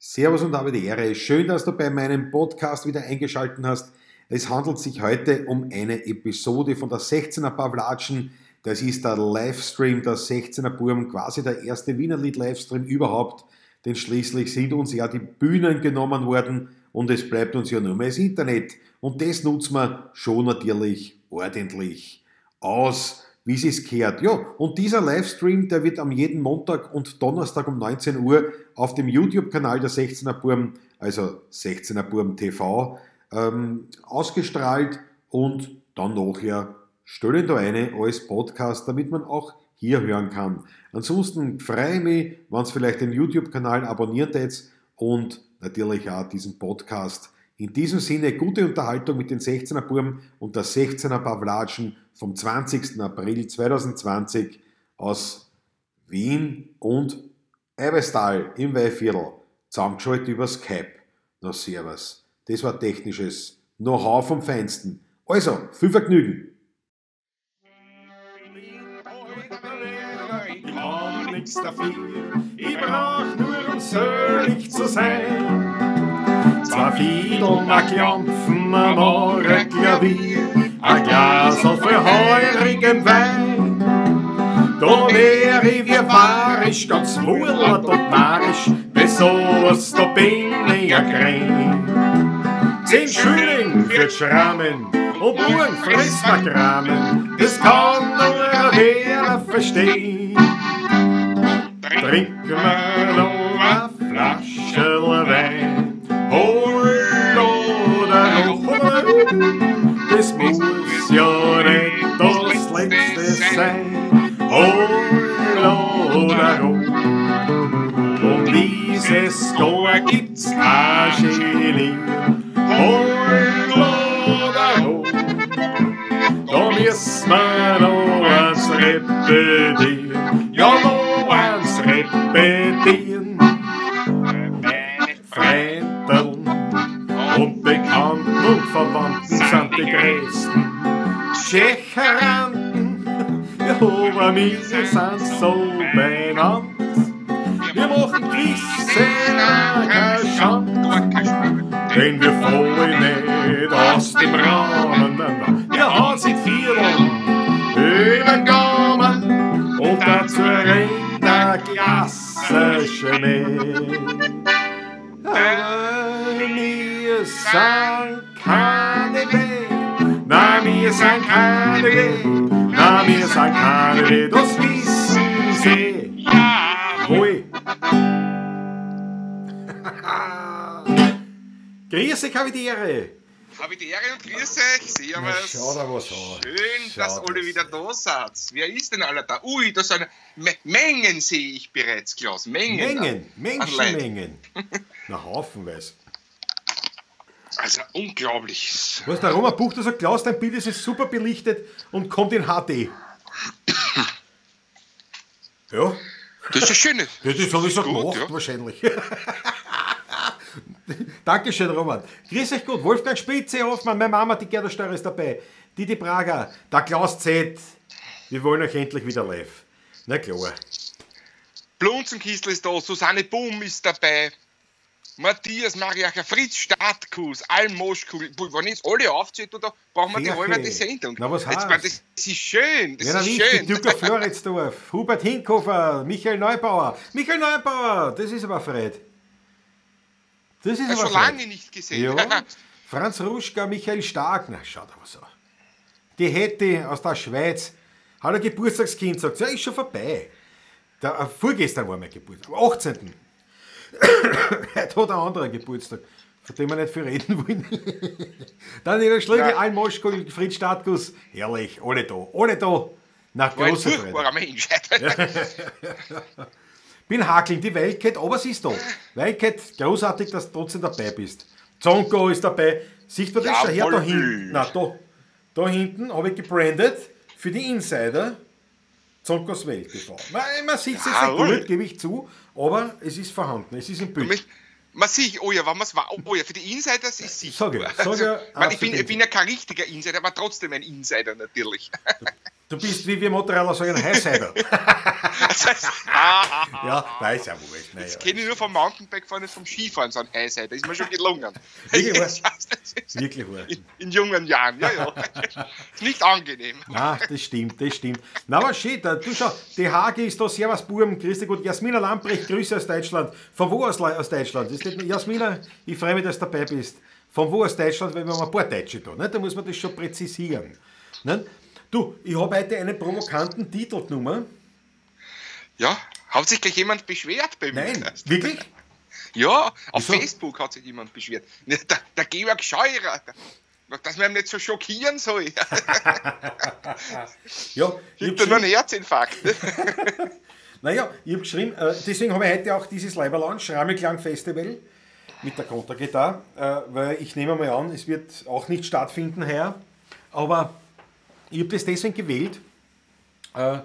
Servus und habe die Ehre. Schön, dass du bei meinem Podcast wieder eingeschaltet hast. Es handelt sich heute um eine Episode von der 16er Pavlatschen. Das ist der Livestream der 16er Burm, quasi der erste Wiener Lied Livestream überhaupt. Denn schließlich sind uns ja die Bühnen genommen worden und es bleibt uns ja nur mehr das Internet. Und das nutzen wir schon natürlich ordentlich aus wie es gehört. Ja, und dieser Livestream, der wird am jeden Montag und Donnerstag um 19 Uhr auf dem YouTube-Kanal der 16er Burm, also 16er Burm TV, ähm, ausgestrahlt und dann nachher stellen da eine als Podcast, damit man auch hier hören kann. Ansonsten freue ich mich, wenn es vielleicht den YouTube-Kanal abonniert jetzt und natürlich auch diesen Podcast. In diesem Sinne gute Unterhaltung mit den 16er Burm und der 16er Pavlatschen vom 20. April 2020 aus Wien und Eibestal im Weihviertel, zusammengeschaltet über Skype. Na servus. Das war technisches Know-how vom Feinsten. Also, viel Vergnügen. Ich kann brauch nur um selig zu sein. Zwei Fiedeln, ein Klampfen, ein Morgen Klavier, ein Glas voll heurigem Wein. Da wär ich wie warisch, ganz wohlert und narisch, besonders da bin ich ein Grein. Zehn Schilling für Schrammen und Buren frisst man Kramen, das kann nur wer verstehen. Trinken wir noch eine Flasche Wein, Letzte sein, hol oder hoch. Um dieses Tor gibt's kein Genie, hol oder hoch. Da müssen wir noch eins repetieren, ja noch eins repetieren. Freundeln und Bekannten und Verwandten sind die größten Ja, aber wir sind so benannt. Wir machen gewisse keine Schande, denn wir fallen nicht aus dem Rahmen. Wir haben seit Vierteln über den Gaumen und dazu rennt der klassische. Aber wir sind na, wir sind keine Weh, na, wir sind keine Weh, das wissen sie. Jawohl. Grüß dich, Kavidiere. Habe ich die Ehre und grüß euch. Servus. schau da was an. Schön, Schau dass da alle wieder da seid. Wer ist denn alle da? Ui, da sind Me Mengen sehe ich bereits, Klaus. Mengen. Mengen. Menschenmengen. Na, haufenweise. Also unglaublich. Was der Roman Buchter sagt, Klaus, dein Bild ist super belichtet und kommt in HD. Ja, Das ist schön. das ist sowieso gut, gemacht ja. wahrscheinlich. Dankeschön, Roman. Grüß euch gut. Wolfgang Spitze, Hoffmann, meine Mama, die Gerda Steuer ist dabei. Didi Prager, der Klaus Z. Wir wollen euch endlich wieder live. Na klar. Blunzenkistel ist da, Susanne Bum ist dabei. Matthias Mariacher, Fritz Startkus, Almoschkul, wenn ich jetzt alle aufzählt, da brauchen wir die halbe Sendung. Na, was jetzt, heißt? man, das ist schön, das Ja, ist schön. Dürker Floridsdorf, Hubert Hinkofer, Michael Neubauer. Michael Neubauer, das ist aber Fred. Das ist Ja, aber schon Fred. lange nicht gesehen. Ja, Franz Ruschka, Michael Stark, na schau da was an. Die Hätte aus der Schweiz, hat ein Geburtstagskind gesagt, ja, ist schon vorbei. Der, äh, vorgestern war mein Geburtstag, am 18. Heute hat ein anderer Geburtstag, von dem wir nicht viel reden wollen. Daniel Schlegel, Ja. Al Moschkol, Fritz Startkus, herrlich, alle da, alle da. Nach War ein großer furchtbarer Mensch. Bin hakeln, die Wildcat, aber sie ist da. Wildcat, großartig, dass du trotzdem dabei bist. Zonko ist dabei. Siehst du das? Her, da hinten. Na, da. Da hinten habe ich gebrandet für die Insider Zonkos Welt TV. Man, man sieht es jetzt nicht gut, gebe ich zu, aber es ist vorhanden, es ist im Bild. Man sieht, oh ja, wenn man es war, oh ja, für die Insiders ist sicher. Sag ja, sag ja, man, ich, bin, ich bin ja kein richtiger Insider, aber trotzdem ein Insider natürlich. Du bist wie wir Motorradler sagen, ein Highsider. ja, weiß ja wurscht. Naja. Das kenne ich nur vom Mountainbike-Fahren, nicht vom Skifahren, so ein Highside. Das ist mir schon gelungen. Wirklich wahr? Wirklich wahr. In, in jungen Jahren, ja, ja. ist nicht angenehm. Na, das stimmt, das stimmt. Na, aber shit, du schau, die Hage ist da, Servus Buben, grüß dich gut. Jasmina Lamprecht, Grüße aus Deutschland. Von wo aus, aus Deutschland? Ist nicht, Jasmina, ich freue mich, dass du dabei bist. Von wo aus Deutschland, weil wir haben ein paar Deutsche da, ne? da muss man das schon präzisieren. Ne? Du, ich habe heute einen provokanten Titel genommen. Ja, hat sich gleich jemand beschwert bei mir? Nein, wirklich? Ja, auf Wieso? Facebook hat sich jemand beschwert. Der, der Georg Scheurer, der- dass man ihn nicht so schockieren soll. Ja, ich Gibt nur einen Herzinfarkt. naja, ich habe geschrieben, äh, deswegen habe ich heute auch dieses Leiberlaunch, Schrammelklang Festival mit der Kontergitarre, äh, weil ich nehme mal an, es wird auch nicht stattfinden heuer, aber ich habe das deswegen gewählt, äh,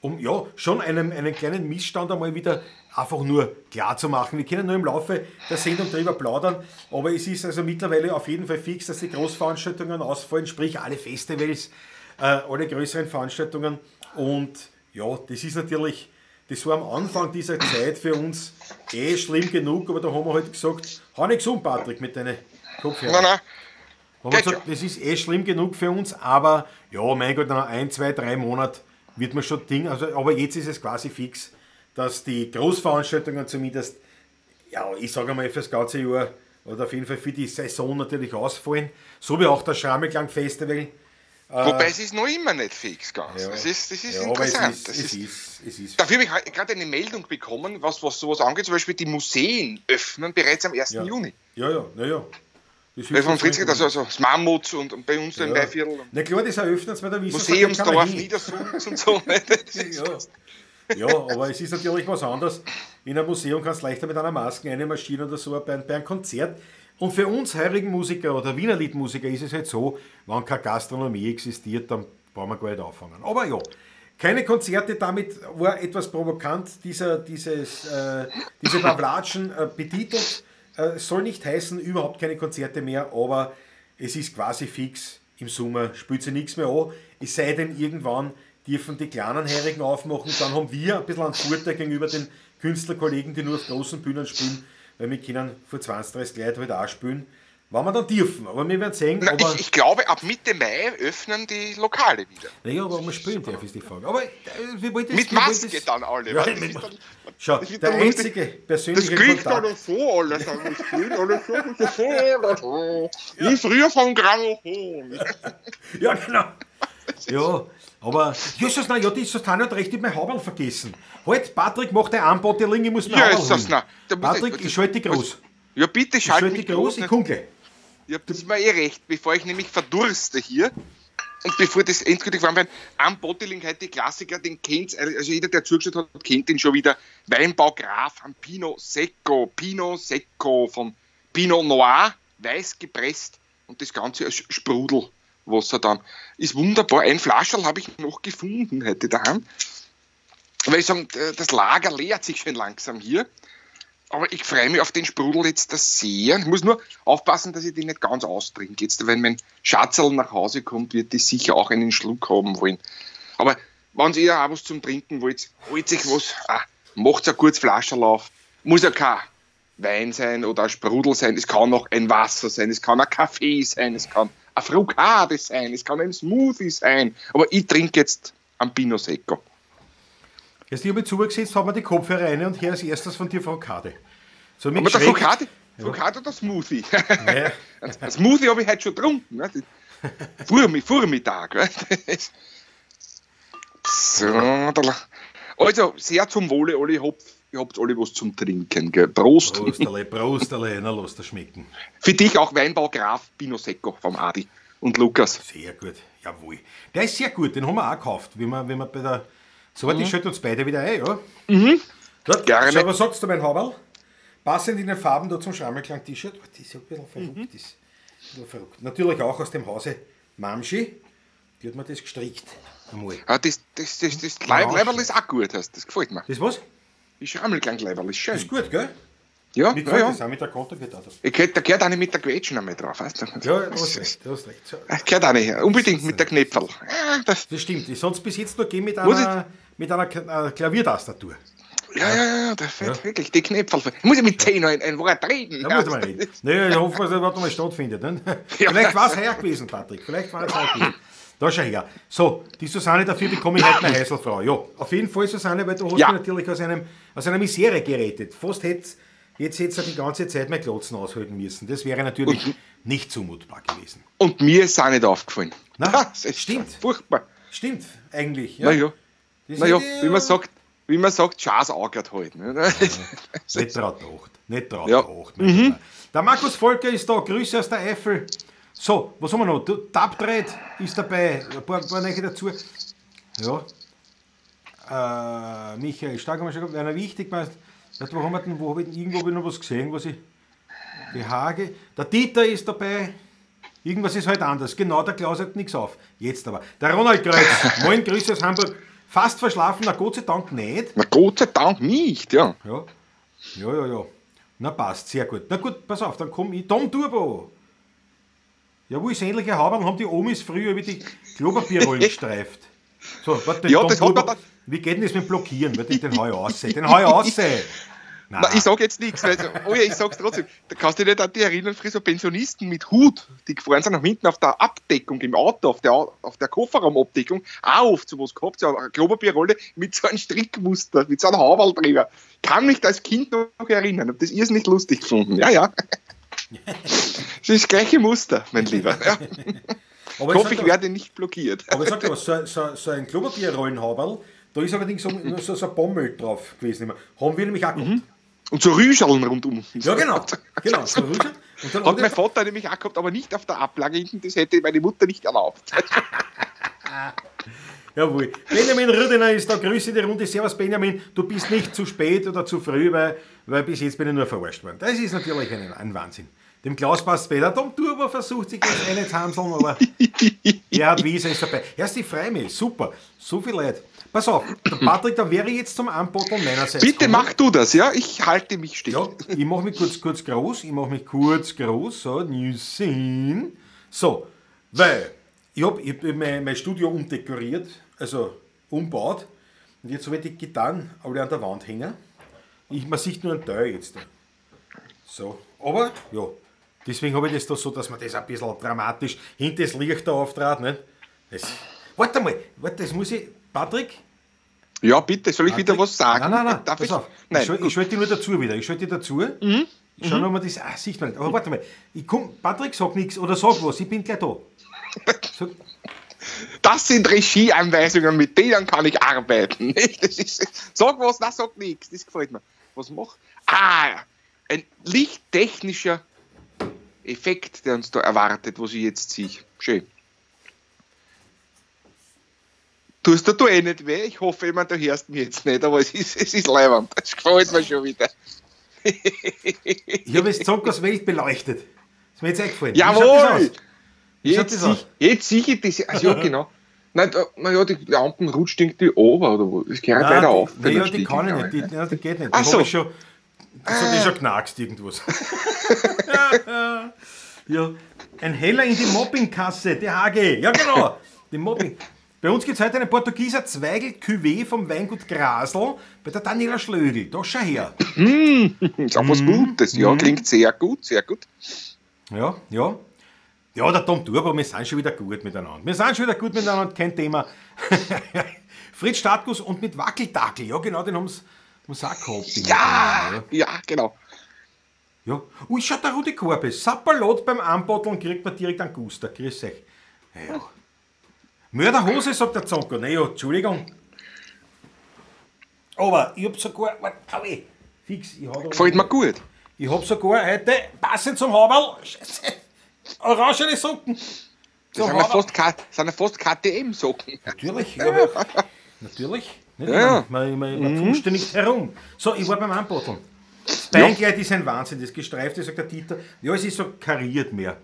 um ja schon einen, einen kleinen Missstand einmal wieder einfach nur klar zu machen. Wir können nur im Laufe der Sendung darüber plaudern, aber es ist also mittlerweile auf jeden Fall fix, dass die Großveranstaltungen ausfallen, sprich alle Festivals, äh, alle größeren Veranstaltungen und ja, das ist natürlich, das war am Anfang dieser Zeit für uns eh schlimm genug, aber da haben wir halt gesagt, hau nicht um, Patrick, mit deinen Kopfhörern. nein, nein. Haben wir gesagt, das ist eh schlimm genug für uns, aber ja, mein Gott, nach ein, zwei, drei Monate wird man schon Ding, also, aber jetzt ist es quasi fix, dass die Großveranstaltungen zumindest, ja, ich sage mal fürs ganze Jahr oder auf jeden Fall für die Saison natürlich ausfallen, so wie auch das Schrammelklang Festival. Wobei es ist noch immer nicht fix ganz. Ja. Das ist, das ist ja, aber es interessant. ist, das es ist, es ist, Dafür habe ich gerade eine Meldung bekommen, was, was sowas angeht. Zum Beispiel die Museen öffnen bereits am 1. ja. Juni. Ja, ja, naja. Das Weil von jetzt Fritz nicht geht, also, das Mammut und, und bei uns da im Ja. Beiviertel. Na klar, das eröffnet es, weil der man Museumsdorf hin. Niedersunds und so. Das ist- Ja. ja, aber es ist natürlich was anderes. In einem Museum kannst du leichter mit einer Maske einmarschieren oder so bei, bei einem Konzert. Und für uns heurigen Musiker oder Wiener Liedmusiker ist es halt so, wenn keine Gastronomie existiert, dann brauchen wir gar nicht anfangen. Aber ja, keine Konzerte, damit war etwas provokant, dieser, dieses, äh, diese Pavlatschen äh, betitelt. Äh, soll nicht heißen, überhaupt keine Konzerte mehr, aber es ist quasi fix. Im Sommer spielt sie nichts mehr an. Es sei denn, irgendwann dürfen die kleinen Heurigen aufmachen. Dann haben wir ein bisschen einen Vorteil gegenüber den Künstlerkollegen, die nur auf großen Bühnen spielen, weil wir können vor 20, 30 Leuten halt auch spielen. Wenn wir dann dürfen. Aber wir werden sehen, aber, ich, ich glaube, ab Mitte Mai öffnen die Lokale wieder. naja, aber man spielen darf, ist die Frage. Aber äh, wir wollten Mit Maske dann alle. Ja, das mit- dann- Schau, das der dann einzige Das persönliche klingt Kontakt. alle so, alle sagen, das klingt alle so. Wie früher vom Grammophon. Ja, genau. Ja, aber Jesus, na ja, das Tanja hat recht, ich mein Haberl vergessen. Halt, Patrick, mach dein Anboteling, ich muss mein Ja, das, holen. Patrick, ich- schalte groß. Ja, bitte schalte mich dich groß, ich gleich. Ja, das ist mir eh recht, bevor ich nämlich verdurste hier. Und bevor das endgültig warm wird, am Bottling heute die Klassiker, den kennt also jeder, der zugeschaut hat, kennt den schon wieder. Weinbau Graf am Pinot Secco, Pinot Secco von Pinot Noir, weiß gepresst und das Ganze als Sprudelwasser dann. Ist wunderbar. Ein Flascherl habe ich noch gefunden heute daheim. Weil ich sagen, das Lager leert sich schon langsam hier. Aber ich freue mich auf den Sprudel jetzt das sehr. Ich muss nur aufpassen, dass ich den nicht ganz austrinke. Jetzt, wenn mein Schatzerl nach Hause kommt, wird die sicher auch einen Schluck haben wollen. Aber wenn ihr auch was zum Trinken wollt, holt sich was, ah, macht ein kurzes Flascherlauf. Muss ja kein Wein sein oder ein Sprudel sein. Es kann auch ein Wasser sein, es kann ein Kaffee sein, es kann ein Frukade sein, es kann ein Smoothie sein. Aber ich trinke jetzt ein Pino Secco. Jetzt, ich habe zugesetzt, haben wir die Kopfhörer rein und hier als erstes von dir Frau Kade. So Aber der Schreck- Frukade, Frukade oder Smoothie? Ja. Ein Smoothie habe ich heute schon getrunken. Ne? Vormittag. Ne? So, also, sehr zum Wohle, alle. Ich hab, ihr habt alle was zum Trinken. Gell? Prost. Prosterle, Prosterle, na lass das schmecken. Für dich auch Weinbau Graf Pino Secco vom Adi und Lukas. Sehr gut, jawohl. Der ist sehr gut, den haben wir auch gekauft, wie wir, wie wir bei der... So, warte, ich schalte uns beide wieder ein, ja? Mhm. Gut, Gerne. So, was sagst du, mein Haberl? Passend in den Farben da zum Schrammelklang-T-Shirt. Oh, Das ist ja ein bisschen verrückt. Mhm. Das ist ein bisschen verrückt. Natürlich auch aus dem Hause Mamschi. Die hat mir das gestrickt. Einmal. Ah, das das, das, das Ja. Leiberl ist auch gut, hast. das gefällt mir. Das was? Die Schrammelklang-Leiberl ist schön. Das ist gut, gell? Ja, Mit ja, ja. das auch mit der Kontergitarre. Ich gehört, da gehört auch nicht mit der Quetschen einmal drauf, weißt du? Ja, du hast recht, du hast recht. So. Das gehört auch nicht. Unbedingt mit der Knöpfel. Ja, das, Das stimmt. Ich sonst bis jetzt nur gegeben mit einer, mit einer äh, Klaviertastatur. ja, ja, ja, das wird wirklich die Knöpfel. Ich muss ja mit 10 ein, ein Wort reden. Da muss man reden. Naja, ich hoffe, dass überhaupt mal stattfindet. Ne? Ja. Vielleicht war es heuer gewesen, Patrick. Vielleicht war es heuer gewesen. Da schau her. So, die Susanne, dafür bekomme ich heute eine Heißelfrau. Ja, auf jeden Fall, Susanne, weil du hast Ja. mich natürlich aus, einem, aus einer Misere gerettet. Fast hätte jetzt hätte er die ganze Zeit mein Klotzen aushalten müssen. Das wäre natürlich nicht zumutbar gewesen. Und mir ist auch nicht aufgefallen. Na, stimmt. Furchtbar. Stimmt, eigentlich. Ja. Naja, naja hätte- wie man sagt, wie man sagt, Schaß augert halt. Ne? Nicht traut Acht. Nicht traut Ja. Lieber. Der Markus Volker ist da. Grüße aus der Eifel. So, was haben wir noch? Du- Tapdred ist dabei. Ein paar, paar neue dazu. Ja. Äh, Michael Stark haben wir schon gehabt. Werner Wichtig, meinst Warte, wo haben wir denn, wo habe ich denn, irgendwo hab ich noch was gesehen, was ich, die Hage, der Dieter ist dabei, irgendwas ist halt anders, genau, der Klaus hat nichts auf, jetzt aber, der Ronald Kreuz, moin, Grüße aus Hamburg, fast verschlafen, na Gott sei Dank nicht, Na Gott sei Dank nicht, ja. ja, ja, ja, ja, na passt, sehr gut, na gut, pass auf, dann komm ich, Tom Turbo, ja, wo ist endlich ein Haberl, haben die Omis früher über die Klopapierrollen gestreift. So, warte, Ja, das hat man wie geht denn das mit Blockieren? Warte, den hau ich aus, den hau ich aus. Na, ich sag jetzt nichts, weil, oh ja, ich sag's trotzdem. Da kannst du dich nicht an die erinnern, früher so Pensionisten mit Hut, die gefahren sind nach hinten auf der Abdeckung im Auto, auf der, auf der Kofferraumabdeckung, auch oft sowas gehabt, so eine Klopapierrolle mit so einem Strickmuster, mit so einem Hauberl drüber. Kann mich als Kind noch erinnern, hab das irrsinnig lustig gefunden. Ja, ja. Das ist das gleiche Muster, mein Lieber. Ja. aber Ich hoffe, ich werde nicht blockiert. Aber ich sag dir was, so, so, so ein Klopapierrollenhaberl, da ist allerdings so, nur so, so ein Bommel drauf gewesen. immer. Haben wir nämlich auch gehabt. Und so Rüscheln rundum. Ja, genau. genau so Rüschel. Und dann Hat mein Vater nämlich auch gehabt, aber nicht auf der Ablage hinten, das hätte meine Mutter nicht erlaubt. Jawohl. Benjamin Rüdener ist da. Grüße die Runde. Servus, Benjamin. Du bist nicht zu spät oder zu früh, weil, weil bis jetzt bin ich nur verarscht worden. Das ist natürlich ein, ein Wahnsinn. Dem Klaus passt später. Tom Turbo versucht sich jetzt eine zu handeln, aber Gerhard Wieser ist dabei. Erst die Freimil. Super. So viel Leid. Pass auf, der Patrick, da wäre ich jetzt zum Anbotteln meinerseits. Bitte gekommen. mach du das, ja? Ich halte mich still. Ja, ich mache mich kurz, kurz groß. Ich mache mich kurz groß. So, New Scene. So, weil ich habe hab mein, mein Studio umdekoriert, also umbaut. Und jetzt habe ich die Gitarren alle an der Wand hängen. Ich, man sieht nur einen Teil jetzt. So, aber ja, deswegen habe ich das da so, dass man das ein bisschen dramatisch hinter das Licht da auftrat. Nicht? Das, warte mal, warte, das muss ich. Patrick? Ja, bitte, soll ich wieder was sagen? Nein, nein, nein. Darf pass ich? auf. Nein, ich, ich schalte dich nur dazu wieder. Ich schalte dich dazu. Ich schau noch mal das. Ah, sieht man nicht. Aber warte mal. Ich komm, Patrick, sag nichts oder sag was. Ich bin gleich da. Sag, das sind Regieanweisungen, mit denen kann ich arbeiten. ist, sag was, na sag nichts. Das gefällt mir. Was mach? Ah, ein lichttechnischer Effekt, der uns da erwartet, was ich jetzt sehe. Schön. Tust du eh nicht weh? Ich hoffe, jemand, du hörst mich jetzt nicht, aber es ist, es ist leibend. Das gefällt mir schon wieder. ich habe jetzt gesagt, das Welt beleuchtet. Ist mir jetzt eingefallen. Wie schaut das Jawohl! aus? Wie schaut Jetzt, das aus? jetzt sehe ich das. Also, ja, genau. Nein, da, naja, die Lampen rutscht irgendwie ober oder wo. Das gehört Nein, leider die- auf. nee, ja, die kann ich nicht. Die, ja, die geht nicht. Ach so. hab ich schon, das hat ich schon knackst irgendwas. ja, ein Heller in die Mobbingkasse, der Hage. Ja, genau. Die Mobbing. Bei uns gibt es heute einen Portugieser Zweigel Cuvée vom Weingut Grasl bei der Daniela Schlögel. Da schau her. Ist auch Mhm. was Gutes. Ja, klingt sehr gut, sehr gut. Ja, ja. Ja, der Tom Turbo, wir sind schon wieder gut miteinander. Wir sind schon wieder gut miteinander, kein Thema. Fritz Startguss und mit Wackeldackel, ja genau, den haben sie den Ja, miteinander, ja, genau. Ja. Ui, schaut der Rudi Korbes. Sapperlot beim Anbotteln kriegt man direkt einen Guster. Grüß euch. Ja. Mörderhose, sagt der Zonko. Naja, Entschuldigung. Aber ich hab sogar. Warte, weh. Fix, ich hab, Gefällt mir gut. ich hab sogar heute, passend zum Haberl, Scheiße, orangene Socken. Das sind ja fast, sind ja fast KTM-Socken. Natürlich, ja. Natürlich. Nicht Ja. Man, man, man ja nicht herum. So, ich war beim Anbotteln. Das Beinkleid ist ein Wahnsinn, das gestreifte, sagt der Dieter. Ja, es ist so kariert mehr.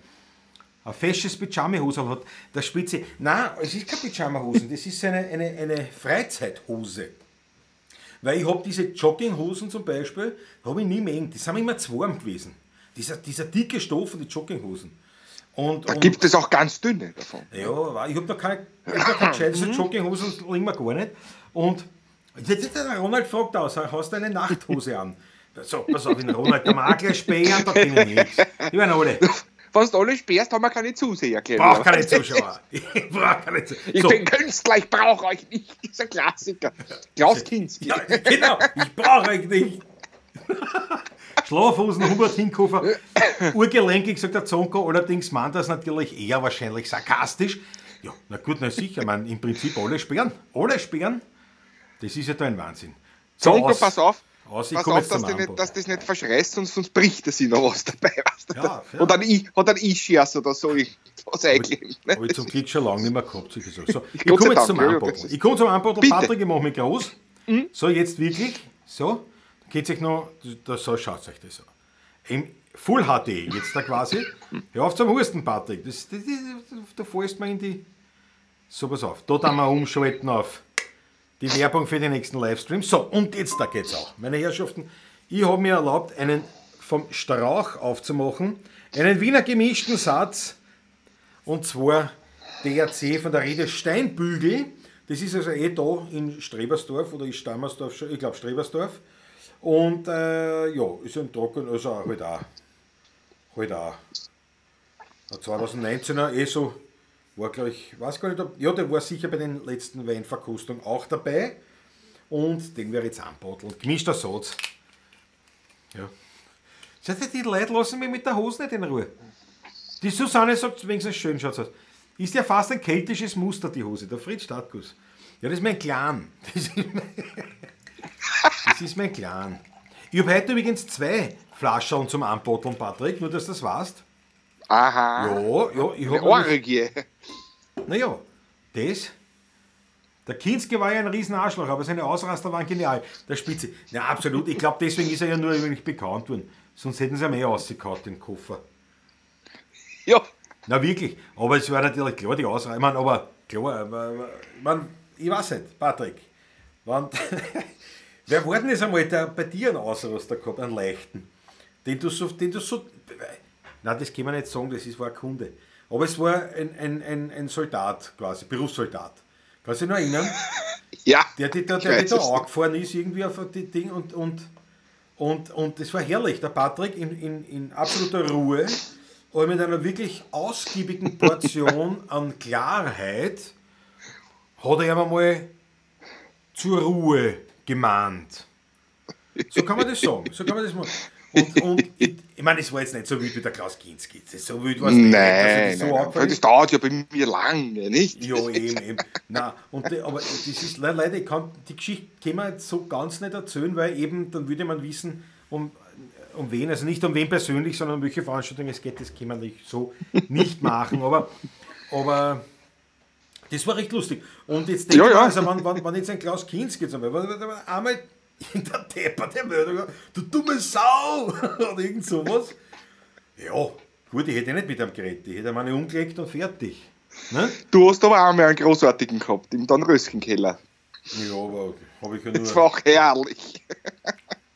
Ein fesches Pyjama-Hose hat der Spitze. Nein, es ist keine Pyjama-Hosen, das ist eine, eine, eine Freizeithose. Weil ich habe diese Jogginghosen zum Beispiel, habe ich nie mehr eng. Die sind immer zu warm gewesen. Dieser, dieser dicke Stoff von den Jogginghosen. Und, Da und, gibt es auch ganz dünne davon. ja, ich habe noch keine, ich hab keine gescheite Jogginghosen, das liegen mir gar nicht. Und jetzt hat der Ronald fragt aus, hast du eine Nachthose an? So, pass auf, den Ronald, der mag gleich spähen, da kenne ich nichts. Die werden alle. Wenn du alle sperrst, haben wir keine Zuseher. Ich brauche keine Zuschauer. Ich brauche keine Zuschauer. Ich So, bin Künstler, ich brauche euch nicht. Dieser Klassiker. Klaus Kinski. ja, genau, ich brauche euch nicht. Schlafhosen, Hubert Hinkofer, urgelenkig, sagt der Zonko, allerdings meint das natürlich eher wahrscheinlich sarkastisch. Ja, na gut, na sicher, man, im Prinzip alle sperren. Alle sperren. Das ist ja da ein Wahnsinn. So, Zonko, aus- pass auf. aus, ich Pass auf, dass nicht, dass das nicht verschreißt, sonst, sonst bricht es noch was dabei. Du? Ja, ja. Oder ein I- oder ein Ischias oder so. ich- Was einklemmt. Ne? Habe ich zum Glück schon lange nicht mehr gehabt. solche Sachen. So, ich komme jetzt Dank, zum Anbotteln. Ich komme zum Anbotteln. Patrick, ich mache mich groß. So, jetzt wirklich. So, geht sich noch, da, so schaut euch das an. Im Full HD, jetzt da quasi. Hör auf zum Husten, Patrick. Das, das, das, da fällst man in die. So, pass auf. Da dann wir umschalten auf die Werbung für den nächsten Livestream. So, und jetzt da geht's auch. Meine Herrschaften, ich habe mir erlaubt, einen vom Strauch aufzumachen. Einen Wiener gemischten Satz. Und zwar DRC von der Rede Steinbügel. Das ist also eh da in Strebersdorf oder ist Stammersdorf schon, ich glaube Strebersdorf. Und äh, ja, ist ein Trocken, also halt auch. Halt auch. Der 2019er eh so, war glaube ich, weiß gar nicht, ob, ja, der war sicher bei den letzten Weinverkostungen auch dabei. Und den wäre jetzt anbotteln. Gemischter Satz. Ja. Seid ihr, die Leute lassen mich mit der Hose nicht in Ruhe. Die Susanne sagt, wenigstens schön schaut aus. Ist ja fast ein keltisches Muster, die Hose. Der Fritz Stadtguss. Ja, das ist mein Clan. Das ist mein, das ist mein Clan. Ich habe heute übrigens zwei Flaschen zum Anbotteln, Patrick, nur dass du das weißt. Aha. Ja, ja, ich habe. Orgie. Naja, das. Der Kinski war ja ein riesen Arschloch, aber seine Ausraster waren genial. Der Spitze. Ja, absolut. Ich glaube, deswegen ist er ja nur übrigens bekannt worden. Sonst hätten sie ihm eh ausgekaut, den Koffer. Ja. Na wirklich, aber es war natürlich klar, die Ausreißer. Ich meine, aber klar, aber, aber, ich, mein, ich weiß nicht, Patrick. Wann, wer war denn jetzt einmal der, bei dir einen Ausraster gehabt, einen leichten? Den du so, den du so. Nein, das kann man nicht sagen, das ist, war ein Kunde. Aber es war ein, ein, ein, ein Soldat quasi, Berufssoldat. Kannst du dich noch erinnern? Ja. Der, der, der, der, der da angefahren ist, irgendwie auf die Ding und, und, und, und das war herrlich. Der Patrick in, in, in absoluter Ruhe, aber mit einer wirklich ausgiebigen Portion an Klarheit hat er ihm mal zur Ruhe gemahnt. So kann man das sagen. So kann man das machen. Und, und ich, ich meine, es war jetzt nicht so wild wie der Klaus Kinski. So wild war es nicht. Nein, das so nein, nein. Das dauert ja bei mir lange, nicht? Ja, eben, eben. Nein, und die, aber das ist le- leider, ich kann, die Geschichte kann man jetzt so ganz nicht erzählen, weil eben dann würde man wissen, um, um wen, also nicht um wen persönlich, sondern um welche Veranstaltung es geht, das kann man nicht so nicht machen. Aber, aber das war recht lustig. Und jetzt denke Ja, ich ja. also wenn, wenn, wenn jetzt ein Klaus Kinski zum Beispiel, einmal in der Depper der Meldung, du dumme Sau, oder irgend sowas. Ja, gut, ich hätte nicht mit ihm geredet, ich hätte ihm eine umgelegt und fertig. Ne? Du hast aber auch mal einen großartigen gehabt, im Dornröschenkeller. Ja, aber habe ich ja Das nur. war auch herrlich,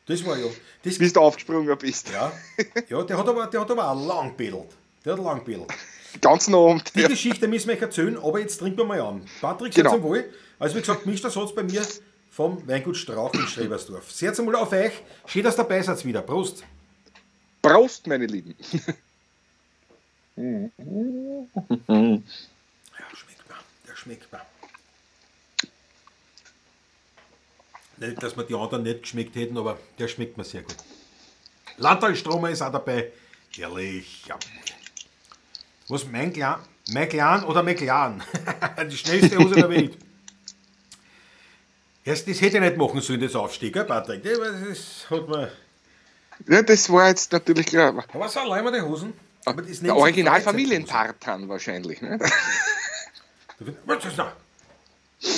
Das war ja. Das, bis du aufgesprungen bist. ja, ja der, hat aber, der hat aber auch lang bedelt. Der hat lang bedelt. Den ganzen Abend. Die. Geschichte müssen wir euch erzählen, aber jetzt trinken wir mal an. Patrick, Genau. zum Wohl. Also wie gesagt, mischter Satz bei mir vom Weingut Strauch in Strebersdorf. Seht einmal auf euch. Schön, dass ihr dabei seid wieder. Prost. Prost, meine Lieben. Ja, schmeckt mir. Der schmeckt mir. Nicht, dass wir die anderen nicht geschmeckt hätten, aber der schmeckt mir sehr gut. Landtalstromer ist auch dabei. Herrlich. Ja. Was? Mein Clan oder Clan? Die schnellste Hose der Welt. Erst, das hätte ich nicht machen sollen, das Aufstieg, gell, Patrick? Das, hat mir... Ja, das war jetzt natürlich klar. Aber so allein mal die Hosen. Aber das Der sich Original Freizeithose. Familientartan wahrscheinlich. Ne? Was ist da?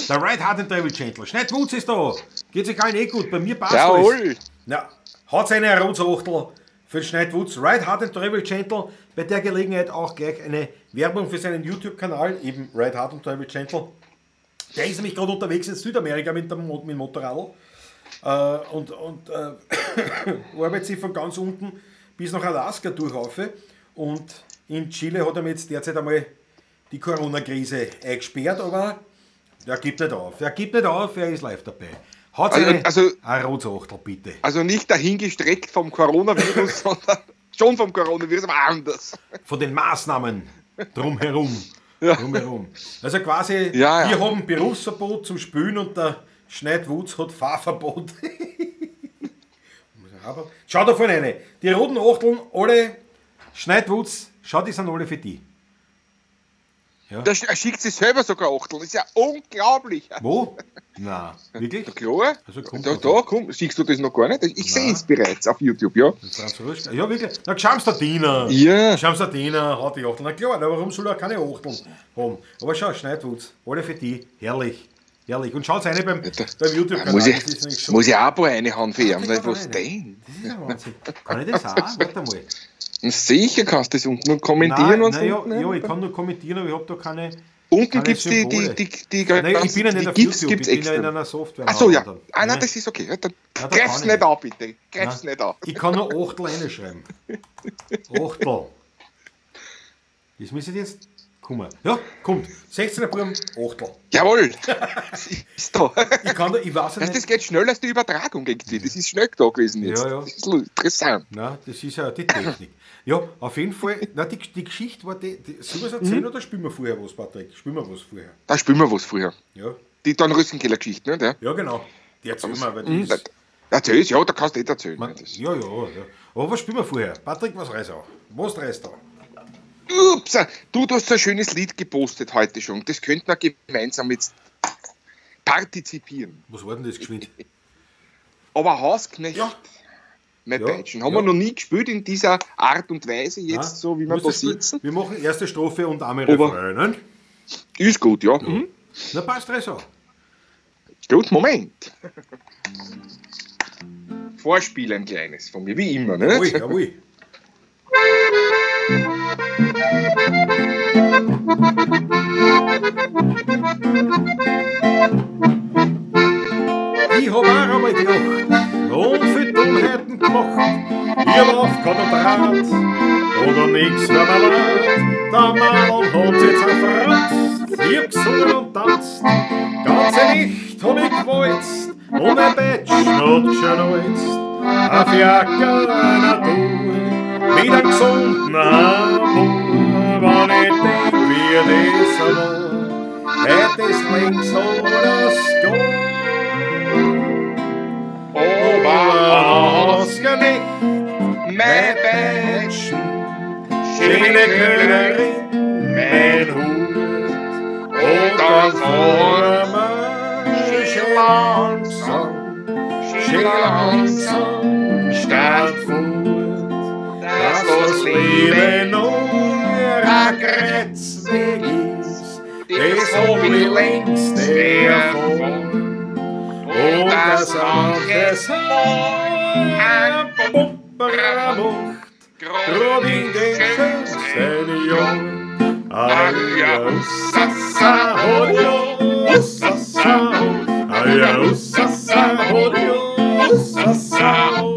Der Right Hard and Travel Gentle. Schneidwutz ist da. Geht sich allen eh gut. Bei mir passt Jawohl. alles. Na, hat seine Rotsachtel für den Schneidwutz. Right Hard and Travel Gentle. Bei der Gelegenheit auch gleich eine Werbung für seinen YouTube-Kanal, eben Right Hard and Travel Gentle. Der ist nämlich gerade unterwegs in Südamerika mit dem, mit dem Motorrad. äh, und, und äh, arbeitet sich von ganz unten bis nach Alaska durchhaufe. Und in Chile hat er mir jetzt derzeit einmal die Corona-Krise eingesperrt, aber er gibt nicht auf. Er gibt nicht auf, er ist live dabei. Hat Also- seine also- ein Rotsachtel, bitte. Also nicht dahingestreckt vom Coronavirus, sondern schon vom Coronavirus, aber anders. Von den Maßnahmen drumherum. Ja. drumherum. Also quasi, Ja, ja. wir haben Berufsverbot zum Spülen und der Schneidwutz hat Fahrverbot. Aber Schau da vorne rein. Die roten Achteln, alle Schneidwutz, schau, die sind alle für die. Da sch- er schickt sich selber sogar Achtel. Das ist ja unglaublich. Wo? Na, wirklich? Klar? Also kommt da, da, komm, siehst du das noch gar nicht? Ich sehe es bereits auf YouTube, ja. Ja, wirklich. Na, schaust der Diener. Ja. Schaust der Diener, hat die Achteln. Na klar, na, warum soll er keine Achteln haben? Aber schau, Schneidwutz, alle für die. Herrlich. Herrlich. Und schaut eine beim, beim YouTube-Kanal. Muss ich, muss ich auch ein paar reinhauen für ihn. Ist Was denn? Das ist ja Wahnsinn. Kann ich das auch? Warte mal. Sicher kannst du das unten kommentieren Nein, und nein, so. ja, ja, ich kann nur kommentieren, aber ich habe da keine. Unten gibt es die, die, die, die, Nein, ich bin ja nicht auf GIFs YouTube, ich bin ja in extra. einer Software. Ach so, ja. Dann. Ah, nein, das ist okay. Dann Ja, greif's nicht an, bitte. Greif's nicht an. Ich kann nur Achtel reinschreiben. Achtel. Das müsste jetzt kommen. Ja, kommt. 16er Buben, Achtel. Jawohl. Das ist da. Ich kann da, ich weiß ja Das, das nicht. geht schneller als die Übertragung irgendwie. Das ist schnell da gewesen jetzt. Ja, ja. Das ist interessant. Nein, das ist ja die Technik. Ja, auf jeden Fall, na, die, die Geschichte war die, die soll ich erzählen oder spielen wir vorher was, Patrick? Spielen wir was vorher? Da spielen wir was früher. Ja, Die Dornröschenkeller-Geschichte, ne? Der? ja genau. Die erzählen wir, weil die Hm, ist, Erzähl's, ja, da kannst du nicht erzählen. man, ja, ja, ja. Aber was spielen wir vorher? Patrick, was reißt auch? Was reißt auch? Ups, du, du hast so ein schönes Lied gepostet heute schon. Das könnten wir gemeinsam jetzt partizipieren. Was war denn das geschwind? Aber Hausknecht, Ja. mein Ja, Deutschen, haben ja. wir noch nie gespielt in dieser Art und Weise, jetzt Na, so wie wir da sitzen. Wir machen erste Strophe und einmal Refrain, ne? Ist gut, ja. Mhm. Na passt, reiß auch. Gut, Moment. Vorspiel ein kleines von mir, wie immer, ne? Ui, jawohl. Ich hab auch einmal gedacht und viel Dummheiten gemacht. Ich hab aufgehört und Draht oder nix war mir leid. Der Mann hat sich zerfratzt. Ich hab gesungen und tanzt. Ganze Nacht hab ich gewalzt und ein Bettchen hat schon alzt. Auf Jacke Natur mit einem gesunden Hammer. Wenn ich denk, wie das war, hätte es längst alles gehen. Ober Ausgelegt, mein Bettchen, schöne Königin, mein Hut. Und dann das Leben nur ein Kreuzweg ist, das hab ich längst erfahren. Und das manches ein Pumper macht, grad in den schönsten Jahren. Aja, ussassa, hodio, ussassa, aja, ussassa, hodio, ussassa.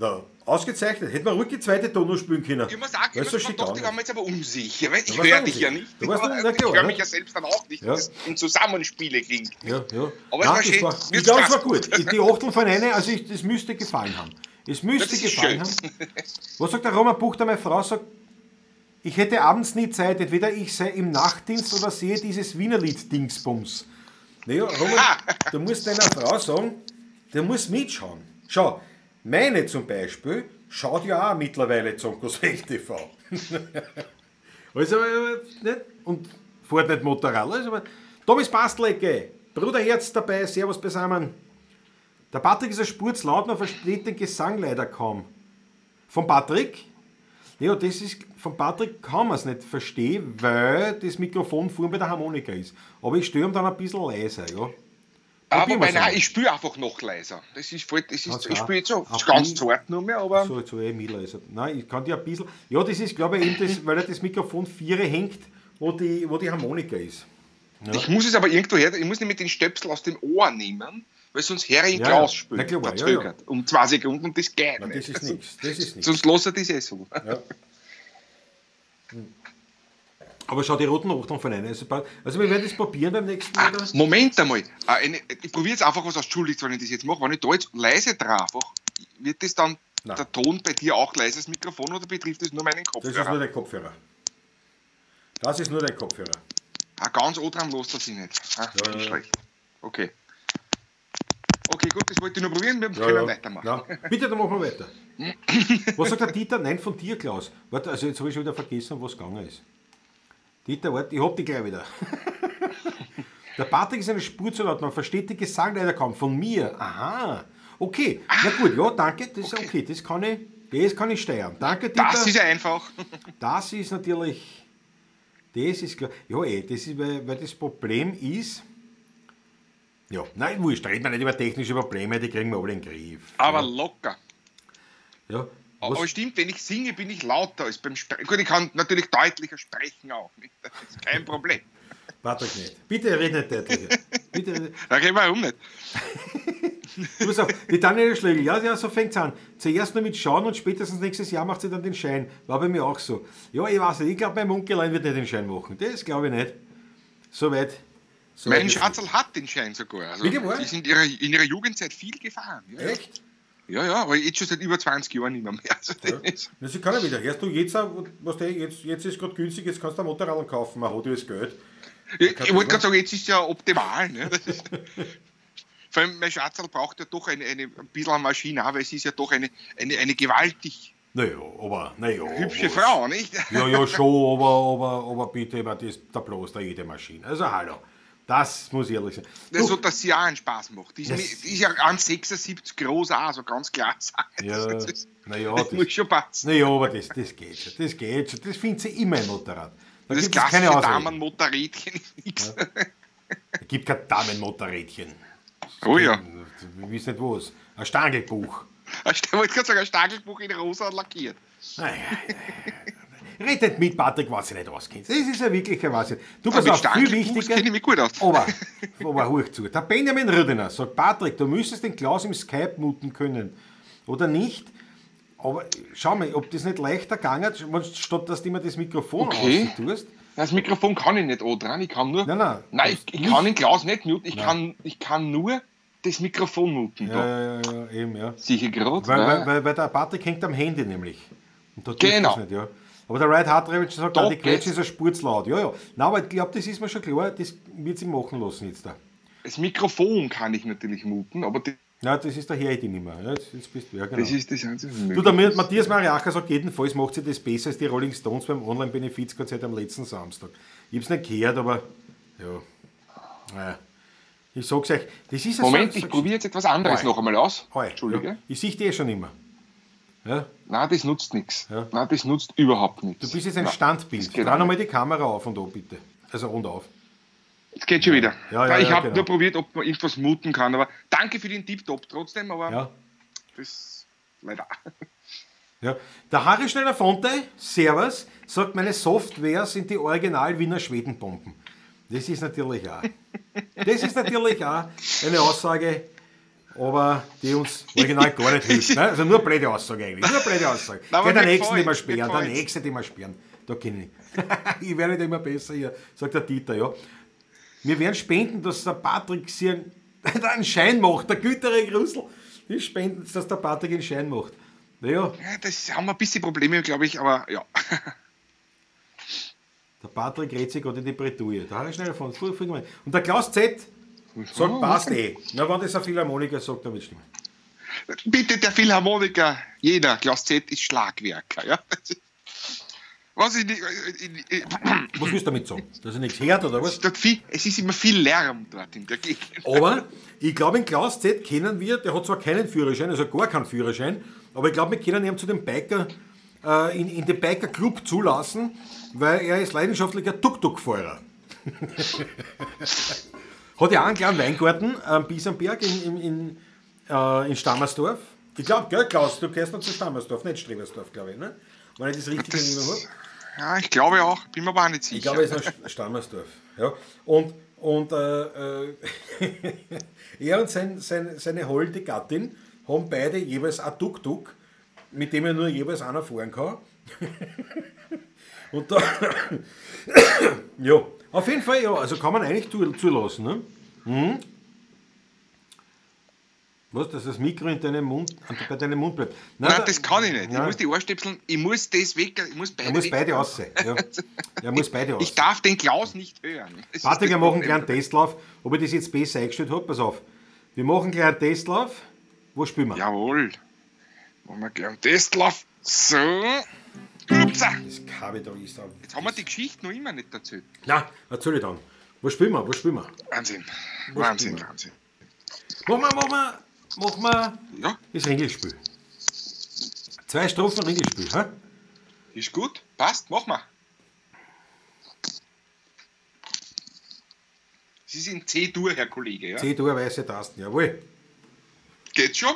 Na, ausgezeichnet. Hätten wir ruhig die zweite Tono spielen können. Ich muss sagen, ich schick doch, ich mir jetzt aber unsicher, weil ich höre dich ja nicht. Du warst ich klar, höre mich ja selbst dann auch nicht, Ja. wie das im Zusammenspiele klingt. Ja, ja. Aber es Nein, war schön. war, Mir ich glaube, es war gut. Die Achtel von einer, also ich, das müsste gefallen haben. Es müsste gefallen schön. haben. Was sagt der Roman Buchter, meine Frau sagt, ich hätte abends nie Zeit, entweder ich sei im Nachtdienst oder sehe dieses Wienerlied Dingsbums. Naja, Roman, du musst deiner Frau sagen, der muss mitschauen. Schau, meine zum Beispiel schaut ja auch mittlerweile Zonkos Welt TV. Also, nicht? Und fährt nicht Motorrad. Also, Thomas Bastelecke, Bruderherz dabei, Servus beisammen. Der Patrick ist ein Spur zu laut, man versteht den Gesang leider kaum. Von Patrick? Ja, das ist, von Patrick kann man es nicht verstehen, weil das Mikrofon vorn bei der Harmonika ist. Aber ich störe ihn dann ein bisschen leiser, ja. Aber nein, einmal. ich spiele einfach noch leiser. Das ist voll, das ist, ich spiele jetzt so ganz zart nur mehr, aber So, so eh mitleiser. Nein, ich kann dir ein bisschen. Ja, das ist, glaube ich, eben das, weil das Mikrofon 4 hängt, wo die, wo die Harmonika ist. Ja. Ich muss es aber irgendwo her, ich muss nämlich den Stöpsel aus dem Ohr nehmen, weil sonst höre ich Ja, Klaus ja. Na klar, ja, verzögert. Um zwei Sekunden und das geht Na, das nicht. ist nichts. Das ist nichts. Sonst lässt er das eh so. Ja. Hm. Aber schau die roten von einer. Also, also wir werden das probieren beim nächsten Mal. Ah? Moment einmal. Ah, eine, ich probiere jetzt einfach was aus. Entschuldigt, wenn ich das jetzt mache. Wenn ich da jetzt leise drauf mache, wird das dann Nein. der Ton bei dir auch leises Mikrofon oder betrifft das nur meinen Das ist nur Kopfhörer? dein Kopfhörer. Das ist nur dein Kopfhörer. Ah, ganz dran lässt er sich nicht. Ah, Ja, das ist ja, ja. schlecht. Okay. Okay, gut, das wollte ich nur probieren. Wir können weitermachen. Ja. Bitte, dann machen wir weiter. Was sagt der Dieter? Nein, von dir, Klaus. Warte, also jetzt habe ich schon wieder vergessen, was gegangen ist. Dieter, warte, ich hab dich gleich wieder. Der Patrick ist eine Spur zu laut, man versteht den Gesang leider kaum. Von mir. Aha. Okay. Na gut, ja, danke. Das ist Okay. okay. Das kann ich, das kann ich steuern. Danke, Dieter. Das ist einfach. Das ist natürlich. Das ist klar. Ja, eh, das ist, weil, weil das Problem ist. Ja, nein, wurscht, reden wir nicht über technische Probleme, die kriegen wir alle in den Griff. Aber ja, locker. ja. Aber Was, stimmt, wenn ich singe, bin ich lauter als beim Sprechen. Gut, ich kann natürlich deutlicher sprechen auch. Nicht? Das ist kein Problem. Patrick nicht. Bitte red nicht deutlicher. Bitte, Da reden wir um nicht. du auf, die Daniela Schlegel, ja, ja, so fängt es an. Zuerst nur mit Schauen und spätestens nächstes Jahr macht sie dann den Schein. War bei mir auch so. Ja, ich weiß nicht, ich glaube, mein Munkelein wird nicht den Schein machen. Das glaube ich nicht. Soweit. So Mein Schatzl hat den Schein sogar. Also, die sind in ihrer, in ihrer Jugendzeit viel gefahren. Ja. Echt? Ja, ja, aber jetzt schon seit über 20 Jahren nicht mehr. mehr. Also, das Ja. sie kann ja wieder. Hörst du jetzt, was der, jetzt, jetzt ist gerade günstig, jetzt kannst du ein Motorrad kaufen, man hat ja das Geld. ich ich wollte gerade sagen, jetzt ist ja optimal. Ne? Das ist, vor allem, mein Schatzl braucht ja doch eine, eine, ein bisschen eine Maschine, aber es ist ja doch eine, eine, eine gewaltig Naja, aber, naja. hübsche Frau, nicht? Ja, ja, schon, aber, aber, aber bitte, aber das, da bloß da jede Maschine. Also, hallo. Das muss ich ehrlich sagen. Das Du, hat das ja auch einen Spaß gemacht. Die ist, Das- ja 1,76 groß auch, so ganz klar sagen. ja, Das, naja, das das, muss schon passen. naja, aber das, das geht schon. Das geht schon. Das findet sie immer im Motorrad. Da Das gibt es keine. Damenmotorrädchen ist nichts. Da gibt kein Damenmotorrädchen. Oh ja. Ich weiß nicht was. Ein Stangelbuch. Ich wollte gerade sagen, ein Stagelbuch in rosa lackiert. Naja, Red nicht mit, Patrick, was du nicht auskennst. Das ist ja wirklich ein Wahnsinn. Du, mit auf, viel wichtiger. kenne ich mich gut aus. Aber, aber hoch zu. Der Benjamin Rüdener sagt, Patrick, du müsstest den Klaus im Skype muten können. Oder nicht? Aber schau mal, ob das nicht leichter gegangen ist, statt dass du immer das Mikrofon Okay. tust. Das Mikrofon kann ich nicht auch dran, ich kann nur. Nein, nein. Nein, ich, ich kann den Klaus nicht muten, ich kann, ich kann nur das Mikrofon muten. Ja, ja, ja, eben, ja. Sicher gerade. Weil, weil, weil, weil der Patrick hängt am Handy nämlich. Und da Genau. das nicht, ja. Aber der Ryan Hartrevich sagt, Da ah, die geht's. ist ein Spurz laut. Ja, ja. Nein, aber ich glaube, das ist mir schon klar, das wird sie machen lassen jetzt da. Das Mikrofon kann ich natürlich muten, aber die, Ja, das ist der Herr nicht mehr. Ja, jetzt, bist du, ja, genau. das ist das einzige. Du, der Matthias Mariacher sagt, jedenfalls macht sie das besser als die Rolling Stones beim Online-Benefizkonzert am letzten Samstag. Ich hab's nicht gehört, aber ja. Naja. Ich sag's euch, das ist Moment, so, ich probiere jetzt etwas anderes Oi. noch einmal aus. Heu, Entschuldige. Ja, ich sehe dich eh schon immer. Ja, Nein, das nutzt nichts. Ja. Nein, das nutzt überhaupt nichts. du bist jetzt ein Nein, Standbild. Dreh nochmal die Kamera auf und an, bitte. Also und auf. Jetzt geht schon wieder. Ja, ja, ich habe genau. nur probiert, ob man irgendwas muten kann, aber danke für den Tip-Top trotzdem, aber Ja. das leider. Ja. Der Harry Schneller Fonte, Servus, sagt, meine Software sind die Original Wiener Schwedenbomben. Das ist natürlich auch. Das ist natürlich auch eine Aussage, aber die uns original gar nicht hilft. Ne? Also nur blöde Aussage eigentlich. Nur blöde Aussage. Aber Geh der mir nächsten, die wir sperren, der nächste, den wir sperren. Da kenne ich. ich werde nicht immer besser hier, sagt der Dieter, ja. Wir werden spenden, dass der Patrick sich einen, Schein macht, der gütere Grusel. Die spenden, dass der Patrick einen Schein macht. Naja, Ja, das haben wir ein bisschen Probleme, glaube ich, aber ja. Der Patrick redet sich gerade in die Bretouille. Da habe ich schnell von. früh- früh gemeint. Und der Klaus Z sagt, passt eh. Na, wenn das ein Philharmoniker sagt, dann wird stimmen. Bitte, der Philharmoniker, jeder, Klaus Z ist Schlagwerker. Ja? Ist- Was ich nicht, äh, äh, Was willst du damit sagen? Dass er nichts hört oder was? dort viel, es ist immer viel Lärm dort in der Gegend. Aber ich glaube, den Klaus Z kennen wir, der hat zwar keinen Führerschein, also gar keinen Führerschein, aber ich glaube, wir können ihn zu dem Biker, äh, in, in den Biker Club zulassen, weil er ist leidenschaftlicher Tuk-Tuk-Fahrer. hat ja auch einen kleinen Weingarten am Biesenberg in, in, in, äh, in Stammersdorf. Ich glaube, gell, Klaus, du gehörst noch zu Stammersdorf, nicht Strebersdorf, glaube ich, ne? Wenn ich das richtig Das- erinnere habe. Ja, ich glaube auch, bin mir aber auch nicht sicher. Ich glaube, es ist ein Stammersdorf. Ja. Und Und äh, äh, er und sein, sein, seine holde Gattin haben beide jeweils ein Tuk-Tuk, mit dem er nur jeweils einer fahren kann. und da, ja, auf jeden Fall, ja, also kann man eigentlich zu- zulassen. Ne? Mhm. Was, dass das Mikro in deinem Mund, bei deinem Mund bleibt? Nein, da- das kann ich nicht. Ich Nein. muss die Ohrstöpseln, ich muss das weg, ich muss beide Er muss beide aussehen. Ja. Er muss beide Ich aussehen. darf den Klaus nicht hören. Das Warte, wir machen einen Problem. kleinen Testlauf. Ob ich das jetzt besser eingestellt habe, pass auf. Wir machen einen kleinen Testlauf. Wo spielen wir? Jawohl. Machen wir gleich einen Testlauf. So. Upsa. Das Kabel da ist da. Jetzt haben wir die Geschichte noch immer nicht dazu. Na, erzähl ich dann. Wo spielen wir? Wo spielen wir? Wahnsinn. Was Wahnsinn, wir? Wahnsinn. Machen wir, machen wir, machen wir Ja, das Ringelspiel. Zwei Strophen Ringelspiel. Hä? ist gut. Passt, mach mal. Sie sind C-Dur, Herr Kollege, ja? C-Dur, weiße Tasten, jawohl. Geht schon?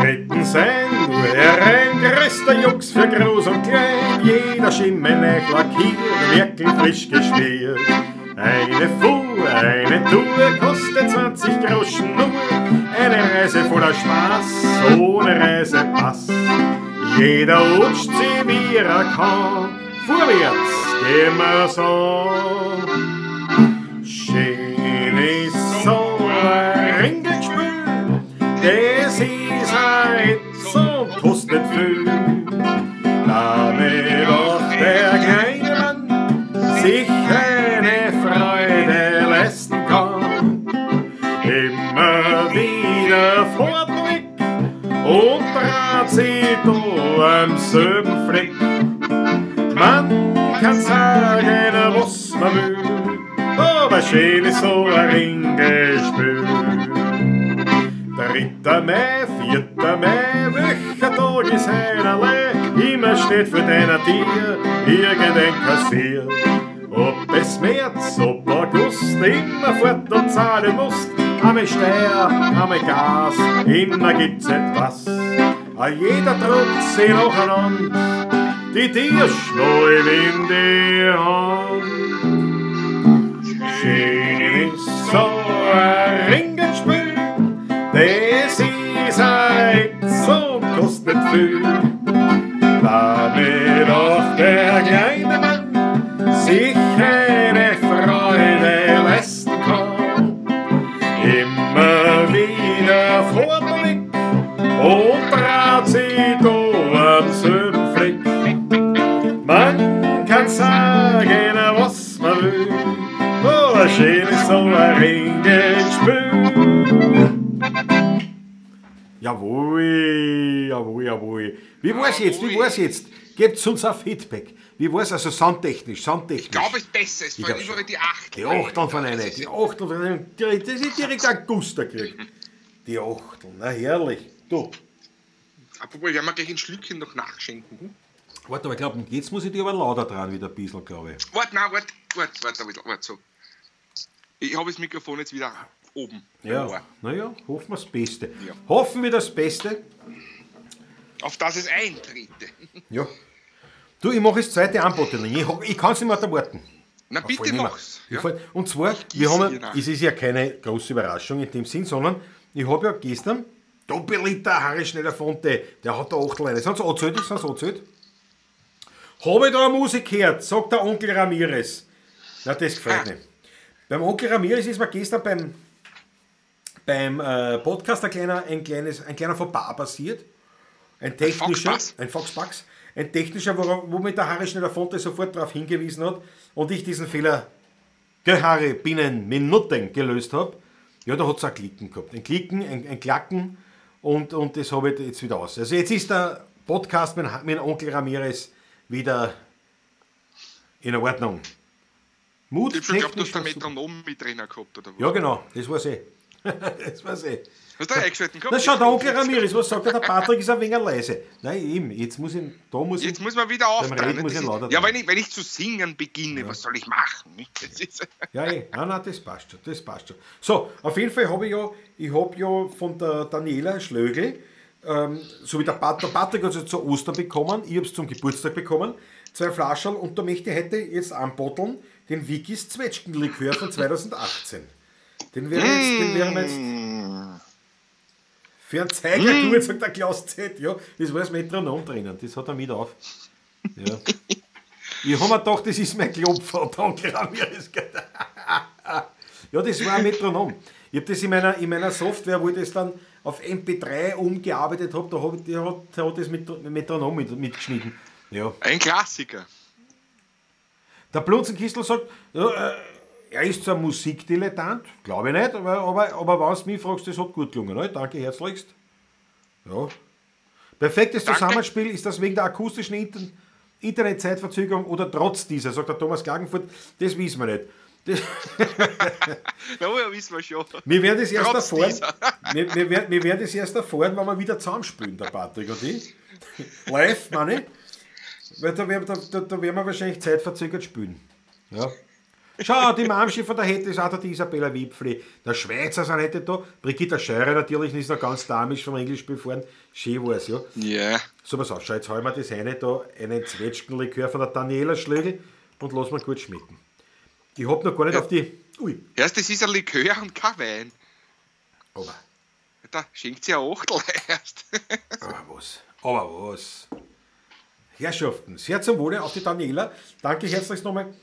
Retten sein, nur ein größter Jux für groß und klein. Jeder Schimmel nach lackiert, wirklich frisch geschmiert. Eine Fuhr, eine Tour kostet 20 Groschen nur. Eine Reise voller Spaß, ohne Reisepass. Jeder rutscht sie wie er kann. Vorwärts wir so. mit Fühl. Habe doch der kleine Mann sich eine Freude leisten kann. Immer wieder fortweg und trat sie da am selben Fleck. Man kann sagen, was man will, aber schön ist so ein Ringgespiel. 3. Mai, 4. Mai, Wochentag ist heinerlei. Immer steht für deiner Tier irgendein Kassier. Ob es März, ob August, immer fort und zahlen musst. Einmal Steuer, einmal Gas, immer gibt's etwas. A jeder drückt sie nacheinander, die Tier schneuen in die Hand. Schön ist so ein das ist ein und kostet viel. Damit auch der kleine Mann sich eine Freude leisten kann. Immer wieder Vorblick und draht sie am Fleck. Man kann sagen, was man will, aber schön ist so ein Ringelspiel. Jawohl, jawohl, jawohl. Wie war's jetzt? Wie Jawohl. war's jetzt? Gebt uns ein Feedback. Wie war's also soundtechnisch? Soundtechnisch. Ich glaube, es ist besser. Es Ich war glaub überall die Acht. Die Achteln von einer, die Achteln von einer, das ist direkt ein Guster gekriegt. Die Achteln, na herrlich. Du, Apropos, werden wir gleich ein Schlückchen noch nachschenken. Hm? warte, aber ich glaube, jetzt muss ich dir aber lauter dran wieder ein bisschen, glaube ich. Warte, nein, warte, warte, warte, warte, warte, so. Ich habe das Mikrofon jetzt wieder oben. Ja, naja, hoffen wir das Beste. Ja. Hoffen wir das Beste. Auf das es eintrete. Ja. Du, ich mache das zweite Anbotteling. Ich, ich kann es nicht mehr erwarten. Na bitte mach's. Ja. Und zwar, wir haben, es ist ja keine große Überraschung in dem Sinn, sondern ich habe ja gestern Doppelliter Harry Schneider Fonte, der hat da Achtel rein. Sind sie angezählt? Sind sie angezählt? Habe ich da eine Musik gehört, sagt der Onkel Ramirez. Na, das gefällt Ah. mir. Beim Onkel Ramirez ist mir gestern beim, beim äh, Podcast ein kleiner, ein, kleines, ein kleiner Fauxpas passiert. Ein technischer, ein Foxpax, ein technischer, wo, womit der Harry Schneider Fonte sofort darauf hingewiesen hat und ich diesen Fehler gell, Harry, binnen Minuten gelöst habe. Ja, da hat es ein Klicken gehabt. Ein Klicken, ein, ein Klacken und, und das habe ich jetzt wieder aus. Also jetzt ist der Podcast mit, mit Onkel Ramirez wieder in Ordnung. Mut, Ich geglaubt, du hast ein Metronom mit drinnen gehabt, oder was? Ja, genau, das war's eh. Das war's eh. Hast du da eingeschalten gehabt? Na schau, der Onkel Ramirez, was sagt er? Der Patrick ist ein wenig leise. Nein, eben, jetzt muss ich, da muss ich, Jetzt muss man wieder auftreten. Reden muss ich lauter ja, wenn ich, wenn ich zu singen beginne, was soll ich machen? Ja, eh. Nein, nein, das passt schon, das passt schon. So, auf jeden Fall habe ich ja, ich habe ja von der Daniela Schlögel ähm, so wie der, Pat, der Patrick hat es zu Ostern bekommen, ich habe es zum Geburtstag bekommen, zwei Flaschen und da möchte ich heute jetzt anbotteln den Wikis Zwetschgenlikör von 2018. Den wäre jetzt, den wären wir jetzt für einen Zeiger Mm. gut, sagt der Klaus Z. Ja, das war das Metronom drinnen, das hat er mit auf. Ja. Ich habe mir gedacht, das ist mein Klopfer, danke Ramirez. Ja, das war ein Metronom. Ich habe das in meiner, in meiner Software, wo ich das dann auf MP3 umgearbeitet habe, da, hab ich, da hat, da hat das mit Metronom mit, mitgeschnitten. Ja. Ein Klassiker. Der Blutzenkistel sagt, ja, äh, er ist zwar Musikdilettant, glaube ich nicht, aber, aber, aber wenn du mich fragst, das hat gut gelungen. Ne? Danke herzlichst. Ja. Perfektes Danke. Zusammenspiel ist das wegen der akustischen Inter Internetzeitverzögerung oder trotz dieser, sagt der Thomas Klagenfurt, das wissen wir nicht. Das, Ja, ja, wissen wir schon. wir werden das erst Trotz erfahren. Wir, wir, werden, wir werden das erst erfahren, wenn wir wieder zusammenspielen, der Patrick und ich. Live, meine ich. Weil da, werden- da, da, da werden wir wahrscheinlich zeitverzögert spielen. Ja. Schau, die Mamschiffer, da hätte es auch der Isabella Wipfli. Der Schweizer sind heute da. Brigitte Scheurer natürlich, die ist noch ganz damisch vom Englisch befahren. Schön war's, ja. Ja. So, pass auf, schau, jetzt haben wir das eine da, einen Zwetschgenlikör von der Daniela Schlögel und lass mal kurz schmecken. Ich hab noch gar nicht auf die. Ui, Erst, das ist ein Likör und kein Wein. aber. Da schenkt sie ein Achtel erst. Aber was? Aber was? Herrschaften, sehr zum Wohle auf die Daniela. Danke herzlichst nochmal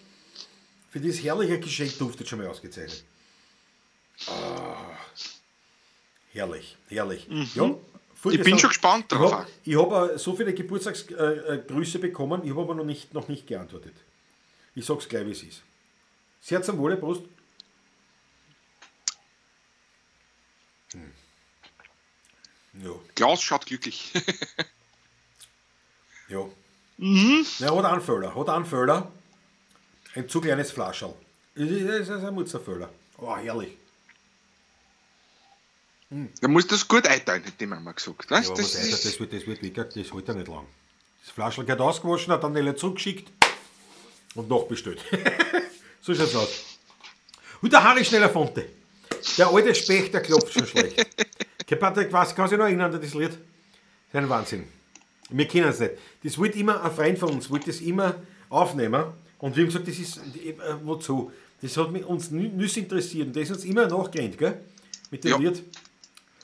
für dieses herrliche Geschenk. Duftet schon mal ausgezeichnet. Ah, herrlich, herrlich. Ja, Ich bin schon gespannt Ich drauf. habe hab, äh, so viele Geburtstagsgrüße äh, Grüße bekommen, ich habe aber noch nicht, noch nicht geantwortet. Ich sag's gleich, wie es ist. Sehr zum Wohle, Prost. Hm. Ja. Klaus schaut glücklich. Ja. Mhm. Ja, hat einen Fehler. Hat einen Fehler. Ein zu kleines Flascherl. Das ist ein Mutzerfehler. Oh, herrlich. Da muss das gut einteilen, hat die Mama gesagt. Weißt? Ja, das das, ist, das, wird, das wird weg, das hält ja nicht lang. Das Flascherl geht ausgewaschen, hat dann Nelle zurückgeschickt und nachbestellt. so schaut's aus. Und der Harry Schnellerfonte. Der alte Specht, der klopft schon schlecht. Kein Patrick, was kann sich noch erinnern an das Lied? Das ist ein Wahnsinn. Wir kennen es nicht. Das wollte immer ein Freund von uns, wollte das immer aufnehmen. Und wir haben gesagt, das ist, äh, wozu? Das hat mich uns nüss interessiert. Und das ist uns immer nachgerannt, gell? Mit dem Ja. Lied.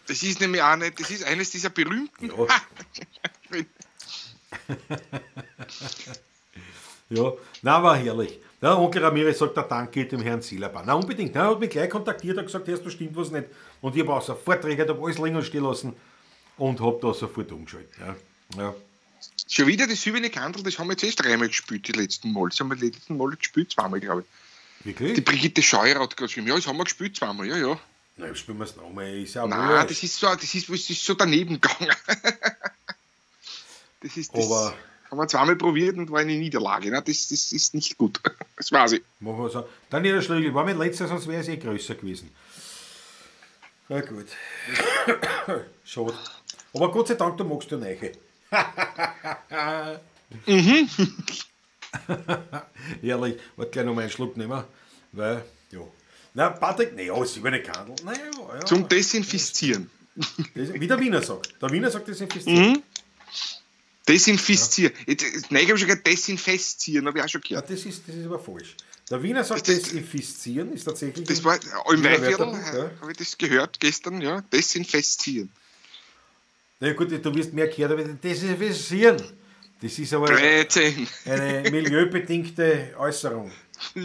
das ist nämlich auch nicht, das ist eines dieser berühmten. Ja. Ja, na war herrlich. Der Onkel Ramirez sagt, der Dank geht dem Herrn Silbermann. Na unbedingt. Er hat mich gleich kontaktiert und gesagt, Herr, da stimmt was nicht. Und ich habe auch sofort reagiert, habe alles liegen und stehen lassen und habe da sofort umgeschaltet. Ja. Ja. Schon wieder das silberne Kandel, das haben wir jetzt erst dreimal gespielt, die letzten Mal. Das haben wir die letzten Mal gespielt, zweimal, glaube ich. Die Wirklich? Brigitte Scheuer hat gerade geschrieben, ja, das haben wir gespielt, zweimal, ja, ja. Na, spielen wir es nochmal. Ist ja Nein, wurscht. das ist so, das ist, das ist so daneben gegangen. das ist, das Aber- haben wir zweimal probiert und war eine Niederlage. Ne? Das, das ist nicht gut. Das weiß ich. Machen wir so. Daniela Schlegel, war mein letzter, sonst wäre es eh größer gewesen. Na gut. Schade. Aber Gott sei Dank, du magst ja Neiche. Ehrlich, warte gleich noch mal einen Schluck nehmen, weil, ja. Na, Patrick, naja, ist über eine Kandel. Naja, ja. Zum Desinfizieren. Wie der Wiener sagt. Der Wiener sagt desinfizieren. Desinfizieren. Jetzt, nein, ich habe schon gesagt, desinfestieren, habe ich auch schon Ja, gehört. das, ist, das ist aber falsch. Der Wiener sagt Das- desinfizieren, ist tatsächlich. Das war im Weinviertel, ja. habe ich das gehört gestern, ja. Desinfestieren. Na gut, du wirst mehr gehört, aber desinfizieren. Das ist aber 13. eine milieubedingte Äußerung.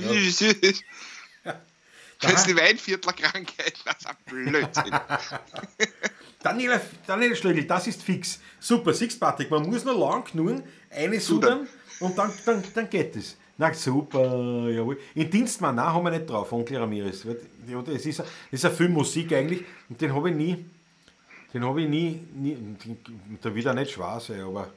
Das ist die Weinviertlerkrankheit, das ist ein Blödsinn. Daniela, Daniela Schlegel, das ist fix. Super, Patrick, man muss nur lang genug eine sudern und dann, dann, dann geht es. Na super, jawohl. In Dienstmann, nein, haben wir nicht drauf, Onkel Ramirez. Ja, das ist, ein- das ist ein Film Musik eigentlich und den habe ich nie, den habe ich nie, nie da wird er nicht schwer sein, aber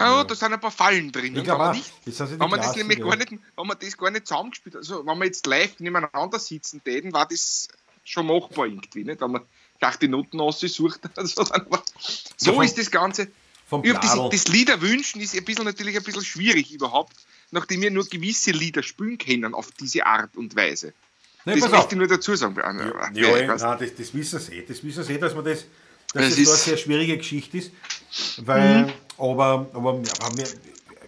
Ah, da sind ein paar Fallen drin. Ich Und glaub wenn man auch. nicht- Das sind so wenn man das nämlich ja. gar nicht, wenn man das gar nicht zusammengespielt hat, also wenn wir jetzt live nebeneinander sitzen täten, war das schon machbar irgendwie, nicht? Wenn man gleich die Noten aussucht. Dann, aber so vom- ist das Ganze. das, das Lieder wünschen ist ein bisschen, natürlich ein bisschen schwierig überhaupt, nachdem wir nur gewisse Lieder spielen können auf diese Art und Weise. Nein, das möchte ich nur dazu sagen. Ja, Ja, nein, das, das wissen sie eh. Das wissen sie eh, dass wir das, dass Es es, da eine ist- sehr schwierige Geschichte ist. Weil, aber, aber, aber wir,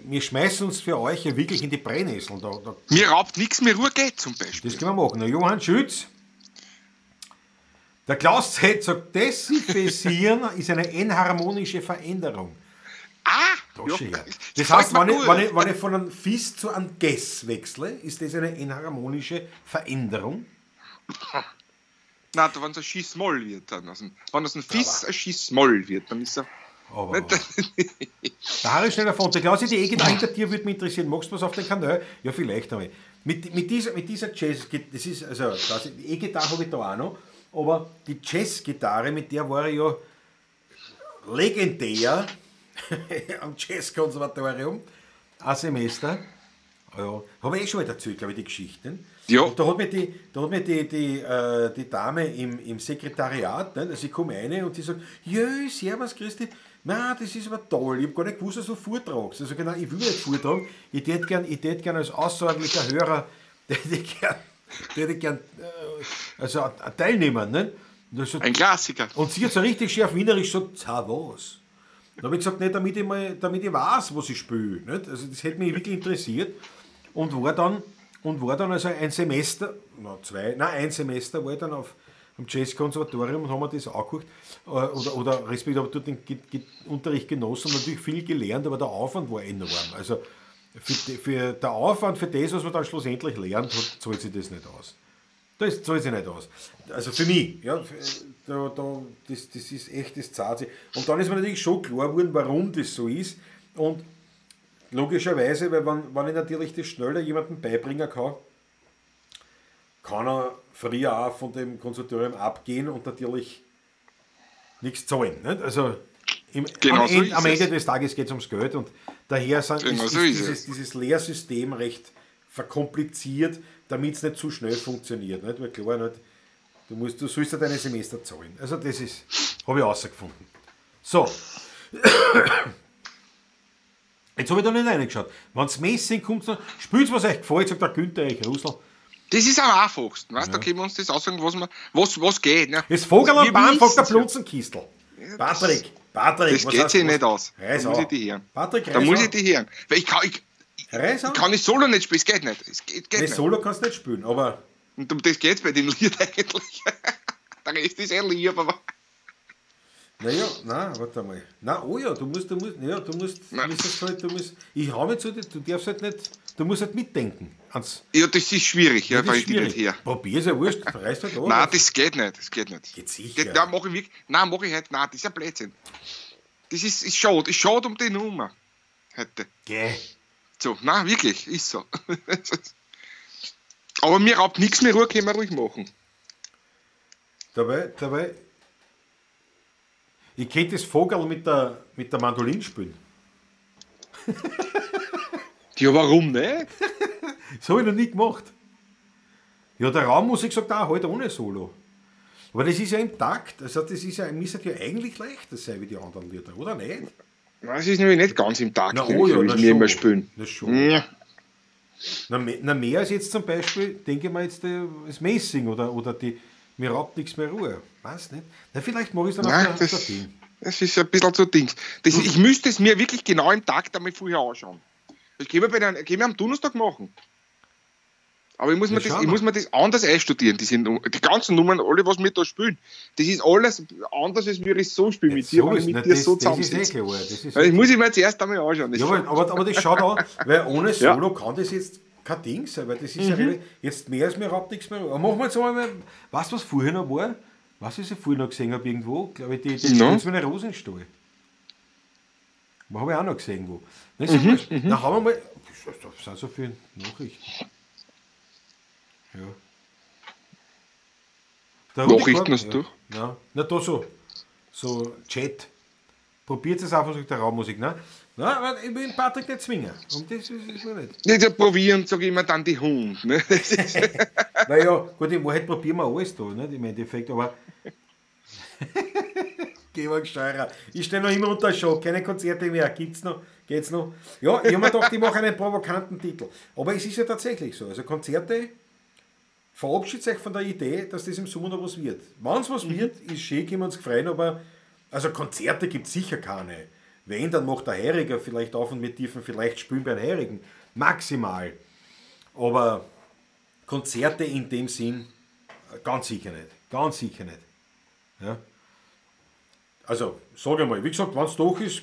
wir schmeißen uns für euch ja wirklich in die Brennnessel. Da, da, Mir raubt nichts mehr Ruhe geht zum Beispiel. das können wir machen. Der Johann Schütz, der Klaus Z sagt, Desinfizieren ist eine enharmonische Veränderung. Ah! Da ja, das heißt, wenn ich, wenn, ich, wenn ich von einem Fis zu einem Gess wechsle, ist das eine enharmonische Veränderung. Nein, wenn es ein Schießmoll wird, dann. Also, wenn es ein Fiss ein Schießmoll wird, dann ist er. Aber, Nicht, Der Harry schnell davon. Der Klaus, die E-Gitarre hinter dir würde mich interessieren. Magst du was auf den Kanal? Ja, vielleicht einmal. Mit, mit, dieser, mit dieser Jazz, das ist, also, die E-Gitarre habe ich da auch noch, aber die Jazz-Gitarre, mit der war ich ja legendär am Jazzkonservatorium, ein Semester. Ja, habe ich eh schon mal erzählt, glaube ich, die Geschichten. Ja. Und da hat mir die, da hat mir die, die, äh, die Dame im, im Sekretariat, ne, also ich komme rein und die sagt, jö, servus Christi, na, das ist aber toll, ich habe gar nicht gewusst, dass du vortragst. Also genau, ich will nicht vortragen, ich hätte gern, ich tät gern als außerordentlicher Hörer, hätte ich gern, hätte ich gern äh, also ein teilnehmen. Ne? So, ein Klassiker. und sie hat so richtig scharf wienerisch gesagt, za was? Dann habe ich gesagt, nicht, damit ich, mal, damit ich weiß, was ich spiele. Also das hätte mich wirklich interessiert. Und war dann, und war dann also ein Semester, na zwei, nein, ein Semester war ich dann auf am Jazzkonservatorium und haben wir das angeguckt. Äh, Oder, oder respektive habe dort den Unterricht genossen und natürlich viel gelernt, aber der Aufwand war enorm. Also für, für der Aufwand, für das, was man dann schlussendlich lernt, zahlt sich das nicht aus. Das zahlt sich nicht aus. Also für mich, ja, da, da, das, das ist echt, das sich. Und dann ist mir natürlich schon klar geworden, warum das so ist. Und logischerweise, weil wenn, wenn ich natürlich das schneller jemandem beibringen kann, kann er früher auch von dem Konservatorium abgehen und natürlich nichts zahlen. Nicht? Also im, Genau am, so Ende, ist am. Ende des Tages geht es ums Geld und daher sind, Genau ist, so ist ist dieses, es. dieses Lehrsystem recht verkompliziert, damit es nicht zu schnell funktioniert. Nicht? Weil klar, nicht, du, musst, du sollst ja deine Semester zahlen. Also das ist, habe ich herausgefunden. So. Jetzt habe ich da nicht reingeschaut. Wenn es Messing kommt, spielt was euch gefällt, sagt der Günther Erich Rusl. Das ist am einfachsten, weißt du? Da können wir uns das aussagen, was, was, was geht. Ne? Das Vogel am Bahn fragt der wissen's ja. Blunzenkistel. Patrick, Patrick, Das geht sich nicht aus. Da muss ich die hören. Patrick, Da muss ich die hören. Weil ich kann, ich, ich, ich kann nicht solo nicht spielen, es geht nicht. Es geht, geht Nee, nicht. Solo kannst du nicht spielen, aber Und um das geht es bei dem Lied eigentlich. Der Rest ist eh lieb, aber. naja, nein, warte mal. Na, oh ja, du musst, du musst, ja, du musst, du Nein. musst halt, du musst, ich mir zu dir, du darfst halt nicht, du musst halt mitdenken. Ans, Ja, das ist schwierig, ja, weil ich die nicht schwierig. her. Probier's ja wurscht, reißt halt an. Nein, das geht nicht. Das geht nicht. Geht sicher. Das, nein, mach ich wirklich. Nein, mach ich heute. Nein, das ist ein Blödsinn. Das ist, ist schade. Ist schade um die Nummer. Heute. Geh. So, nein, wirklich, ist so. Aber mir raubt nichts mehr Ruhe, können wir ruhig machen. Dabei, dabei, ich könnte das Vogel mit der, mit der Mandolin spielen. Ja, warum nicht? Das habe ich noch nie gemacht. Ja, der Raummusik sagt auch, halt ohne Solo. Aber das ist ja im Takt. Also das ist ja, müsste ja eigentlich leichter sein wie die anderen Lieder, oder nicht? Nein, es ist nämlich nicht ganz im Takt, nämlich, oh ja, wie mir immer spielen. Na schon. Ja. Na, me- na mehr als jetzt zum Beispiel, denke ich mal jetzt äh, das Messing oder, oder die, mir raubt nichts mehr Ruhe. Weiß nicht. Na, vielleicht mache ich es dann Nein, der, das- Ding. Das ist ein bisschen so Dings. Das, ich müsste es mir wirklich genau im Takt einmal vorher anschauen. Das können wir, bei den, können wir am Donnerstag machen. Aber ich muss, Ja, mir das, ich muss mir das anders einstudieren. Die, sind, die ganzen Nummern, alle, was wir da spielen, das ist alles anders, als würde ich so spielen mit dir, wenn ich mit dir das, so das ist eh. Das ist Also, Das muss ich mir jetzt erst einmal anschauen. Das Ja, aber, aber, das schaut an, weil ohne Ja. Solo kann das jetzt kein Ding sein, weil das ist Mhm. ja jetzt mehr als mir raubt nichts mehr. Aber machen wir jetzt einmal, weißt du, was vorher noch war? Was ich vorher noch gesehen habe irgendwo? Glaube ich, die, die no. mit Rosenstall. Habe ich auch noch gesehen wo. Dann, Mhm, ja wurscht. dann haben wir mal. Das sind so viele Nachrichten. Ja. Der Nachrichten hast ja. du? Ja. Na, da so. So Chat. Probiert es einfach, sagt der Raummusik. Ne? Na, aber ich will den Patrick nicht zwingen. Und das ist, ist mir nicht. Nicht ja, probieren, sage ich immer dann die Hund. Ne? Naja, gut, in Wahrheit probieren wir alles da, nicht? im Endeffekt, aber. Georg Steurer. Ich stehe noch immer unter Schock. Keine Konzerte mehr. Gibt's noch? Geht's noch? Ja, ich habe mir gedacht, ich mache einen provokanten Titel. Aber es ist ja tatsächlich so. Also Konzerte verabschiedet sich von der Idee, dass das im Sommer noch was wird. Wenn es was wird, ist schön, können wir uns freuen, aber Also Konzerte gibt es sicher keine. Wenn, dann macht der Heriger vielleicht auf und wir dürfen vielleicht spielen bei den Herigen. Maximal. Aber Konzerte in dem Sinn, äh, ganz sicher nicht. Ganz sicher nicht. Ja. Also, sage mal, wie gesagt, wenn es doch ist,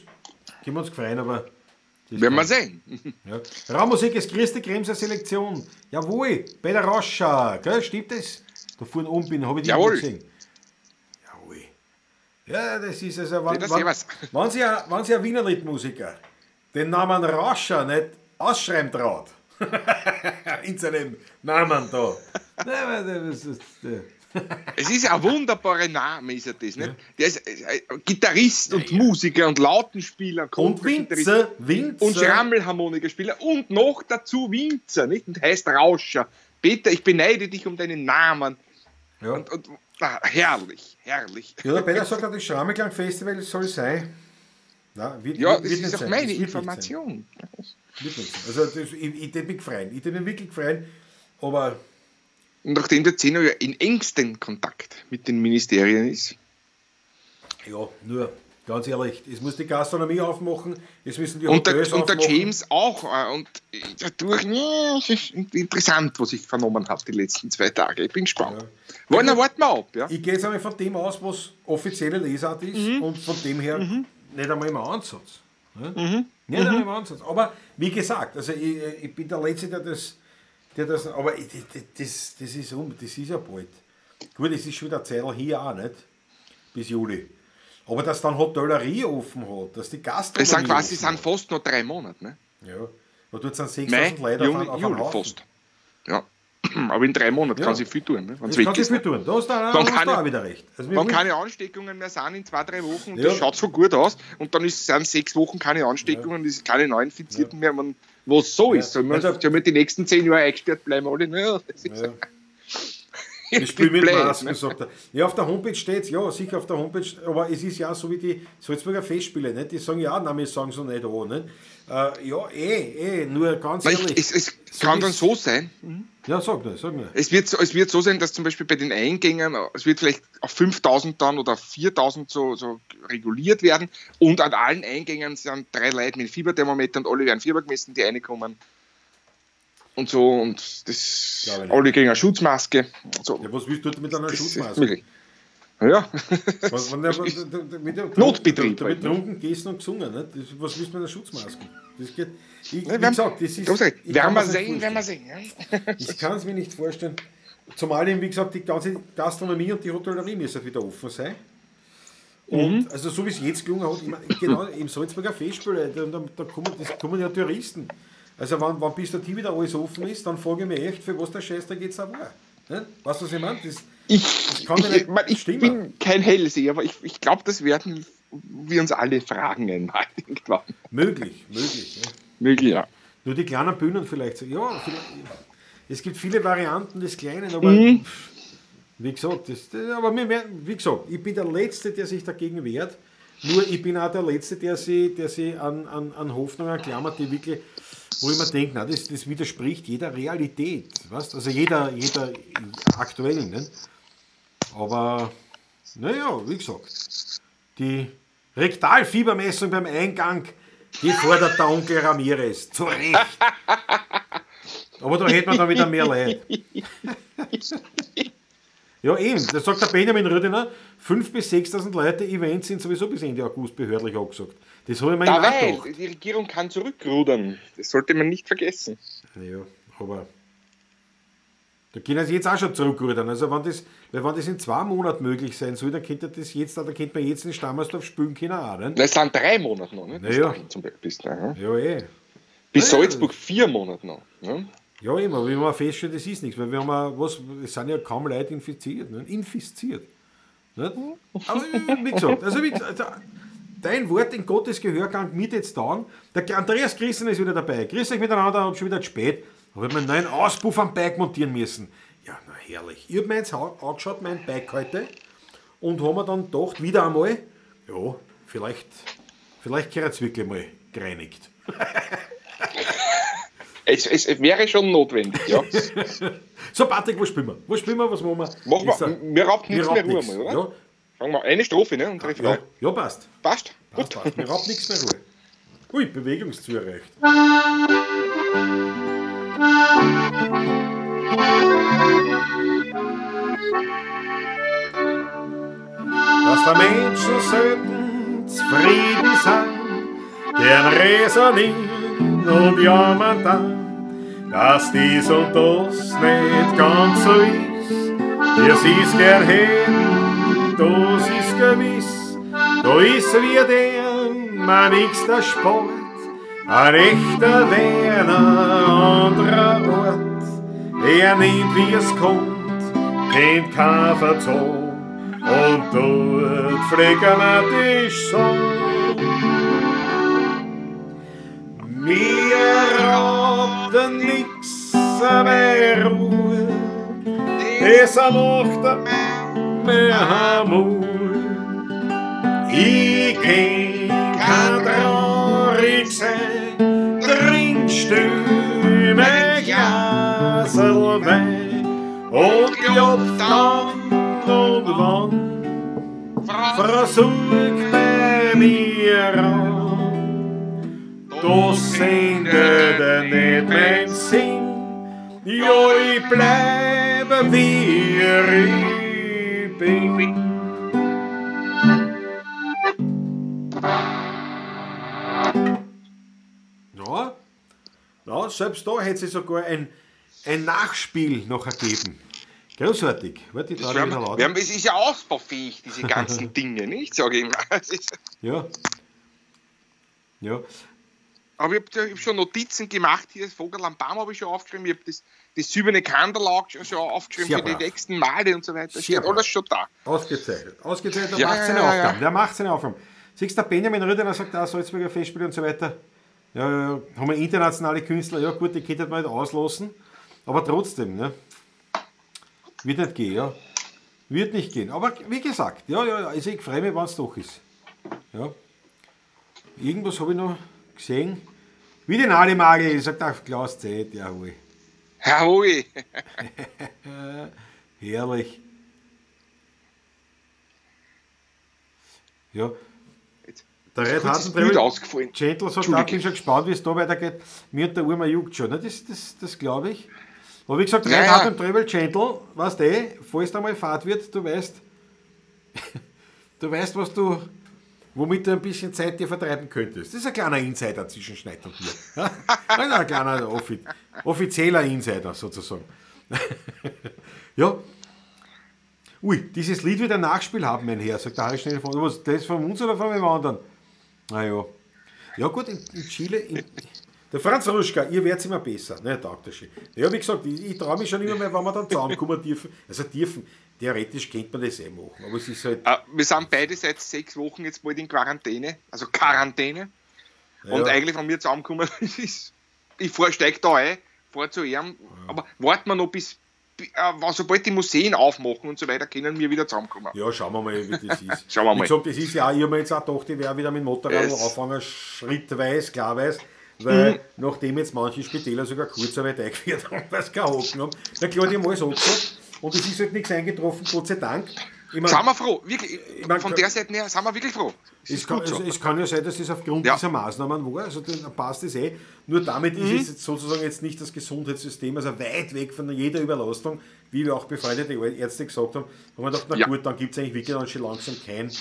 können wir uns freuen, aber. Das Werden wir sehen. Ja. Raummusik ist größte Kremser Selektion. Jawohl, bei der Rauscher, gell, stimmt das? Da vorne oben bin, habe ich die Jawohl. gesehen. Jawohl. Ja, das ist also, wenn, Wieder wenn, wenn, Sie, wenn Sie ein Wiener Liedmusiker den Namen Rauscher nicht ausschreiben traut, in seinem Namen da. Nein, das ist, Es ist ein wunderbarer Name, ist er das, nicht? Der ist äh, Gitarrist und Musiker und Lautenspieler, und Winzer, Winzer. und Schrammelharmonikaspieler und noch dazu Winzer, nicht? Und heißt Rauscher. Peter, ich beneide dich um deinen Namen. Ja. Und, und ah, herrlich, herrlich. Ja, der Peter sagt, das Schrammelklang-Festival soll sein. Na, wird, Ja, wird, das wird ist auch sein. meine Information. Also das, ich, ich mich freuen. Ich mich wirklich freuen. Aber Und nachdem der Zeno ja in engstem Kontakt mit den Ministerien ist, ja, nur ganz ehrlich, es muss die Gastronomie aufmachen, es müssen die und der, Hotels und der aufmachen. James auch, äh, und äh, dadurch, ja, es ist interessant, was ich vernommen habe die letzten zwei Tage. Ich bin gespannt. Ja. Wollen wir warten wir ab, ja? Ich gehe jetzt einmal von dem aus, was offizielle Lesart ist Mhm. und von dem her nicht einmal im Ansatz. Ne? Mhm. Nicht einmal im Ansatz. Aber wie gesagt, also ich, ich bin der Letzte, der das, der das aber das, das, ist, um, das ist ja bald. Gut, es ist schon wieder Zeit hier auch nicht, bis Juli. Aber dass dann Hotellerie offen hat, dass die Gastronomie Es sind quasi sind fast noch drei Monate, ne? Ja, und dort sind Mai, 6000 Leute auf, Juni, einen- auf Juli Haufen. fast. Ja. Aber in drei Monaten Ja. kann sich viel tun, ne? wenn Das es weg kann sich viel tun. Da hast du, da Dann hast du ich- auch wieder recht. Also Wenn keine Ansteckungen mehr sind in zwei, drei Wochen und Ja. das schaut so gut aus und dann ist, sind sechs Wochen keine Ansteckungen, es ist keine Neuinfizierten mehr, man, was so ist. Sollen wir, Also- wir die nächsten zehn Jahre eingesperrt bleiben alle? Naja, das ist Ja. Ich spiele mit Masken, ne? sagt er. Ja, auf der Homepage steht es, ja, sicher auf der Homepage, aber es ist ja so wie die Salzburger Festspiele, nicht? die sagen ja, nein, wir sagen so nicht an. Nicht? Äh, ja, eh, eh, nur ganz Nein, ehrlich. es, es so kann dann so sein, Ja, sag nur, sag nur. es wird, so- es wird so sein, dass zum Beispiel bei den Eingängen, es wird vielleicht auf 5000 dann oder auf 4000 so, so reguliert werden und an allen Eingängen sind drei Leute mit Fieberthermometer und alle werden Fieber gemessen, die reinkommen. Und so, und das, alle kriegen eine Schutzmaske. So, Ja, was willst du mit einer das Schutzmaske? Ja, Was, wenn der, der, der, mit der, Notbetrieb Der, der ne? betrunken gegessen und gesungen. Nicht? Das, was willst du mit einer Schutzmaske? Das geht, ich, wie gesagt, das ist. werden wir sehen, werden wir sehen. Ja? Ich kann es mir nicht vorstellen. Zumal eben, wie gesagt, die ganze Gastronomie und die Hotellerie müssen wieder offen sein. Und Mhm. also so wie es jetzt gelungen hat, ich meine, genau im Salzburger Festspiel, da, da, da, kommen, das kommen ja Touristen. Also wenn, wenn bis dahin wieder alles offen ist, dann frage ich mich echt, für was der Scheißdreck jetzt auch war. Nicht? Weißt du, was ich meine? Das, Ich, mir ich, nicht man, ich bin kein Hellseher, aber ich, ich glaube, das werden wir uns alle fragen einmal irgendwann. möglich, möglich. Ja. Möglich, ja. Nur die kleinen Bühnen vielleicht. Ja, vielleicht, es gibt viele Varianten des Kleinen, aber Mhm. wie gesagt, das, aber werden, wie gesagt, ich bin der Letzte, der sich dagegen wehrt. Nur ich bin auch der Letzte, der sich, der sich an, an, an Hoffnungen klammert, die wirklich, wo ich mir denke, na, das, das widerspricht jeder Realität. Weißt? Also jeder, jeder aktuellen. Ne? Aber, naja, wie gesagt, die Rektalfiebermessung beim Eingang, die fordert der Onkel Ramirez. Zu Recht. Aber da hätte man dann wieder mehr Leid. Ja, eben, das sagt der Benjamin Rüdiner, 5.000 bis 6.000 Leute Events sind sowieso bis Ende August behördlich angesagt. Das habe ich mir Dabei, die Regierung kann zurückrudern. Das sollte man nicht vergessen. Ja, aber da können sie jetzt auch schon zurückrudern. Also wenn das, weil wenn das in zwei Monaten möglich sein soll, dann könnte das jetzt, dann könnte man jetzt in Stammersdorf spielen können auch, ne? Das sind drei Monate noch, ne? Bis Ja, ja. zum. Bis, dahin. Ja, eh. bis Ja, ja. Salzburg vier Monate noch. Ne? Ja, immer, aber wie man feststellt, das ist nichts, weil wir haben was, es sind ja kaum Leute infiziert, ne? infiziert. Nicht? Aber wie gesagt, also wie, gesagt, dein Wort in Gottes Gehör kann mir jetzt dauern. Der Andreas Christen ist wieder dabei. Grüß euch miteinander, hab schon wieder zu spät. Habe ich meinen neuen Auspuff am Bike montieren müssen. Ja, na herrlich. Ich habe mir jetzt au- angeschaut, mein Bike heute, und haben mir dann gedacht, wieder einmal, ja, vielleicht, vielleicht gehört es wirklich mal gereinigt. Es, es wäre schon notwendig, ja. So, Patrick, wo spielen wir? Wo spielen wir? Was machen wir? Machen wir, äh, mir raubt Mir nichts mehr Ruhe, mal, oder? Ja. Fangen wir eine Strophe, ne? Und Ja, ja passt. Passt? passt, Gut. passt. Mir raubt nichts mehr Ruhe. Ui, Bewegungsziel erreicht. dass der Menschen sollten zufrieden sein, gern resonieren und jammern dann, dass dies und das nicht ganz so ist, wie sie's gern hätten, das ist gewiss, da ist wie der mein nächster Sport, ein echter Werner, anderer Ort, er nimmt wie es kommt, kennt kein Verzogen. Und dort fliegen wir die Sonne. Mir raten nix mehr Ruhe, es macht mehr Mut. Ich kann traurig sein, trinkst du mein Glasel Wein und klopft an und wann versuch bei mir an. Das sendet nicht mein Sinn, ja, Ja, ja selbst da hätte es sogar ein, ein Nachspiel noch ergeben. Großartig. Warte, ich wir haben, wir haben, es ist ja ausbaufähig, diese ganzen Dinge, nicht? Sage ich ist- Ja. Ja. Aber ich habe hab schon Notizen gemacht, hier das Vogel am Baum habe ich schon aufgeschrieben, ich habe das, das silberne Kandelag schon schon aufgeschrieben Sehr für die brav. nächsten Male und so weiter. Steht alles schon da. Ausgezeichnet. Ausgezeichnet, der Ja, macht seine ja, ja. Aufgaben. Der macht seine Aufgaben. Siehst du, der Benjamin Rüdener sagt auch Salzburger Festspiele und so weiter. Ja, ja, ja, haben wir internationale Künstler, ja gut, die könnte man nicht auslassen, aber trotzdem, ne? Wird nicht gehen, ja. Wird nicht gehen. Aber wie gesagt, ja, ja, also ich freue mich, wenn es doch ist. Ja. Irgendwas habe ich noch gesehen. Wie den Ali Magel, sagt auch Klaus Zeit, jawohl. Jawohl. Herrlich. Ja. Der Red Hartenbrell ausgefallen. Gentle ich bin schon gespannt, wie es da weitergeht. Mir und der Uhr, man juckt schon. Ne? Das, das, das glaube ich. Aber wie gesagt, Red ja. Hart und Travel Gentle, weißt du, eh, falls da mal Fahrt wird, du weißt, du weißt, was du, womit du ein bisschen Zeit dir vertreiben könntest. Das ist ein kleiner Insider zwischen Schneid und mir. Ein, ein kleiner offi offizieller Insider sozusagen. ja. Ui, dieses Lied wird ein Nachspiel haben, mein Herr, sagt der Harry schnell von. Was, das von uns oder von wem anderen? Naja. Ja gut, in, in Chile, in, der Franz Ruschka, ihr werdet immer besser. Ne, taugt das schon. Ja, wie gesagt, ich, ich traue mich schon immer mehr, wenn wir dann zusammenkommen dürfen. Also dürfen, theoretisch könnte man das eh machen, aber es ist halt, Äh, wir sind beide seit sechs Wochen jetzt bald in Quarantäne, also Quarantäne. Und Ja. eigentlich, wenn wir zusammenkommen, ist, ich fahr, steig da ein, fahr zu ihm, aber warten wir noch bis, sobald die Museen aufmachen und so weiter, können wir wieder zusammenkommen. ja, schauen wir mal, wie das ist. Schauen wir mal. gesagt, das ist ja ich habe mir jetzt auch gedacht, ich werde wieder mit dem Motorrad anfangen, schrittweise, klarweise. Weil, Mhm. nachdem jetzt manche Spitäler sogar Kurzarbeit eingeführt haben, weil sie keine Hocken haben, na klar, die haben alles angesagt. Und es ist halt nichts eingetroffen, Gott sei Dank. Ich mein, Sind wir froh, wirklich, mein, von der Seite her sind wir wirklich froh. Es kann, so. es, es kann ja sein, dass es aufgrund Ja. dieser Maßnahmen war, also dann passt es eh. Nur damit Mhm. ist es jetzt sozusagen jetzt nicht das Gesundheitssystem, also weit weg von jeder Überlastung, wie wir auch befreundete Ärzte gesagt haben. Da haben wir gedacht, na Ja. gut, dann gibt es eigentlich wirklich dann schon langsam kein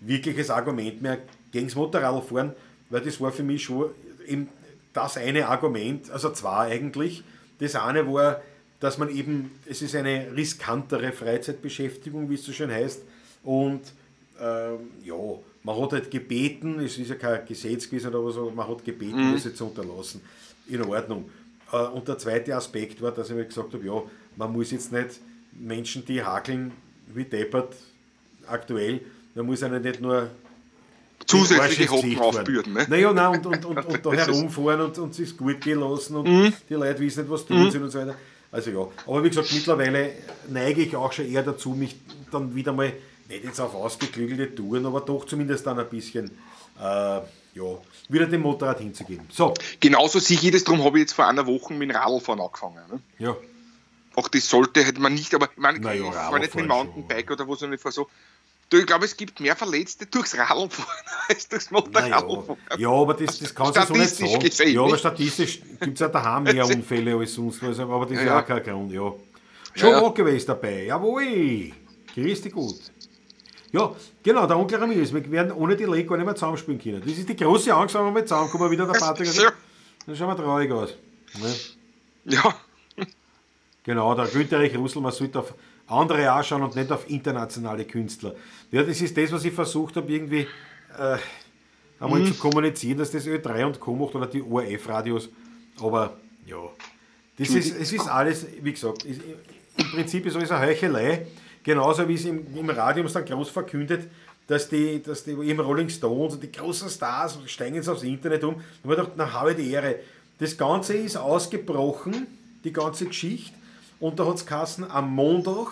wirkliches Argument mehr gegen das Motorradfahren, weil das war für mich schon eben das eine Argument, also zwei eigentlich. Das eine war, dass man eben, es ist eine riskantere Freizeitbeschäftigung, wie es so schön heißt, und ähm, ja, man hat halt gebeten, es ist ja kein Gesetz gewesen oder so, man hat gebeten, das jetzt zu unterlassen. In Ordnung. Äh, und der zweite Aspekt war, dass ich mir gesagt habe, ja, man muss jetzt nicht Menschen, die hakeln wie deppert aktuell, man muss ihnen nicht nur Zusätzliche Hocken aufbürden. Ne? Naja, nein, und, und, und, und da herumfahren und, und es ist gut gelassen und Mhm. die Leute wissen nicht, was tun sind und so weiter. Also ja, aber wie gesagt, mittlerweile neige ich auch schon eher dazu, mich dann wieder mal, nicht jetzt auf ausgeklügelte Touren, aber doch zumindest dann ein bisschen, äh, ja, wieder dem Motorrad hinzugeben. So, Genauso sehe ich das, darum habe ich jetzt vor einer Woche mit dem Radlfahren angefangen. Ne? ja, Auch das sollte, hätte man nicht, aber ich meine, Na ja, ich fahre nicht mit dem Mountainbike oder wo, sondern ich fahre so. Du, ich glaube, es gibt mehr Verletzte durchs Radlfahren als durchs Motorradfahren. Naja. Ja, aber das, das kannst du so nicht sagen. gesehen, ja, aber statistisch gibt es ja daheim mehr Unfälle als sonst was, aber das ist ja Ja. auch kein Grund, ja. Schon Ja. ja. gewesen dabei, jawohl. Grüß dich gut. Ja, genau, der Onkel Ramirez, wir werden ohne die Lego gar nicht mehr zusammenspielen können. Das ist die große Angst, wenn wir mal zusammenkommen, wieder der Patrick. Ja. Dann schauen wir traurig aus. Ne? Ja, Genau, der Günther Russell, man sollte auf andere anschauen und nicht auf internationale Künstler. Ja, das ist das, was ich versucht habe, irgendwie äh, einmal Mhm. zu kommunizieren, dass das Ö3 und Co. macht oder die ORF-Radios. Aber ja, das ist, es ist alles, wie gesagt, ist, im Prinzip ist alles eine Heuchelei. Genauso wie es im, im Radio dann groß verkündet, dass die, dass die eben Rolling Stones und die großen Stars steigen jetzt aufs Internet um. Da habe ich gedacht, na habe die Ehre. Das Ganze ist ausgebrochen, die ganze Geschichte. Und da hat es geheißen, am Montag,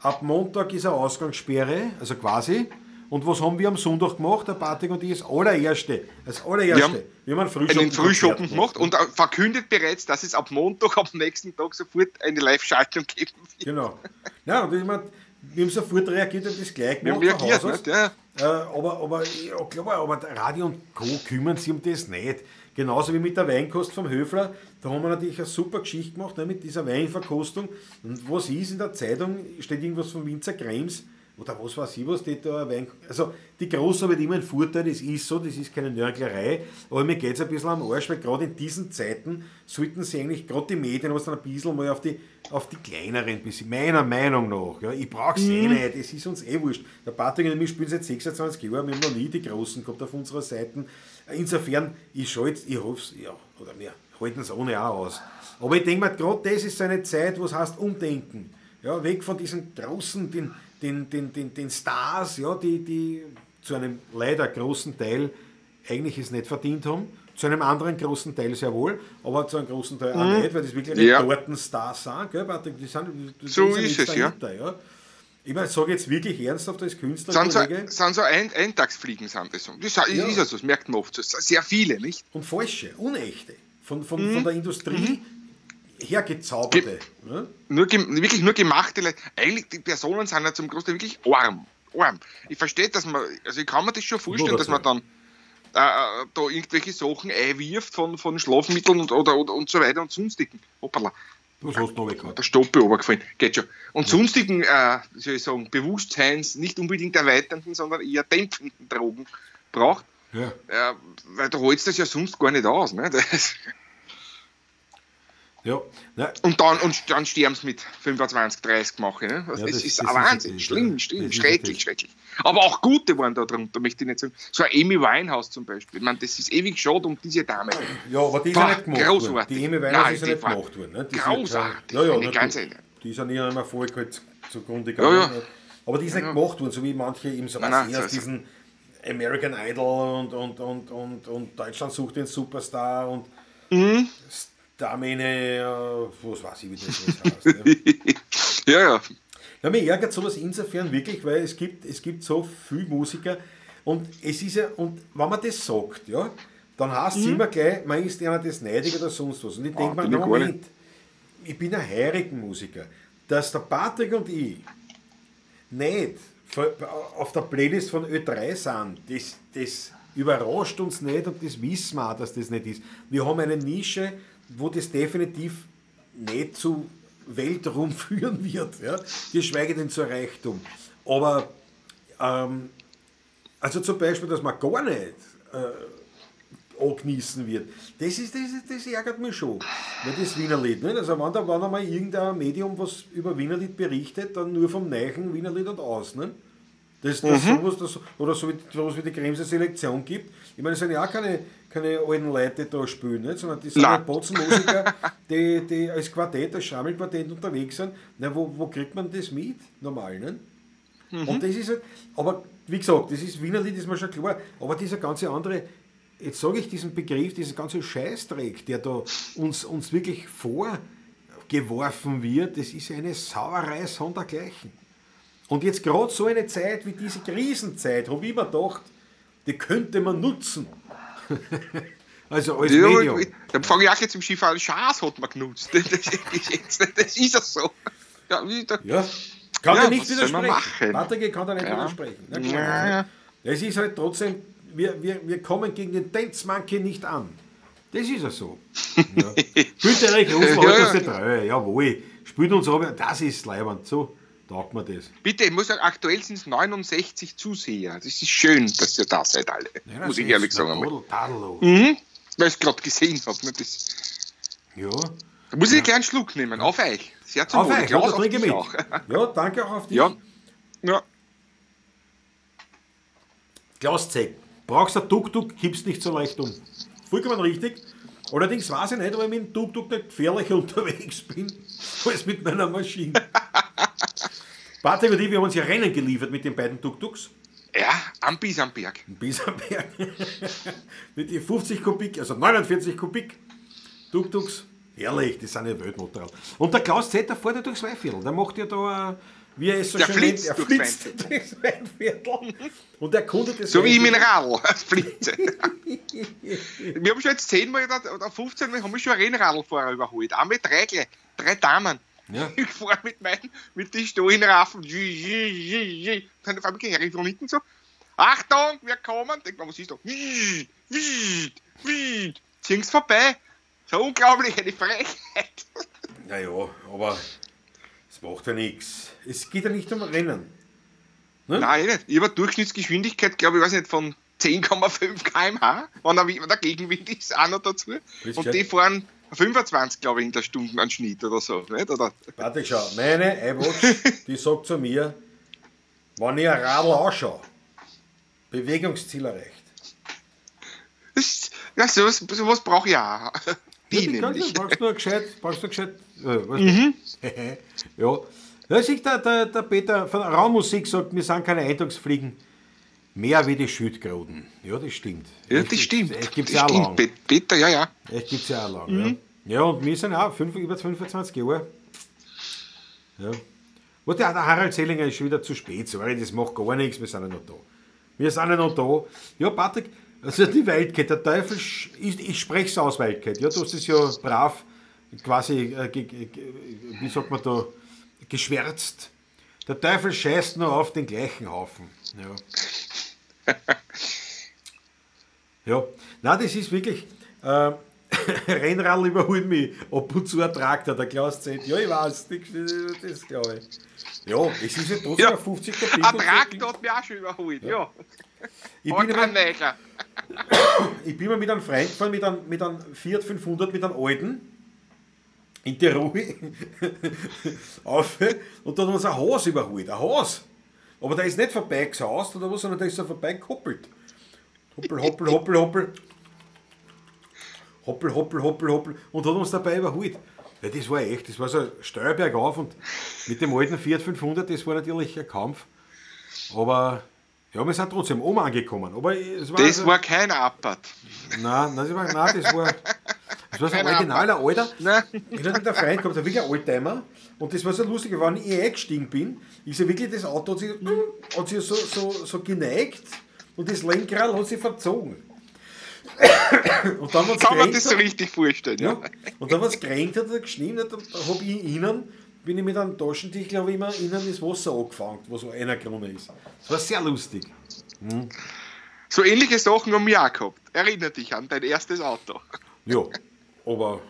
ab Montag ist eine Ausgangssperre, also quasi. Und was haben wir am Sonntag gemacht, der Patrick und ich, das allererste, das allererste. Wir haben wir haben einen Frühschoppen, einen Frühschoppen gemacht und verkündet bereits, dass es ab Montag, am nächsten Tag sofort eine Live-Schaltung geben wird. Genau. Ja, und ich mein, wir haben sofort reagiert und das gleich Wir haben gemacht. reagiert, nicht? Ja. Äh, aber, aber, ja, klar, aber Radio und Co. kümmern sich um das nicht. Genauso wie mit der Weinkost vom Höfler. Da haben wir natürlich eine super Geschichte gemacht ne, mit dieser Weinverkostung. Und was ist in der Zeitung, steht irgendwas von Winzer Krems oder was weiß ich, was steht da. Wein, also die Großen wird immer ein Vorteil, das ist so, das ist keine Nörglerei. Aber mir geht es ein bisschen am Arsch, weil gerade in diesen Zeiten sollten sie eigentlich, gerade die Medien, was dann ein bisschen mal auf die, auf die kleineren, bisschen, meiner Meinung nach. Ja, ich brauche es eh nicht, es ist uns eh wurscht. Der Patrick und ich spielen seit 26 Jahren, wir haben noch nie die Großen gehabt auf unserer Seite. Insofern, ich schalte, ich hoffe es, ja, oder wir halten es ohne auch aus. Aber ich denke mir, gerade das ist so eine Zeit, wo es heißt, umdenken. Ja, weg von diesen großen, den, den, den, den, den Stars, ja, die, die zu einem leider großen Teil eigentlich es nicht verdient haben. Zu einem anderen großen Teil sehr wohl, aber zu einem großen Teil auch nicht, weil das wirklich Ja. ja. Tortenstars sind. Gell, Patrick? Die sind da So ja ist es, ja. dahinter, ja. Ich meine, sage jetzt wirklich ernsthaft als Künstler, Sind so, sind so ein, Eintagsfliegen, sind das so. Das ist Ja. ist so, das merkt man oft. so. Sehr viele, nicht? und falsche, unechte, von, von, Mhm. von der Industrie hergezauberte. Ja? Nur, gem- wirklich nur gemachte Leute. Eigentlich, die Personen sind ja zum Großteil wirklich arm. arm. Ich verstehe, dass man, also ich kann mir das schon vorstellen, Nur dass man dann äh, äh, da irgendwelche Sachen einwirft von, von Schlafmitteln und, oder, oder, und so weiter und sonstigen. Hoppala, Was hast du noch gehabt? der Stoppe runtergefallen. Geht schon. Und sonstigen, äh, soll ich sagen, Bewusstseins, nicht unbedingt erweiternden, sondern eher dämpfenden Drogen braucht. Ja. Äh, weil du holst das ja sonst gar nicht aus. Ne? Das, Ja, Nein, und dann, und dann sterben sie mit 25, 30 machen. Ne? Das, Ja, das- ist das ein ist Wahnsinn. natürlich, schlimm, ja. schlimm, Das ist schrecklich, schrecklich. Aber auch gute waren da drunter, möchte ich nicht sagen. So ein Amy Winehouse zum Beispiel. Ich meine, das ist ewig schade um diese Dame. ja, aber die ist ja nicht gemacht worden. großartig. Die Emi Weihnachts Nein, ist ja nicht gemacht worden. Ne? Die ist großartig. Ja, ja, Eine ganze- Die ist an ihrem Erfolg halt zugrunde Ja, gegangen. ja. ne? Aber die ist nicht gemacht worden, so wie manche eben so Nein, was nein, erst so- diesen American Idol und, und, und, und, und Deutschland sucht den Superstar und Mhm. Starmene, äh, was weiß ich, wie das jetzt heißt. ne? Ja, ja. Ja, mich ärgert sowas insofern wirklich, weil es gibt, es gibt so viele Musiker und es ist ja, und wenn man das sagt, ja, dann heißt es immer gleich, man ist einer das neidig oder sonst was. Und ich denke Ah, mir, gar Moment, ich bin ein heirigen Musiker, dass der Patrick und ich nicht auf der Playlist von Ö3 sind, das, das überrascht uns nicht und das wissen wir auch, dass das nicht ist. Wir haben eine Nische, wo das definitiv nicht zu Weltruhm führen wird, ja? geschweige denn zu Reichtum. Aber ähm, also zum Beispiel, dass man gar nicht äh, angenießen wird, das, ist, das, ist, das ärgert mich schon. Weil das Wienerlied, nicht? also wenn da wenn einmal irgendein Medium was über Wienerlied berichtet, dann nur vom neuen Wienerlied und aus. Nicht? Das, das sowas, das, oder so wie, sowas wie die Kremser Selektion gibt. Ich meine, es sind ja auch keine, keine alten Leute, da spielen, nicht? sondern die sind Nein. halt Potzenmusiker, die, die als Quartett, als Schrammelquartett unterwegs sind. Na, wo, wo kriegt man das mit? Normal, nicht? Und das ist halt, aber wie gesagt, das ist Wienerlied, ist mir schon klar, aber dieser ganze andere, jetzt sage ich diesen Begriff, dieser ganze Scheißdreck, der da uns, uns wirklich vorgeworfen wird, das ist eine Sauerei sondergleichen. Und jetzt gerade so eine Zeit wie diese Krisenzeit, habe ich mir gedacht, die könnte man nutzen. also als ja Medium. dann fange ich auch jetzt im Skifahren, Schaß hat man genutzt. Das das ist ja so. Ja, da, Ja, Kann Ja, er nicht widersprechen. Patrick kann da nicht Ja. widersprechen. Na klar. ja. Es ist halt trotzdem, wir, wir, wir kommen gegen den Dance Monkey nicht an. Das ist ja so. Ja. Spielt der Reich Russland Ja, ja, ja. ja. Treue, jawohl. Spielt uns aber, das ist leibend. So taugt man das. Bitte, ich muss sagen, aktuell sind es 69 Zuseher. Das ist schön, dass ihr da seid alle. Ja, muss ich ehrlich sagen. Tadel-. Mhm. Weil ich es gerade gesehen habe. Ne? Das- Ja. Da muss ich einen kleinen Schluck nehmen. Auf euch. Sehr zum Auf Wohl. euch, ja, Klaus, auf dich mit. auch. Ja, danke auch auf dich. Ja. ja. Klaus Zeck, brauchst du ein Tuk-Tuk, kippst nicht so leicht um. Vollkommen richtig. Allerdings weiß ich nicht, ob ich mit dem Tuk-Tuk nicht gefährlicher unterwegs bin, als mit meiner Maschine. Patrick und ich, wir haben uns ja Rennen geliefert mit den beiden Tuk-Tuks. Ja, am Bies am Berg. Im Biesenberg. mit den 50 Kubik, also 49 Kubik Tuk-Tuks. Herrlich, das sind ja Weltmotorrad. Und der Klaus Z, der fährt ja durchs Weinviertel. Der macht ja da, äh, wie er es so Der schön flitzt nennt, er durchs flitzt durchs Weinviertel. Und er kundet das So wie mit dem Radl, als Flitze. wir haben schon jetzt 10 Mal oder oder 15 Mal haben wir schon einen Rennradlfahrer überholt. Einmal drei, gleich, drei Damen. Ja. Ich fahre mit meinen, mit den Stohenraffen. Dann auf einmal gehen die von hinten so. Achtung, wir kommen. Denk mal, was ist da? Zieh's vorbei. So unglaublich, eine Frechheit. Naja, aber es macht ja nichts. Es geht ja nicht um Rennen. Nein, nicht. Ich habe Durchschnittsgeschwindigkeit, glaube ich, weiß nicht, von 10,5 km/h, wenn der, wenn der Gegenwind ist, auch noch dazu. Und die fahren 25, glaube ich, in der Stunde an Schnitt oder so. Nicht? Oder? Warte, schau, meine iWatch, die sagt zu mir, wenn ich ein Radl anschaue, Bewegungsziel erreicht. Ja, sowas, sowas brauche ich auch. Die Ja, nämlich. du, brauchst nur gescheit, brauchst nur gescheit, äh, was ja. Ja, der, der, der Peter von Raummusik sagt, wir sind keine Eindrucksfliegen, mehr wie die Schildkröten. Ja, das stimmt. Ja, das stimmt. Echt gibt es das ja auch stimmt, lang. Pe- Peter, ja, ja. Echt gibt es ja auch lang. Ja. ja, und wir sind auch fünf, über 25 Jahre. Ja. Warte, der Harald Sellinger ist schon wieder zu spät. Sorry, das macht gar nichts, wir sind ja noch da. Wir sind ja noch da. Ja, Patrick, also die Wildcat, der Teufel, ich, ich spreche es aus, Wildcat. Ja, du hast es ja brav quasi, äh, wie sagt man da, geschwärzt. Der Teufel scheißt nur auf den gleichen Haufen. Ja. Ja, nein, das ist wirklich. Äh, Rennradl überholt mich. Ab und zu ein Traktor, der Klaus Z. Ja, ich weiß, das, das glaube ich. Ja, es ist ja trotzdem Ja. ein 50 Kubik. Ein. Traktor hat mich auch schon überholt, ja. Ich Und bin, ein immer, ich bin mal mit einem Freund gefahren, mit einem, mit einem Fiat 500, mit einem alten, in Tirol, auf, und da hat uns ein Haus überholt. Ein Haus. Aber der ist nicht vorbeigesaust oder was, sondern der ist so vorbeigekoppelt. Hoppel, hoppel, hoppel, hoppel. Hoppel, hoppel, hoppel, hoppel. Und hat uns dabei überholt. Ja, das war echt, das war so steil bergauf und mit dem alten Fiat 500, das war natürlich ein Kampf. Aber ja, wir sind trotzdem oben angekommen. Aber es war, Das also- war kein Appart. Nein, nein, das war, nein, das war, das war so ein originaler Alter. Nein. Ich hatte einem Freund gehabt, der wirklich ein Oldtimer. Und das war so lustig, wenn ich eingestiegen bin, ist ja wirklich das Auto hat sich, hat sich so, so, so geneigt und das Lenkrad hat sich verzogen. Und dann, Kann man das so hat, richtig vorstellen, ja? ja, und dann, es gerenkt hat oder geschnien hat, dann habe ich innen, bin ich mit einem Taschentuch, habe ich immer innen das Wasser angefangen, wo so einer Krone ist. Das war sehr lustig. So ähnliche Sachen haben wir auch gehabt. Erinner dich an dein erstes Auto. Ja, aber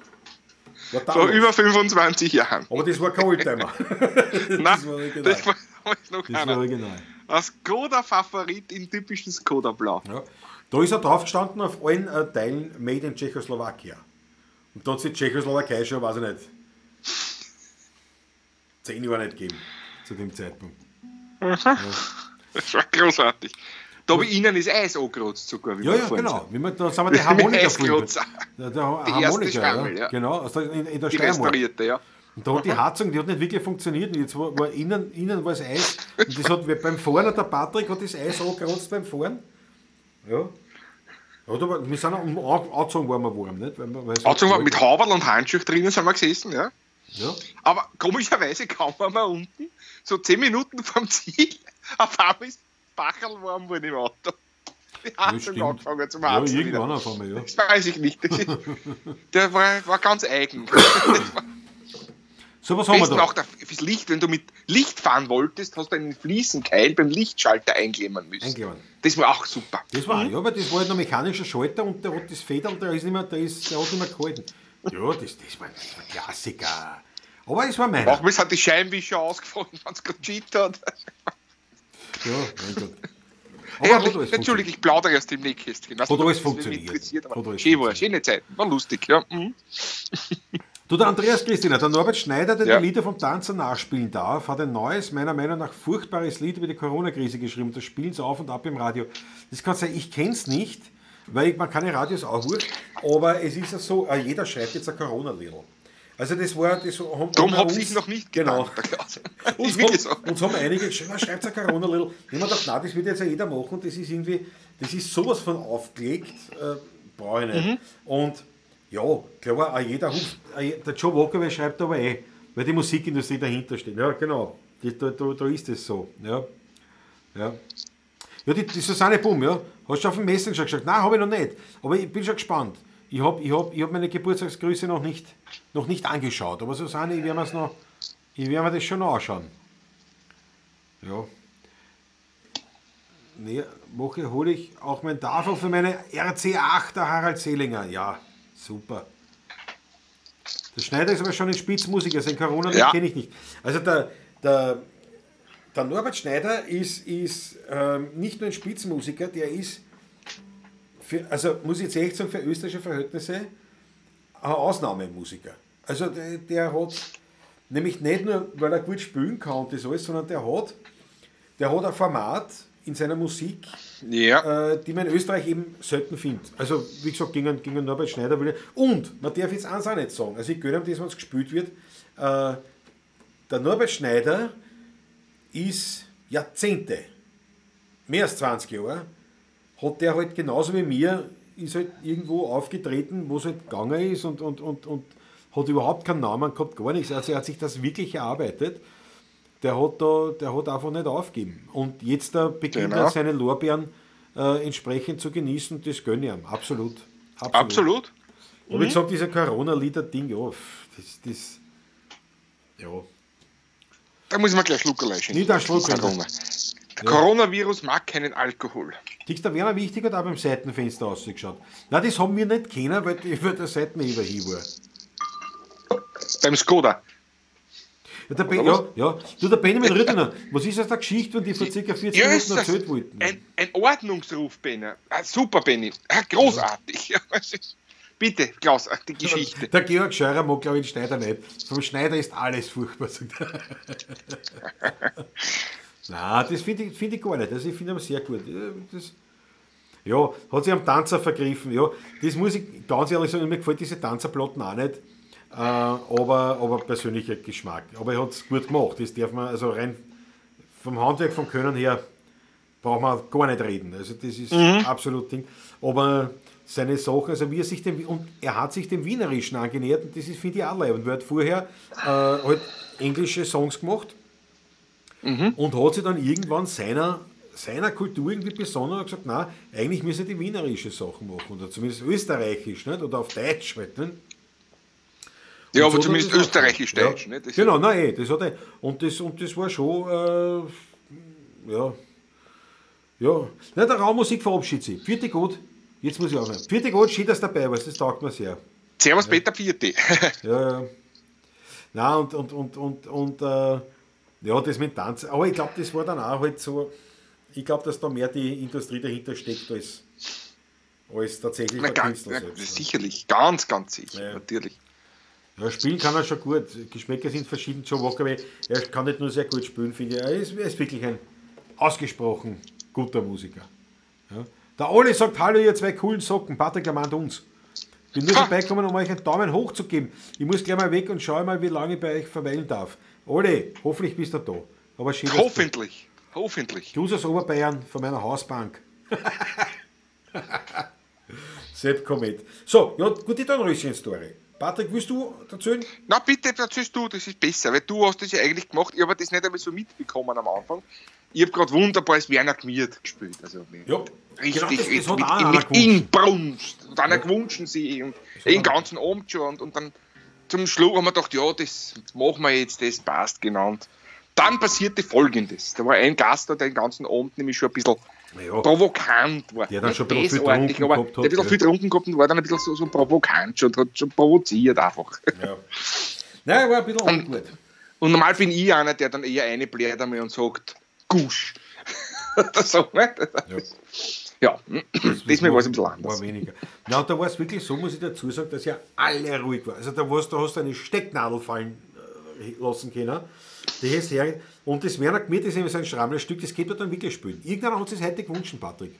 Vor über 25 Jahren. Aber das war kein Oldtimer. Nein, war original. das war noch Das war original. Ein Skoda-Favorit in typischen Skoda-Blau. Ja. Da ist er drauf gestanden auf allen äh, Teilen Made in Tschechoslowakei. Und da hat es die Tschechoslowakei schon, weiß ich nicht, zehn Jahre nicht gegeben zu dem Zeitpunkt. Das war großartig. Da bei Ihnen ist Eis angerotzt sogar. Wie Ja, ja, genau. sind. Wie man, da sind wir die Harmonika Eisklotzer. Der, der Die erste Harmonika, Schrammel, ja. ja. Genau, der, in, in der Die Steiermark. restaurierte, ja. Und da hat die Heizung, die hat nicht wirklich funktioniert. Und jetzt war, war innen, innen war es Eis. Und das hat beim Fahren, der Patrick hat das Eis angerotzt beim Fahren. Ja. War, wir sind auch um An- angezogen waren wir warm, nicht? Weil, weil Also kalt mit war. Hauberl und Handschuh drinnen sind wir gesessen, ja. Ja. Aber komischerweise kaum waren wir unten, so 10 Minuten vom Ziel, auf einmal ist Bachel warm worden im Auto. Die Ja, Heizung stimmt. angefangen zum Ja, Heizen irgendwann wieder. auf einmal, ja. Das weiß ich nicht. Ist, der war, war ganz eigen. So was haben wir da. auch fürs Licht, wenn du mit Licht fahren wolltest, hast du einen Fliesenkeil beim Lichtschalter einklemmen müssen. Einklemmen. Das war auch super. Das war, ja, aber das war halt noch mechanischer Schalter und der hat das Federl, der ist nicht mehr, der ist, der hat nicht mehr gehalten. Ja, das, das, war, das war Klassiker. Aber es war meiner. Manchmal sind die Scheinwischer ausgefallen, wenn es gerade Cheat hat. Ja, mein Gott. Aber hat Entschuldige, ich plaudere aus dem Nähkästchen. Hat alles funktioniert. schön war, schöne Zeit. War lustig, ja. Mhm. Du, der Andreas Christina, der Norbert Schneider, der Ja. die Lieder vom Tanzer nachspielen darf, hat ein neues, meiner Meinung nach furchtbares Lied über die Corona-Krise geschrieben. Das spielen sie auf und ab im Radio. Das kann sein, ich kenne es nicht, weil ich, man kann ja Radios auch wurscht, aber es ist ja so, äh, jeder schreibt jetzt ein Corona-Lied. Also das war, das haben Darum habe ich noch nicht Genau. gedacht. Klaus. Uns haben, uns haben einige geschrieben, "Ah, schreibt ein Corona-Little. Ich habe gedacht, nein, das wird jetzt ja jeder machen und das ist irgendwie, das ist sowas von aufgelegt, äh, brauche ich nicht. Mhm. Und ja, klar, auch jeder ruft, je- der Joe Walker schreibt aber eh, weil die Musikindustrie dahinter steht. Ja, genau, da, da, da ist es so. Ja, ja. Ja, die, die Susanne Bum, ja. Hast du auf dem Messenger gesagt? Nein, habe ich noch nicht. Aber ich bin schon gespannt. Ich habe ich hab, ich hab meine Geburtstagsgrüße noch nicht, noch nicht angeschaut. Aber Susanne, ich werde mir's noch, ich werde mir das schon noch anschauen. Ja. Nee, Woche hole ich auch mein Tafel für meine RC8, der Harald Selinger. Ja, super. Der Schneider ist aber schon ein Spitzmusiker, sein corona Ja. kenne ich nicht. Also der, der, der Norbert Schneider ist, ist ähm, nicht nur ein Spitzenmusiker, der ist, für, also muss ich jetzt echt sagen, für österreichische Verhältnisse ein Ausnahmemusiker. Also der, der hat nämlich nicht nur, weil er gut spielen kann und das alles, sondern der hat, der hat ein Format in seiner Musik, Ja. äh, die man in Österreich eben selten findet. Also, wie gesagt, gegen, gegen Norbert Schneider will ich. Und, man darf jetzt eins auch nicht sagen, also ich gönne ihm das, wenn es gespielt wird, äh, der Norbert Schneider ist Jahrzehnte, mehr als 20 Jahre, hat der halt genauso wie mir, ist halt irgendwo aufgetreten, wo es halt gegangen ist und, und, und, und hat überhaupt keinen Namen gehabt, gar nichts. Also er hat sich das wirklich erarbeitet. Der hat, da, der hat einfach nicht aufgegeben. Und jetzt da beginnt Genau. er seine Lorbeeren äh, entsprechend zu genießen, das gönne ich ihm. Absolut. Absolut. Absolut. Und wie gesagt, dieser Corona-Lieder-Ding, ja, das, das, ja. Da muss man gleich Schluckerl einschenken. Nicht ein Schluckerl. Corona. Der Coronavirus mag keinen Alkohol. Dickst der Werner Wichtig hat auch beim Seitenfenster ausgeschaut. Nein, das haben wir nicht kennen, weil ich weil der Seitenheber hier war. Beim Skoda. Ja, der ben, ja, ja. Du, der Benjamin Rüttner, was ist aus der Geschichte, wenn die vor ca. 40 Ja, Minuten erzählt wollten? ein, ein Ordnungsruf, Benny. Ah, super, Benny. Ah, großartig. Ja, Bitte, Klaus, ah, die Geschichte. Der Georg Scheurer mag, glaube ich, den Schneider nicht. Vom Schneider ist alles furchtbar. Nein, das finde ich, find ich gar nicht. Also ich finde ihn sehr gut. Ja, Das, ja, hat sich am Tanzer vergriffen. Ja, das muss ich ganz ehrlich sagen, mir gefällt diese Tanzerplatten auch nicht. Äh, aber, aber persönlicher Geschmack. Aber er hat es gut gemacht. Das darf man, also rein vom Handwerk, vom Können her, braucht man gar nicht reden. Also das ist absolut Ding. Aber seine Sache, also wie er sich dem, und er hat sich dem Wienerischen angenähert und das ist, finde ich, auch leibend, weil er hat vorher äh, halt englische Songs gemacht und hat sich dann irgendwann seiner, seiner Kultur irgendwie besonnen und gesagt, nein, eigentlich müssen die wienerische Sachen machen, oder zumindest österreichisch, nicht? oder auf Deutsch halt. Nicht? Ja, Und aber so zumindest österreichisch-deutsch. ne? Ja. Genau, nein, eh, das hat er. Und das, und das war schon, äh, ja, ja. Nein, der Raummusik verabschiedet sich. Vierte gut, jetzt muss ich aufhören. Vierte gut, schön, dass du dabei warst, das taugt mir sehr. Servus, Peter Vierte. Ja, ja. Nein, und, und, und, und, und äh, ja, das mit Tanzen. Aber ich glaube, das war dann auch halt so, ich glaube, dass da mehr die Industrie dahinter steckt als, als tatsächlich Na, der Künstler na, selbst. ne? sicherlich, ganz, ganz sicher, Ja. natürlich. Ja, spielen kann er schon gut. Geschmäcker sind verschieden. Joe Walker, er kann nicht nur sehr gut spielen, finde ich. Er ist, er ist wirklich ein ausgesprochen guter Musiker. Ja. Der Oli sagt, hallo ihr zwei coolen Socken, Patrick ermahnt uns. Bin nur vorbeigekommen, um euch einen Daumen hoch zu geben. Ich muss gleich mal weg und schaue mal, wie lange ich bei euch verweilen darf. Oli, hoffentlich bist du da. Aber schön, dass du- Hoffentlich, hoffentlich. Gruß aus Oberbayern von meiner Hausbank. Sepp Komet. So, ja, gute Dornröschen-Story. Patrick, willst du erzählen? Na bitte, erzählst du, das ist besser, weil du hast das ja eigentlich gemacht. Ich habe das nicht einmal so mitbekommen am Anfang. Ich habe gerade wunderbares Werner Gmiert gespielt. Also Ja, richtig, genau, das- das richtig hat mit, mit. Inbrunst. Und einer gewünscht sie und hat den ganzen Abend schon und, und dann zum Schluss haben wir gedacht, ja, das machen wir jetzt, das passt genannt. Dann passierte folgendes. Da war ein Gast der den ganzen Abend nämlich schon ein bisschen Ja. provokant war. Der dann schon ein bisschen viel aber gehabt der hat, ein bisschen ja. viel getrunken gehabt und war dann ein bisschen so, so provokant schon, hat schon provoziert einfach. Ja. Nein, war ein bisschen ungut. Und normal bin ich einer, der dann eher eine bläht einmal und sagt, Gusch. So, nicht? Ja, diesmal war es ein bisschen War anders. weniger. Na, und da war es wirklich so, muss ich dazu sagen, dass ja alle ruhig waren. Also da, warst, da hast du eine Stecknadel fallen äh, lassen können. Die hast her und das Werner Gmiert ist eben so ein Schrammlerstück, das geht man dann wirklich spielen. Irgendeiner hat sich heute gewünscht, Patrick.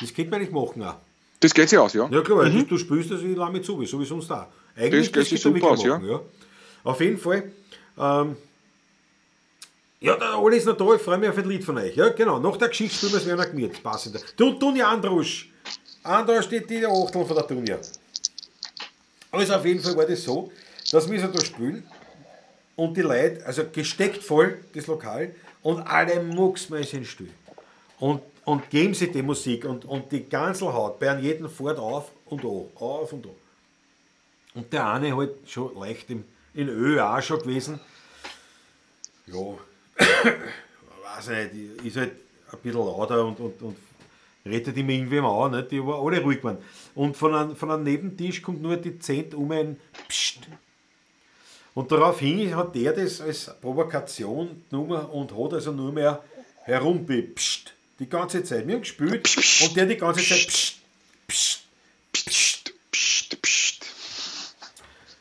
Das könnte man nicht machen auch. Das geht sich aus, ja. Ja klar, du, du spielst das wie lange zu, so wie sonst da. Eigentlich Das geht sich super wirklich machen, ja. Auf jeden Fall. Ähm, ja, der Oli ist noch da, ich freue mich auf ein Lied von euch. Ja, genau. Nach der Geschichte spielen wir es Werner Gmiert. Passender. Du, Tunja Andrusch. Andrusch steht die Achtel von der Tunja. Also auf jeden Fall war das so, dass wir so da spielen und die Leute, also gesteckt voll, das Lokal, und alle mucksmäuschen still. Und, und geben sie die Musik und, und die ganze Haut bei jedem fort auf und an, auf und an. Und der eine halt schon leicht im, in Ö auch schon gewesen. Ja, weiß ich nicht, ist halt ein bisschen lauter und, und, und rettet ihm irgendwem an, nicht? die aber alle ruhig waren. Und von einem, von einem Nebentisch kommt nur die Zent um ein Psst. Und daraufhin hat der das als Provokation genommen und hat also nur mehr herumpipscht. Die ganze Zeit. Wir haben gespielt und der die ganze Zeit psst, psst, Psst, psst, psst.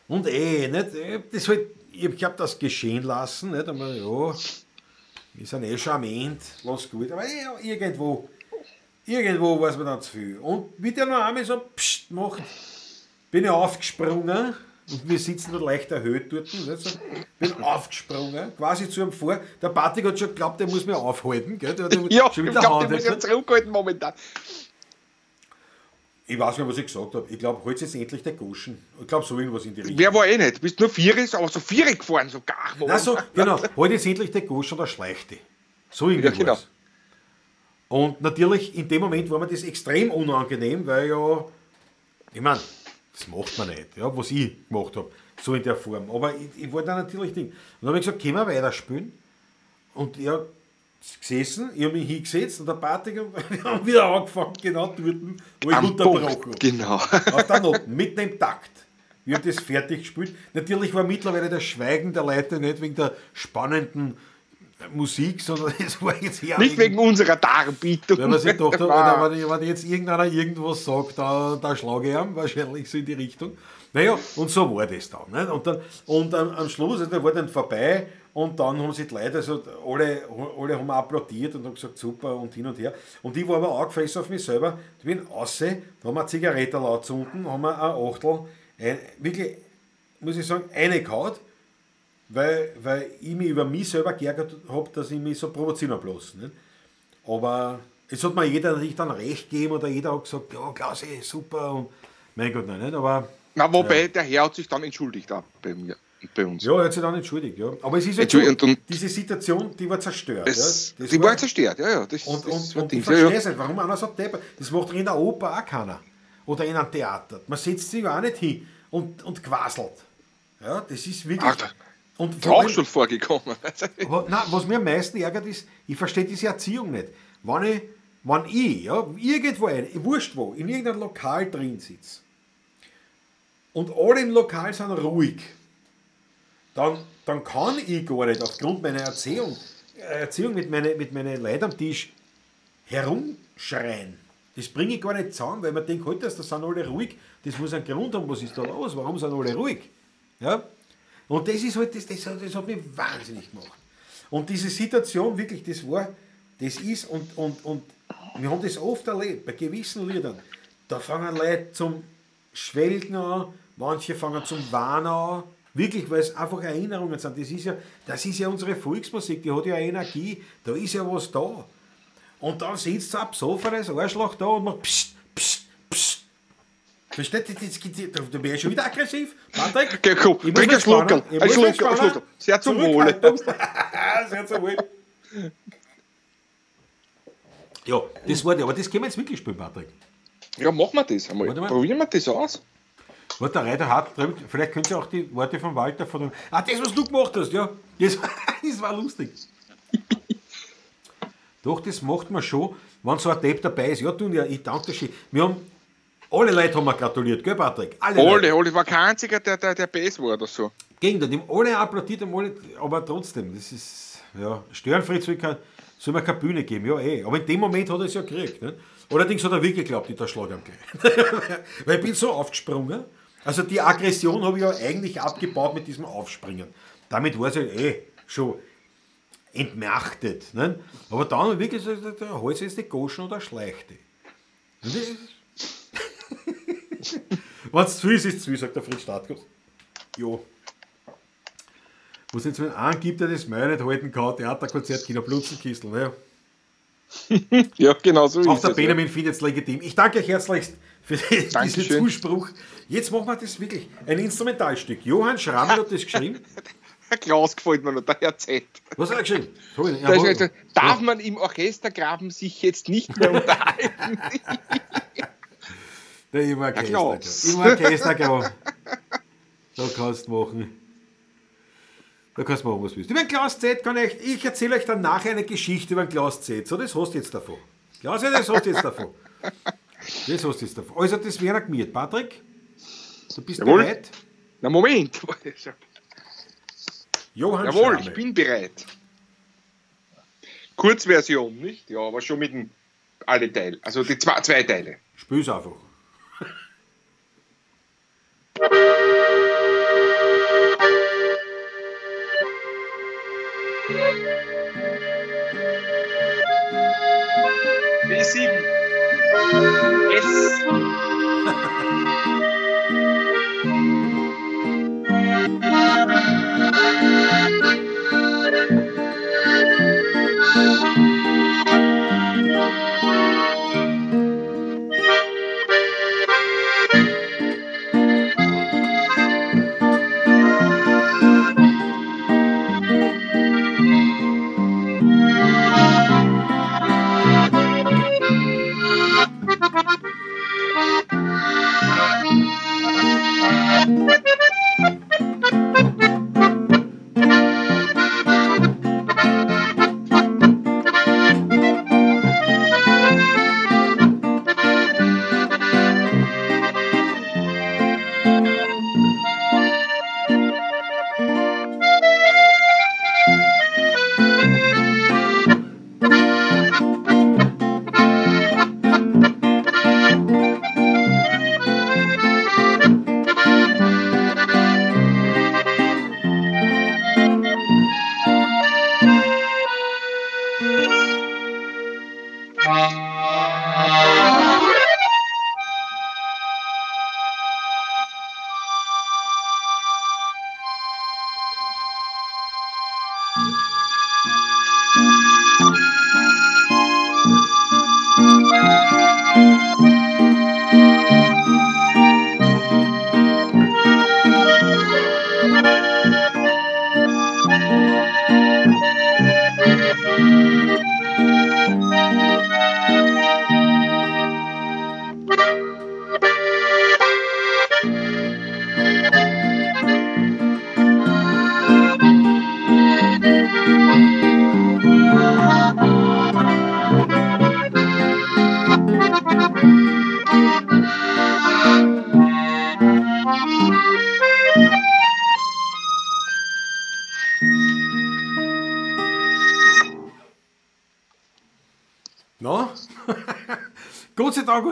Und eh, nicht? Das halt, ich habe das geschehen lassen, nicht? Aber ja, wir sind eh charmant, was gut. Aber irgendwo, irgendwo weiß man dann zu viel. Und wie der noch einmal so pst macht, bin ich aufgesprungen und wir sitzen da leicht erhöht dort. So, bin aufgesprungen, quasi zu ihm vor. Der Patrick hat schon geglaubt, der muss mich aufhalten. Gell? Der hat Ja, schon ich glaube, die muss nicht? zurückhalten momentan. Ich weiß nicht, was ich gesagt habe. Ich glaube, heute ist endlich der Goschen. Ich glaube, so irgendwas in die Richtung. Wer war eh nicht? Du bist nur Vierig, aber so Vierig gefahren, so gar. Na so, genau. Heute ist endlich der Gosch oder Schleichte. So irgendwie Ja, genau. Und natürlich, in dem Moment war mir das extrem unangenehm, weil ja, ich meine, das macht man nicht, ja, was ich gemacht habe, so in der Form. Aber ich, ich wollte dann natürlich Ding. Und dann habe ich gesagt, können wir weiterspielen? Und ist gesessen, ich habe mich hingesetzt und der wir haben wieder angefangen, genau dort, wo ich unterbrochen habe. genau. Auf der Note, mitten im Takt. Wir haben das fertig gespielt. Natürlich war mittlerweile das Schweigen der Leute nicht wegen der spannenden Musik, sondern es war jetzt eher Nicht wegen unserer Darbietung. weil man sich Ah. Alter, wenn, wenn jetzt irgendeiner irgendwas sagt, da, da schlage ich ihm, wahrscheinlich so in die Richtung. Naja, und so war das dann. Nicht? Und, dann, und am, Schluss, also, der war dann vorbei und dann haben sich die Leute, also alle, alle haben applaudiert und haben gesagt, super und hin und her. Und ich war aber auch gefressen auf mich selber. Ich bin raus, da haben wir eine Zigarette laut unten, haben wir ein Achtel, ein, wirklich, muss ich sagen, eine gehauen weil, weil ich mich über mich selber geärgert habe, dass ich mich so provozieren habe lassen. Nicht? Aber es hat mir jeder natürlich dann recht gegeben oder jeder hat gesagt, ja, Klaus, ey, super und mein Gott, nein, nicht? Aber Na, wobei, der Herr hat sich dann entschuldigt auch bei mir bei uns. ja, er hat sich dann entschuldigt, ja. Aber es ist halt so, Entschuldigung, und- diese Situation, die war zerstört. Das, ja. Die war zerstört, ja, ja. Das, Und, das und, war und ich ja, verstehe ja. es nicht, warum einer so deppert. Das macht in der Oper auch keiner. Oder in einem Theater. Man setzt sich ja auch nicht hin und, und quaselt. Ja, das ist wirklich... Ach, und auch schon vorgekommen. Nein, was mir am meisten ärgert ist, ich verstehe diese Erziehung nicht. Wenn ich, wenn ich ja, irgendwo, ein, wurscht wo, in irgendeinem Lokal drin sitze und alle im Lokal sind ruhig, dann, dann kann ich gar nicht aufgrund meiner Erziehung, Erziehung mit meinen mit meine Leuten am Tisch herumschreien. Das bringe ich gar nicht zusammen, weil man denkt, halt, das, da sind alle ruhig, das muss einen Grund haben, was ist da los, warum sind alle ruhig? Ja? Und das ist halt, das, das, das hat mich wahnsinnig gemacht. Und diese Situation, wirklich, das war, das ist, und, und, und wir haben das oft erlebt, bei gewissen Liedern, da fangen Leute zum Schwelgen an, manche fangen zum Wahnen an, wirklich, weil es einfach Erinnerungen sind. Das ist ja, das ist ja unsere Volksmusik, die hat ja Energie, da ist ja was da. Und dann sitzt ein besoffenes Arschloch da und macht psst, psst, psst. Versteht ihr? Das Da wäre ich schon wieder aggressiv. Patrick, Okay, komm, ich trink einen Schluckerl. spannen. Ich Ein muss mich Schluckerl, ein spannen. Schluckerl. Sehr zum Wohle. Sehr zum Wohl. Ja, das war die, aber das können wir jetzt wirklich spielen, Patrick. Ja, machen wir das einmal. Probieren wir das aus. Was der Reiter hat, vielleicht könnt ihr auch die Worte von Walter von Ah, das, was du gemacht hast, ja. Das, das war lustig. Doch, das macht man schon, wenn so ein Tape dabei ist. Ja, tun ja, ich danke dir schön. Wir haben, alle Leute haben mir gratuliert, gell, Patrick? Alle Leute. Alle, alle, war kein einziger, der, der, der Bass war oder so. Gegen den, die haben alle applaudiert, haben alle, aber trotzdem, das ist, ja, Störenfried soll, kein, soll mir keine Bühne geben, ja eh. Aber in dem Moment hat er es ja gekriegt. Ne? Allerdings hat er wirklich geglaubt, ich da Schlag am. Weil ich bin so aufgesprungen. Also die Aggression habe ich ja eigentlich abgebaut mit diesem Aufspringen. Damit war es ja eh schon entmachtet. Ne? Aber dann wirklich gesagt, der- der Hals ist die Goschen oder Schleichte. Wenn es zu ist, ist es zu viel, sagt der Fritz Startgast. Jo. Was jetzt, wenn einen gibt, der das Meil nicht halten kann, Theaterkonzert, Kino Blutzenkistel. Ne? Ja, genau so Auch ist der es. Benjamin findet es legitim. Ich danke euch herzlichst für diesen. Zuspruch. Jetzt machen wir das wirklich. Ein Instrumentalstück. Johann Schrammel hat das geschrieben. Herr Klaus gefällt mir noch, der Herr Z. Was hat er geschrieben? Da Jawohl. also, darf man im Orchestergraben sich jetzt nicht mehr unterhalten? Der im Orchester. Klaus. Im Orchestergraben. Da kannst du machen. Da kannst du machen, was du willst. Über den Klaus Z kann ich, ich erzähle euch dann nachher eine Geschichte über den Klaus Z. So, das hast du jetzt davon. Klaus das hast du jetzt davon. Das hast du jetzt davon. Also, das wäre gemiert. Patrick, du bist Jawohl. bereit? Na Moment. Johann Jawohl, Schrammel. ich bin bereit. Kurzversion, nicht? Ja, aber schon mit den alle Teile. Also die zwei, zwei Teile. Spül's einfach. B7. S.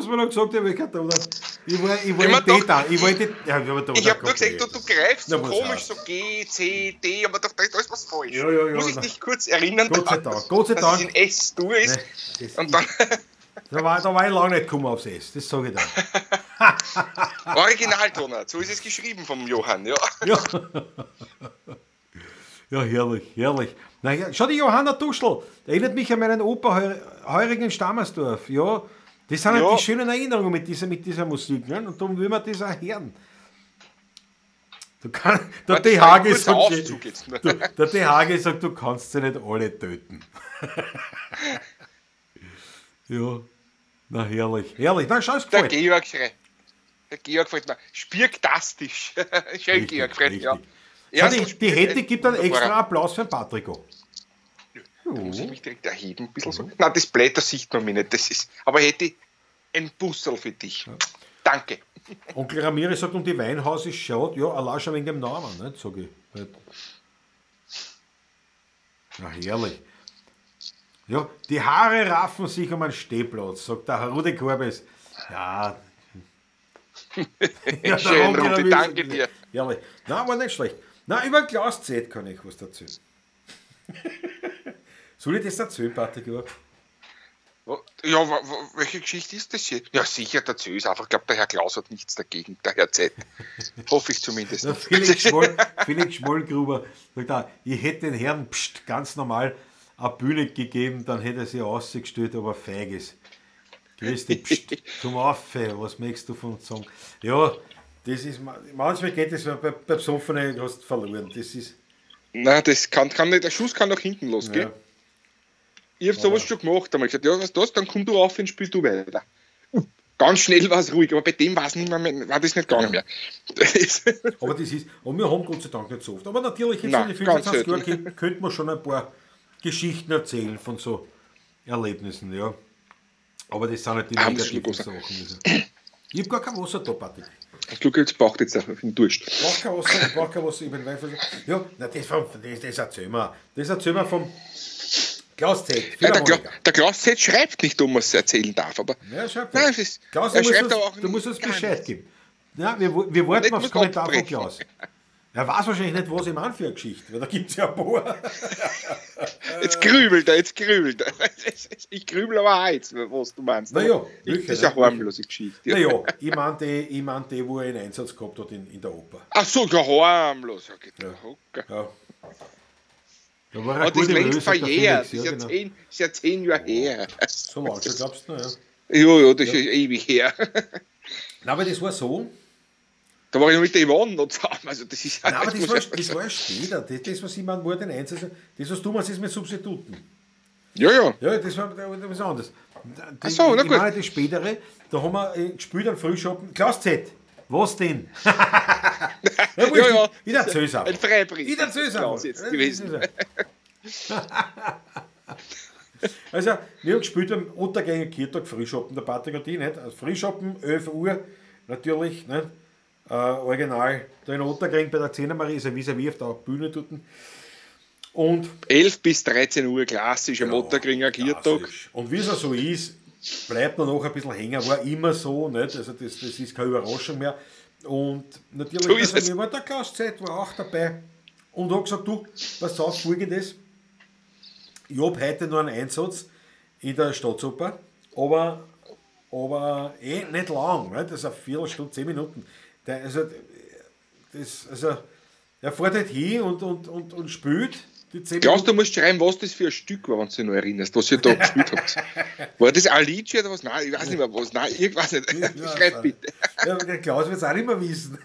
Du mir noch gesagt, ich, gehabt, oder? ich war, ich war im man D-Tag. Ich wollte. Ja, aber da, Ich da habe nur gesagt, du, du greifst so Na, was komisch, so G, C, D, aber da, da ist was falsch. Ja, ja, ja, Muss ich dich kurz erinnern, Gott sei dass- Dank, Gott sei dass Dank. es in S du ist. Nee, Und dann Da war, da war ich lange nicht gekommen aufs S, das sage ich dir. Originaltonart, so ist es geschrieben vom Johann, ja. Ja. ja, herrlich, herrlich. Na, ja, schau, die Johanna Duschel, erinnert mich an meinen Opa Heu- Heurigen in Stammersdorf. Ja, das sind halt Ja. die schönen Erinnerungen mit dieser, mit dieser Musik. Ne? Und darum will man das auch hören. Du kann, der Warte, D. das war ein Hage kurzer sagt, du, der D. Hage sagt, du kannst sie nicht alle töten. ja, na herrlich, herrlich. Na, schau, es Der. Georg schreit. Der Georg gefällt mir. Spirktastisch. Schön, Georg, mir. Ja. die, die Hette gibt einen extra. Applaus für den Patrico. Da muss ich mich direkt erheben, ein bisschen so. Nein, das Blätter sieht man mir nicht. Das ist, aber hätte ich ein Bussel für dich. Danke. Onkel Ramirez sagt, um die Weinhaus ist schade. Ja, allein schon wegen dem Namen, nicht? Sag ich. Ja, herrlich. Ja, die Haare raffen sich um einen Stehplatz, sagt der Herr Rudi Korbes. Ja. ja Schön, Rudi, danke dir. Herrlich. Nein, war nicht schlecht. Nein, über ein Glas Z kann ich was erzählen. Soll ich das erzählen, Patrick? Ja. Ja, welche Geschichte ist das hier? Ja, sicher, der Zös einfach. Ich glaube, der Herr Klaus hat nichts dagegen, der Herr Z. Hoffe ich zumindest. Der Felix, Schmoll, Felix Schmollgruber sagt auch, ich hätte den Herrn pst, ganz normal eine Bühne gegeben, dann hätte er sie ausgestellt, aber feig ist. Grüß dich, pst, komm auf, was möchtest du von uns sagen? Ja, das ist, ma- manchmal geht es, bei, bei Besoffenen hast du verloren. Das ist, Nein, das kann, kann nicht, der Schuss kann nach hinten losgehen. ja, Ich habe sowas schon gemacht, einmal gesagt, ja, was das, dann komm du auf und spiel du weiter. Ganz schnell war es ruhig, aber bei dem war es nicht mehr, war das nicht gegangen mehr. Das aber das ist, und wir haben Gott sei Dank nicht so oft. Aber natürlich, jetzt Nein, in den ganz 25 Jahren könnte man schon ein paar Geschichten erzählen von so Erlebnissen, ja. Aber das sind halt die Ah, ich negativen Sachen. Also. Ich habe gar kein Wasser da, Patrick. Ich glaube, jetzt braucht jetzt einfach einen Durst. brauche kein Wasser, ich brauche kein Wasser, ich bin Wein Ja, na, das, das, das erzählen wir. Das erzählen wir vom Klaus Z. Ja, der, Philharmoniker. der Klaus Z schreibt nicht, um was er erzählen darf, aber Ja, schreib Nein, es ist- Klaus, er du musst, schreibt uns, aber auch du musst uns Bescheid geben. Ja, wir, wir warten aufs Kommentar von. Klaus. Er weiß wahrscheinlich nicht, was ich meine für eine Geschichte, weil da gibt es ja ein paar. jetzt grübelt er, jetzt grübelt er. Ich grübel aber auch jetzt, was du meinst. Na ja, Aber ich- welche, das ist ne? eine harmlose Geschichte. Naja, ich meine die, ich mein die, wo er einen Einsatz gehabt hat in, in der Oper. Ach so, ja, harmlos. Ja, Ja. Ja. Da war eine das ist längst verjährt. Das ist ja, ja genau. zehn, ist ja zehn Jahre her. So mal, schon glaubst du, ja. Ja, ja, das ist ewig her. Nein, aber das war so, Da war ich noch mit der Yvonne noch zusammen. Also das ist Nein, aber das war, ja- das war ja später. Das, das was ich meine, war den Einsatz. Das, was du meinst, ist mit Substituten. Ja, ja. Ja, das war das war was anderes. Ach so, na gut. meine das spätere, da haben wir äh, gespielt am Frühschoppen. Klaus Z, was denn? ja, Ja, ja. Erzähl's auch. Ein Freibrief. Jetzt gewesen. Also, wir haben gespielt am Untergänger Kirtag Frühschoppen, der Patrick und ich, nicht? Also Frühschoppen, 11 Uhr, natürlich, nicht? Äh, original, da in Untergäng bei der Zehnermarie ist ein vis-à-vis auf der Bühne dort. Und 11 bis 13 Uhr, klassischer Motterkringer Kirtag. Klassisch. Und wie es auch so ist, bleibt man noch ein bisschen hängen, war immer so, nicht? Also das, das ist keine Überraschung mehr. Und natürlich, So ist also, der Klaus Z war auch dabei und hat gesagt, du, pass auf, folgendes, ich habe heute nur einen Einsatz in der Staatsoper, aber, aber eh nicht lang, nicht? das ist eine Viertelstunde, zehn Minuten. Der, also, das, also, er fährt halt hin und, und, und, und spielt Minuten. du musst schreiben, was das für ein Stück war, wenn du dich noch erinnerst, was ihr da gespielt habt. War das Alice oder was? Nein, ich weiß nicht mehr was. Nein, ich weiß nicht. Schreib bitte. Ja, aber der Klaus wird es auch nicht mehr wissen.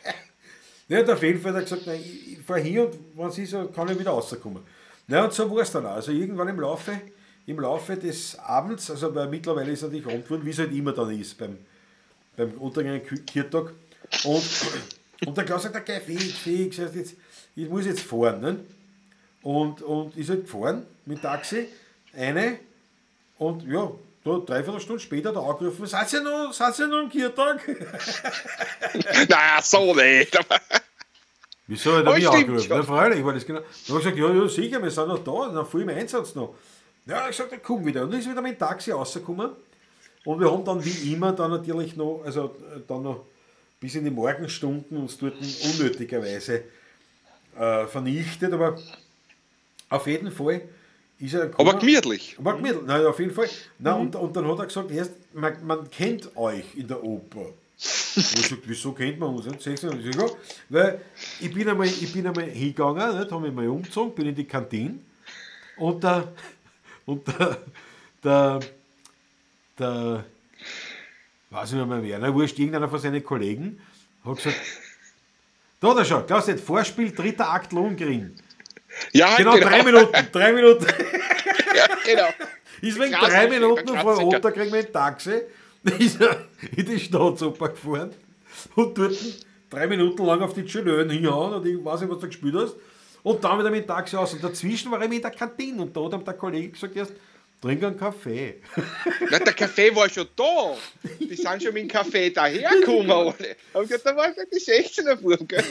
ja, und auf jeden Fall hat er gesagt, nein, ich, fahre hier und wenn es ist, so kann ich wieder rauskommen. Ja, und so war es dann auch. Also irgendwann im Laufe, im Laufe des Abends, also weil mittlerweile ist natürlich Abend geworden, wie es halt immer dann ist beim, beim Untergang Kirtag. Und, und der Klaus sagt, okay, fix, fix, jetzt, ich muss jetzt fahren. Ne? Und, und ist halt gefahren mit Taxi, eine, und ja, da dreiviertel Stunde später da angerufen, seid ihr noch, seid ihr noch am Kirtag? Nein, so nicht. Wieso hat er Oh, mich angerufen? Ja, freilich war das genau. Dann habe ich gesagt, ja, ja, sicher, wir sind noch da, noch viel im Einsatz noch. Ja, ich gesagt, dann komm wieder. Und dann ist wieder mit dem Taxi rausgekommen. Und wir haben dann wie immer dann natürlich noch, also dann noch bis in die Morgenstunden uns dort unnötigerweise äh, vernichtet. Aber auf jeden Fall ist er gekommen. aber gemütlich. Aber gemütlich, nein, auf jeden Fall. Na, und, und dann hat er gesagt, erst, man, man kennt euch in der Oper. Und ich gesagt, wieso kennt man uns? Ich sag, ja, weil ich bin einmal, ich bin einmal hingegangen, nicht, habe mich mal umgezogen, bin in die Kantine und der, und der, der, der weiß ich nicht mehr wer, ne, wurscht, irgendeiner von seinen Kollegen hat gesagt, da hat er schon, Klaus, jetzt Vorspiel, dritter Akt Lohngrin. Ja, Genau, drei Minuten, drei Minuten. Ja, genau. Ist wegen drei Minuten vor da kriegen wir ein Taxi. ist er in die Staatsoper gefahren und dort drei Minuten lang auf die Chilön hinhauen und ich weiß nicht, was du gespielt hast. Und dann wieder mit dem Taxi aus. Und dazwischen war ich in der Kantine und da hat ihm der Kollege gesagt, erst, trink einen Kaffee. Na, der Kaffee war schon da. Die sind schon mit dem Kaffee dahergekommen, alle. Aber gesagt, da war die 16er Buben, gell?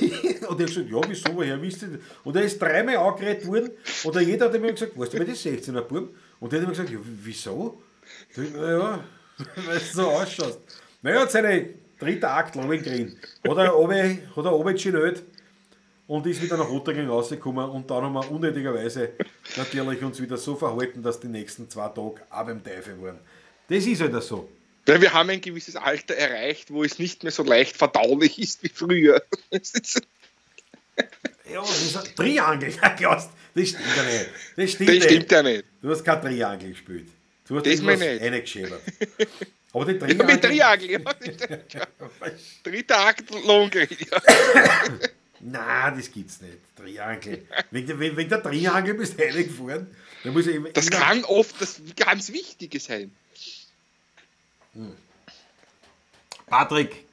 Und er hat gesagt, ja, wieso, woher wisst ihr das? Und er ist dreimal angeredet worden und jeder hat ihm gesagt, weißt du, wer die 16er Buben? Und der hat ihm gesagt, ja, wieso? Ich, Naja, weil du so ausschaust. Naja, hat seine dritte Akt er oben, hat er oben geschnellt und ist wieder nach Rotterdam rausgekommen und dann haben wir unnötigerweise natürlich uns wieder so verhalten, dass die nächsten zwei Tage auch beim Teufel waren. Das ist halt so. Weil wir haben ein gewisses Alter erreicht, wo es nicht mehr so leicht verdaulich ist wie früher. Ja, das ist ein Triangel, ja, Klaus, das stimmt ja nicht. Das stimmt, Das nicht. stimmt ja nicht. Du hast kein Triangel gespielt. Du hast Das reingeschäbert. Aber die Ja, mit Triangel... Triangel, ja. Dritter Akt Lohengrin, ja. Nein, das gibt's nicht. Triangel. Wegen der, wegen der Triangel bist du reingefahren. Da muss ich Das kann oft das ganz Wichtige sein. Patrick,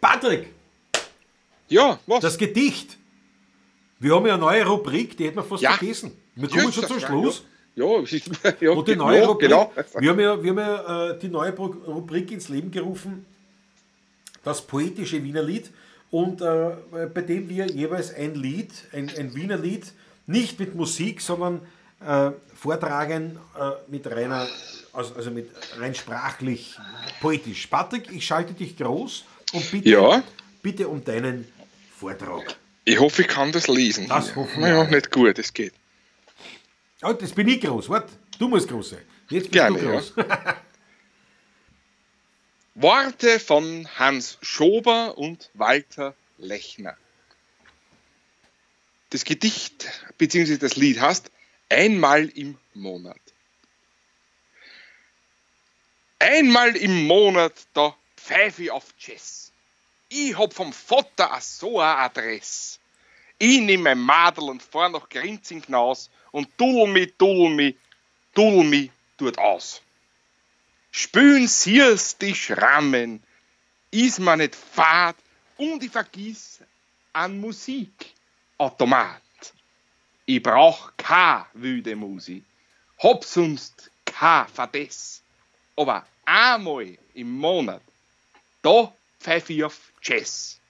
Patrick, Ja, was? das Gedicht. Wir haben ja eine neue Rubrik, die hätten wir fast Ja. vergessen. Wir kommen schon zum Schluss. Ja, ja, Und die neue ja, Rubrik, genau. wir haben ja, wir haben ja äh, die neue Rubrik ins Leben gerufen, das poetische Wiener Lied. Und äh, bei dem wir jeweils ein Lied, ein, ein Wiener Lied, nicht mit Musik, sondern äh, vortragen äh, mit reiner, also, also mit rein sprachlich, poetisch. Patrick, ich schalte dich groß und bitte, Ja. bitte um deinen Vortrag. Ich hoffe, ich kann das lesen. Das hoffen wir alle. nicht gut, es geht. Oh, das bin ich groß, warte, du musst groß sein. Jetzt bist Gerne, du groß. Worte von Hans Schober und Walter Lechner. Das Gedicht bzw. das Lied heißt Einmal im Monat. Einmal im Monat, da pfeife ich auf Jazz. Ich hab vom Vater a so a Adress. Ich nehm mein Madel und fahr nach Grinzing hinaus und duddel mi, duddel mi, duddel mi dort aus. Spülen sie's die Schrammen, is man nicht fad und ich vergiss an Musik. Automat. Ich brauch ka wüde Musik, hab sonst ka Verdes. Aber einmal im Monat, da pfeife ich auf Jazz.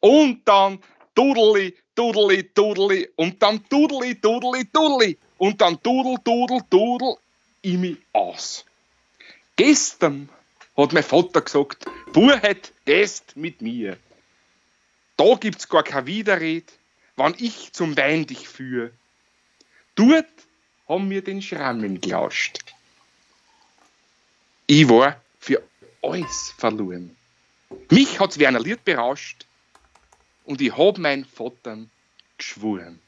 Und dann dudeli, dudeli, dudeli und dann dudeli, dudeli, dudeli und dann dudel, dudel, dudel ich mich aus. Gestern hat mein Vater gesagt, Burheit, gehst mit mir. Da gibt's gar kein Widerred, wann ich zum Wein dich führe. Dort haben wir den Schrammen gelauscht. Ich war für alles verloren. Mich hat's wie ein Lied berauscht und ich hab mein Vater geschworen.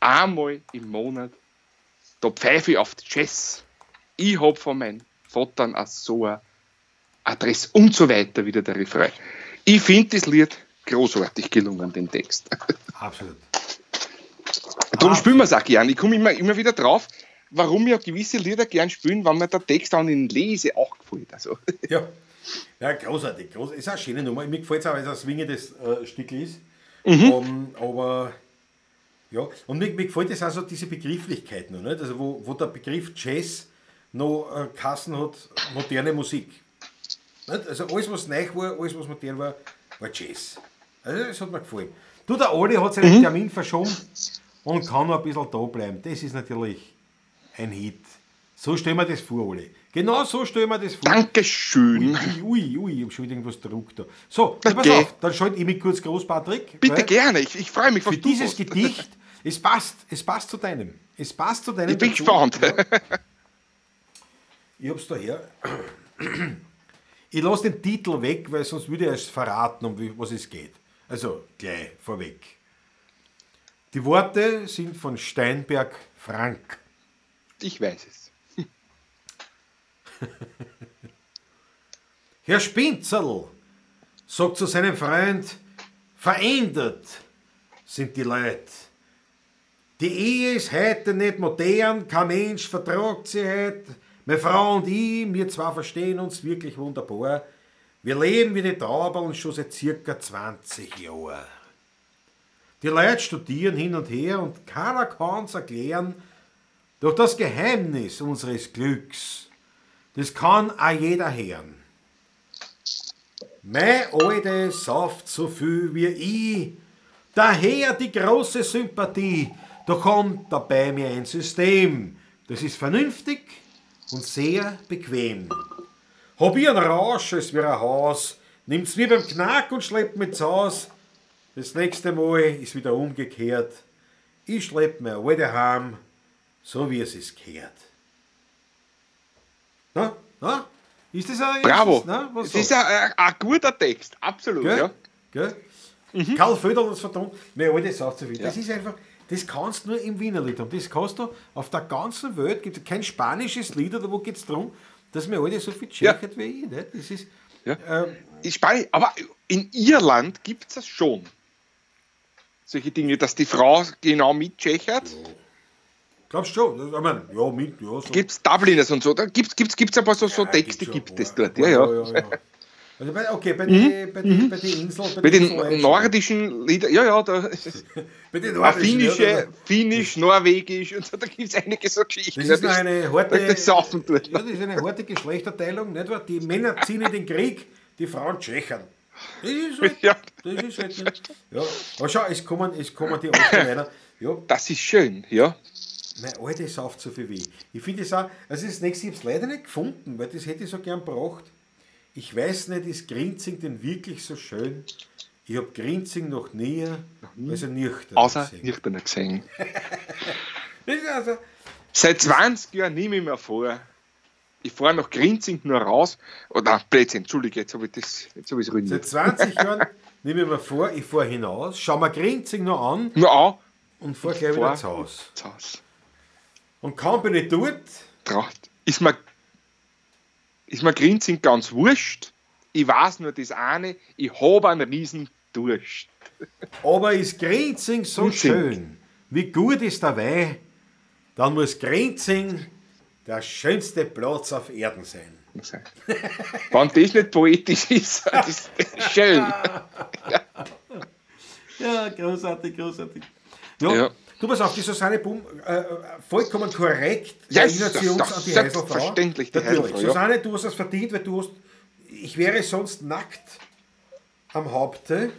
Einmal im Monat, da pfeife ich auf die Jazz. Ich hab von meinem Vater auch so eine Adresse und so weiter, wieder der Refrain. Ich finde das Lied großartig gelungen, den Text. Absolut. Darum Ah. spielen wir es auch gern. Ich komme immer, immer wieder drauf, warum wir gewisse Lieder gern spielen, wenn mir der Text dann in Lese auch gefällt. Also, Ja, ja großartig. Groß, ist auch eine schöne Nummer. Mir gefällt es auch, weil es ein swingendes äh, Stück ist. Mhm. Ähm, aber ja, und mir, mir gefällt es auch so diese Begrifflichkeit noch, nicht? Also wo, wo der Begriff Jazz noch äh, Kassen hat, moderne Musik. Nicht? Also alles, was neu war, alles, was modern war, war Jazz. Also das hat mir gefallen. Du, der Oli hat Mhm. seinen Termin verschoben und kann noch ein bisschen da bleiben. Das ist natürlich ein Hit. So stellen wir das vor, Oli. Genau so stellen wir das vor. Dankeschön. Ui, ui, ui, ich hab schon wieder irgendwas druckt da. So, na, pass Okay. auf, dann schalte ich mich kurz groß, Patrick. Bitte gerne, ich, ich freue mich, was Für dieses. Gedicht, es passt, es passt zu deinem. Es passt zu deinem. Ich bin gespannt. Ja. Ich hab's daher. Ich lasse den Titel weg, weil sonst würde er es verraten, um was es geht. Also gleich vorweg. Die Worte sind von Steinberg Frank. Ich weiß es. Herr Spinzerl sagt zu seinem Freund, verändert sind die Leute. Die Ehe ist heute nicht modern, kein Mensch vertragt sie heute. Meine Frau und ich, wir zwei verstehen uns wirklich wunderbar. Wir leben wie die Trauberl schon seit circa 20 Jahren. Die Leute studieren hin und her und keiner kann es erklären, doch das Geheimnis unseres Glücks, das kann auch jeder hören. Mein Alte sauft so viel wie ich, daher die große Sympathie, da kommt dabei mir ein System, das ist vernünftig und sehr bequem. Hab ich einen Rausch, es wäre ein Haus, nimmt's wie beim Knack und schleppt mit's Haus. Das nächste Mal ist wieder umgekehrt. Ich schlepp mir alte heim, so wie es ist gehört. Na, na? Ist das ein... Bravo. Ist das, na, was Das ist sagst ein, ein, ein guter Text, absolut. Gell? Ja. Gell? Mhm. Karl Föderl das vertont, mir alte sagt so viel. Das ist einfach, das kannst du nur im Wienerlied haben. Das kannst du auf der ganzen Welt, gibt es kein spanisches Lied, oder wo geht es darum, dass mir alte so viel Ja. tschechert wie ich. Nicht? Das ist, Ja. ähm, Ich aber in Irland gibt es das schon. Solche Dinge, dass die Frau genau mittschechert. glaubst du schon? Ich meine, ja, mit, ja. So. Gibt es Dubliners und so. Da gibt es gibt's, gibt's ein paar so, so Ja, Texte, gibt es dort. Ja, ja. ja, ja. Also bei, okay, bei den bei die, bei die Inseln, Bei den Inseln- nordischen Liedern, ja, ja, da bei den nordischen, ja, finnische, da- finnisch, norwegisch und so, da gibt es einige so Geschichten. Das ist noch eine harte, das Saufen ja, das ist eine harte Geschlechterteilung, nicht wahr? Die Männer ziehen in den Krieg, die Frauen tschechern. Das ist halt, Ja. das ist halt nicht. Ja, aber schau, es kommen, es kommen die Männer. Ja, Das ist schön, ja. mein Alter sauft so viel wie ich. Ich finde es auch, also das nächste, ich habe es leider nicht gefunden, weil das hätte ich so gern braucht. Ich weiß nicht, ist Grinzing denn wirklich so schön? Ich habe Grinzing noch nie, also nüchtern Außer gesehen. nüchtern gesehen. Also, Seit 20 Jahren nehme ich mir vor, ich fahre nach Grinzing nur raus. Oder nein, Blödsinn, Entschuldige, jetzt habe ich das jetzt ich es Seit ruiniert. 20 Jahren nehme ich mir vor, ich fahre hinaus, schau mir Grinzing noch an Nur und fahre gleich wieder Fahr- zu Hause. zu Hause. Und kaum bin ich dort, Tracht. Ist mir, ist mir Grinzing ganz wurscht. Ich weiß nur das eine, ich habe einen riesen Durst. aber ist Grinzing so Grinzing. schön, wie gut ist der Wein, dann muss Grinzing der schönste Platz auf Erden sein. Wenn das nicht poetisch ist, das ist schön. Ja, großartig, großartig. Ja, Ja. Du pass auf, die Susanne Bum, äh, äh, vollkommen korrekt, Ja, erinnert sie uns an die Heiselfrau. selbstverständlich, die Natürlich. Heiselfrau, ja. Susanne, du hast das verdient, weil du hast, ich wäre sonst nackt am Haupte,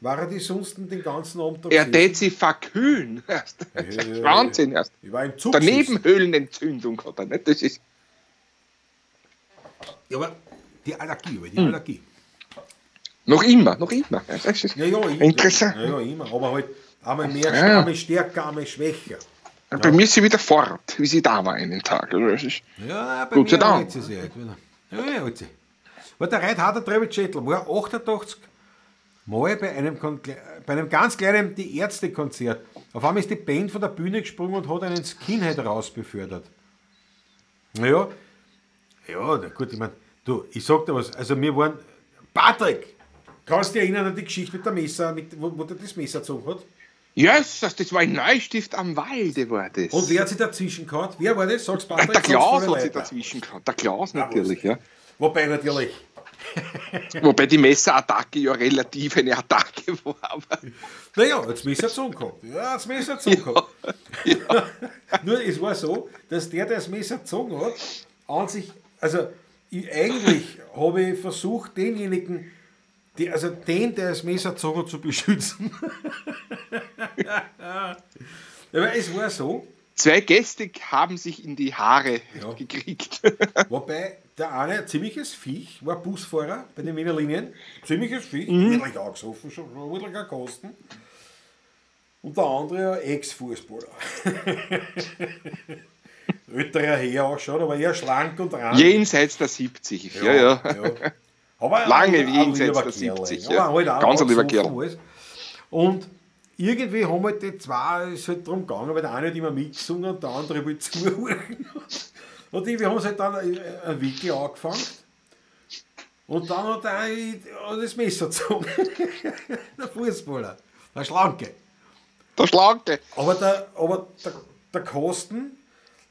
war die sonst den ganzen Abend Er tät sie verkühlen. Das ist ja, Wahnsinn erst. Ich war im Zug. Daneben Höhlenentzündung hat er nicht. Das ist Ja, aber die Allergie, aber die Hm. Allergie. noch immer, noch immer. Ja, ja, Interessant. Ja, ja, immer. Aber halt einmal mehr, Ja. einmal stärker, einmal schwächer. Bei mir ist sie wieder fort, wie sie da war einen Tag. Also ist, Ja, bei Gott mir Dank. hat sie sich halt wieder. Ja, ja. Weil der der Treibelschädel war 88 Mal bei einem, bei einem ganz kleinen Die Ärzte-Konzert. Auf einmal ist die Band von der Bühne gesprungen und hat einen Skinhead rausbefördert. Naja, ja, na gut, ich meine, du, ich sag dir was, also wir waren, Patrick, kannst du dich erinnern an die Geschichte mit der Messer, mit, wo, wo der das Messer gezogen hat? Jesus, das war ein Neustift am Walde, war das. Und wer hat sich dazwischen gehabt? Wer war das? Sag's Patrick. der Klaus hat sich dazwischen gehabt. Der Klaus natürlich, ja. Wobei natürlich, Wobei die Messerattacke ja relativ eine Attacke war. Aber Naja, jetzt Messer gehabt. Ja, das Messer gezogen gehabt. Nur es war so, dass der, der das Messer gezogen hat, an sich, also ich, eigentlich habe ich versucht, denjenigen, die, also den, der das Messer gezogen zu beschützen. Aber es war so, zwei Gäste haben sich in die Haare Ja. gekriegt. wobei der eine ein ziemliches Viech war Busfahrer bei den Wiener Linien. Ziemliches Viech, wirklich angesoffen, schon schon wirklich ein Kosten. Und der andere ein Ex-Fußballer. Älterer Herr auch schon, aber eher schlank und rank. Jenseits der 70. Ja, ja. Aber Lange jenseits der Kerl, 70, aber ja. halt auch Ganz ein lieber Kerl. alles. Und irgendwie haben halt die zwei, es ist halt darum gegangen, weil der eine hat immer mitgesungen und der andere will zuhören. Und wir haben es halt dann ein Wickel angefangen. Und dann hat er das Messer gezogen. der Fußballer. Der Schlanke. Der Schlanke. Aber der, aber der, der Kosten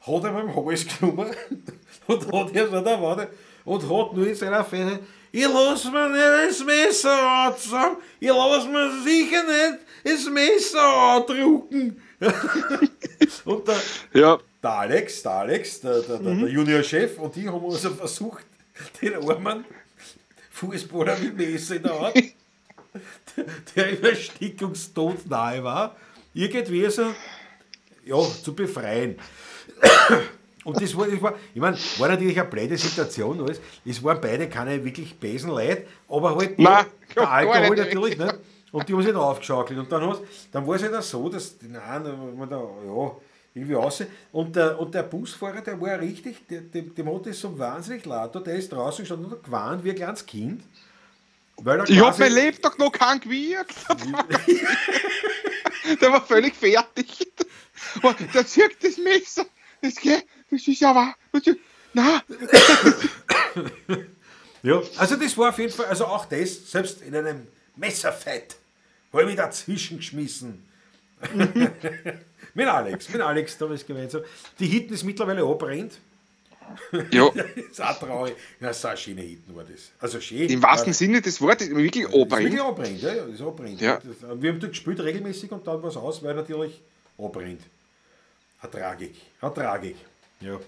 hat er beim Hals genommen, und hat ja so der Wade und hat nur in seiner Fähre, ich lass mir nicht das Messer anzusagen, ich lass mir sicher nicht das Messer andrucken. und der, Ja. der Alex, der Alex, der, der, der, der Juniorchef und ich haben also versucht, den armen Fußballer mit Messer in der Hand, der im Erstickungstod nahe war, irgendwie so ja, zu befreien. Und das war, das war ich meine, war natürlich eine blöde Situation alles. Es waren beide keine wirklich besen Leute, aber halt Nein, der Alkohol nicht. natürlich, ne? Und die haben sich dann aufgeschaukelt. Und dann, dann war es halt auch so, dass, nein, man da, ja, irgendwie raus. Und der, und der Busfahrer, der war richtig, der, dem, dem hat das so wahnsinnig laut, der ist draußen gestanden und gewarnt wie ein kleines Kind. Weil Ich hab quasi- mein Lebtag noch keinen gewirkt. Der war völlig fertig. Der zirkt das Messer. Das geht, das ist ja wahr. Na, Ja, also das war auf jeden Fall, also auch das, selbst in einem Messerfett, habe ich mich dazwischen geschmissen. mit Alex, mit Alex, da ist gemeinsam. Die Hitten ist mittlerweile abbrennt. ja, Das ist auch traurig. Ja, so eine schöne Hitten war das. Also schön. im wahrsten Sinne des Wortes, wirklich ist wirklich abbrennt, ja, das ist abbrennt. Ja. Wir haben dort gespielt regelmäßig und dann war es aus, weil natürlich abbrennt. Eine Tragik, eine Tragik. Ja.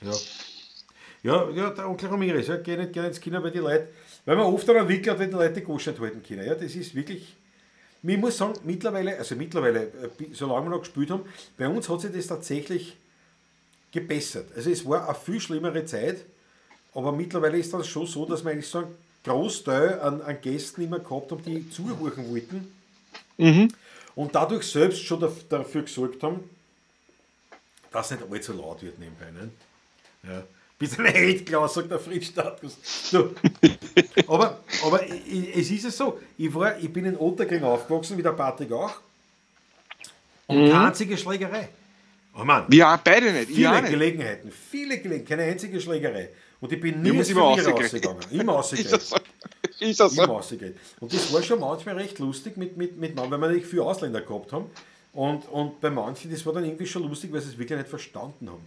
Ja. Ja, ja, der Onkel Ramirez, ja, geh nicht gerne ins Kino, weil die Leute, weil man oft daran wickelt, wenn die Leute die Gosch nicht halten können. Ja, das ist wirklich, ich muss sagen, mittlerweile, also mittlerweile, äh, solange wir noch gespielt haben, bei uns hat sich das tatsächlich gebessert. Also es war eine viel schlimmere Zeit, aber mittlerweile ist das schon so, dass wir eigentlich so einen Großteil an, an Gästen immer gehabt haben, die zuhören wollten und dadurch selbst schon daf- dafür gesorgt haben, dass nicht allzu laut wird nebenbei. Ne? Ja. Bist ein Held, Klaus, sagt der Fritz Status. So. aber aber es ist es so, ich, war, ich bin in Otterkring aufgewachsen, wie der Patrick auch, und keine einzige Schlägerei. Oh Mann, Wir auch beide nicht. Ich viele nicht. Gelegenheiten, viele Gelegenheiten, keine einzige Schlägerei. Und ich bin nie immer Verlieren rausgekriegt. rausgegangen. Immer Ist das rausgegangen. so? Ist das Immer rausgegangen. Und das war schon manchmal recht lustig mit, mit, mit weil wir natürlich viele Ausländer gehabt haben. Und, und bei manchen, das war dann irgendwie schon lustig, weil sie es wirklich nicht verstanden haben.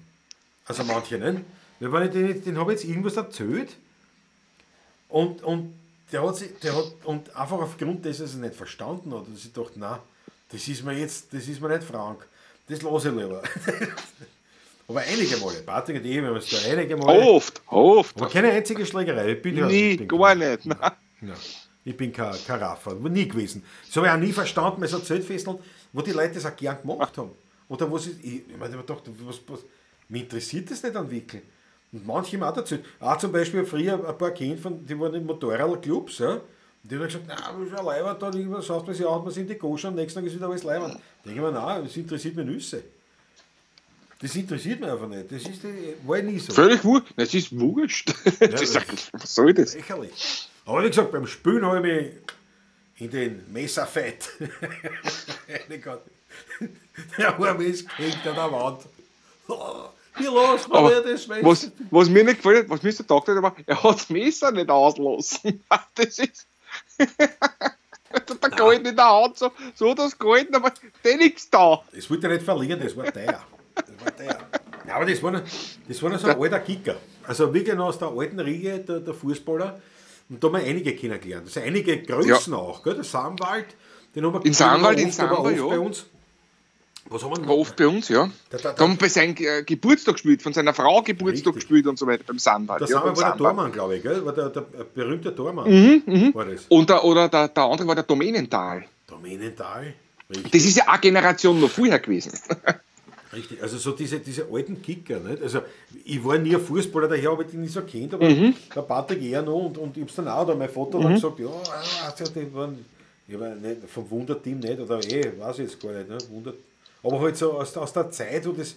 Also manche, ne? Weil den, den habe ich jetzt irgendwas erzählt und, und der hat sich, der hat, und einfach aufgrund dessen, dass er es nicht verstanden hat, dass ich dachte, na, das ist mir jetzt, das ist mir nicht frank. Das lasse ich lieber. Aber einige Male, Patrick und ich, wir haben uns da einige Male. Oft, oft. Aber keine einzige Schlägerei. Ich bin ja, Nie, ich bin gar nicht. Nein. Nein, ich bin kein, kein Raffer, nie gewesen. Das habe ich auch nie verstanden bei so Zeltfesteln, wo die Leute das auch gern gemacht haben. Oder wo sie, ich, ich meine, ich dachte, was, was, mich interessiert das nicht an Wickeln. Und manche haben auch dazu. Auch zum Beispiel früher ein paar Kinder, von, die waren in Motorradclubs, ja. Und die haben gesagt, na, das ist ja Leibwand, da irgendwas schaut man sich an, man sind die Goschen, am nächsten Tag ist wieder alles Leibwand. Da denke ich mir, nein, das interessiert mich Nüsse. Das interessiert mich einfach nicht. Das ist, die- war nie so. Völlig wurscht. Das ist wurscht. Das ist, was soll das? Lächerlich. Aber wie gesagt, beim Spülen habe ich mich in den Messerfett. reingehauen. der Arm ist gehängt an der Wand. Hier los, mal Aber wieder das Messer. Was, was mir nicht gefällt, was mir so gedacht hat, war, er hat das Messer nicht auslassen. Das ist. der gehalten in der Hand, so, so er es gehalten, aber der nichts da. Das wollte ich nicht verlieren, das war der. Das war der. Ja, aber das war, noch, das war noch so ein alter Kicker. Also wirklich noch aus der alten Riege, der, der Fußballer. Und da haben wir einige kennengelernt. Also einige Größen auch. Gell? Der Samwald, den haben wir In Samwald, in Samwald, ja. bei uns. Was haben wir War noch? oft bei uns, ja. Da- da- Da haben wir bei seinem äh, Geburtstag gespielt, von seiner Frau Geburtstag Richtig. gespielt und so weiter, beim Sandwald. Der ja, beim war der Sandwald. Tormann, glaube ich, gell? War der, der, der berühmte Tormann. War das. Und der, oder der, der andere war der Domänental. Domänental. Richtig. Das ist ja eine Generation noch vorher gewesen. Richtig, also so diese, diese alten Kicker. Nicht? Also ich war nie ein Fußballer, daher habe ich die nicht so kennt, aber Mhm. der Patrick eher noch und, und ich habe es dann auch, oder mein Vater hat gesagt, ja, also die waren, ich war nicht, vom Wunderteam nicht, oder eh, weiß ich jetzt gar nicht, ne? Wunder, aber halt so aus, aus der Zeit, wo das,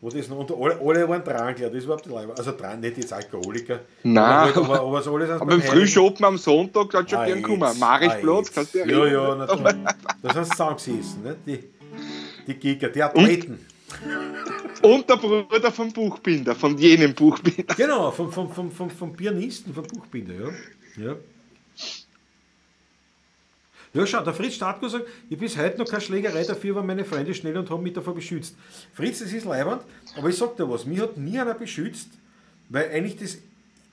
wo das noch, und alle, alle waren das ist überhaupt nicht leibend. Also dran, nicht jetzt Alkoholiker. Nein. aber, halt, aber, aber so alles Aber im beim Frühschoppen am Sonntag hat schon Ah, gern gekommen. Marischplatz, ah, kannst du Ja, erinnern? ja, natürlich. Das hast du zusammengesessen, die, die Kicker, die Athleten. Und der Bruder vom Buchbinder, von jenem Buchbinder. Genau, vom, vom, vom, vom, vom Pianisten, vom Buchbinder, ja. ja. Ja, schau, der Fritz Statko sagt, ich bis heute noch keine Schlägerei dafür, weil meine Freunde schnell und haben mich davor beschützt. Fritz, das ist leibend, aber ich sag dir was, mich hat nie einer beschützt, weil eigentlich das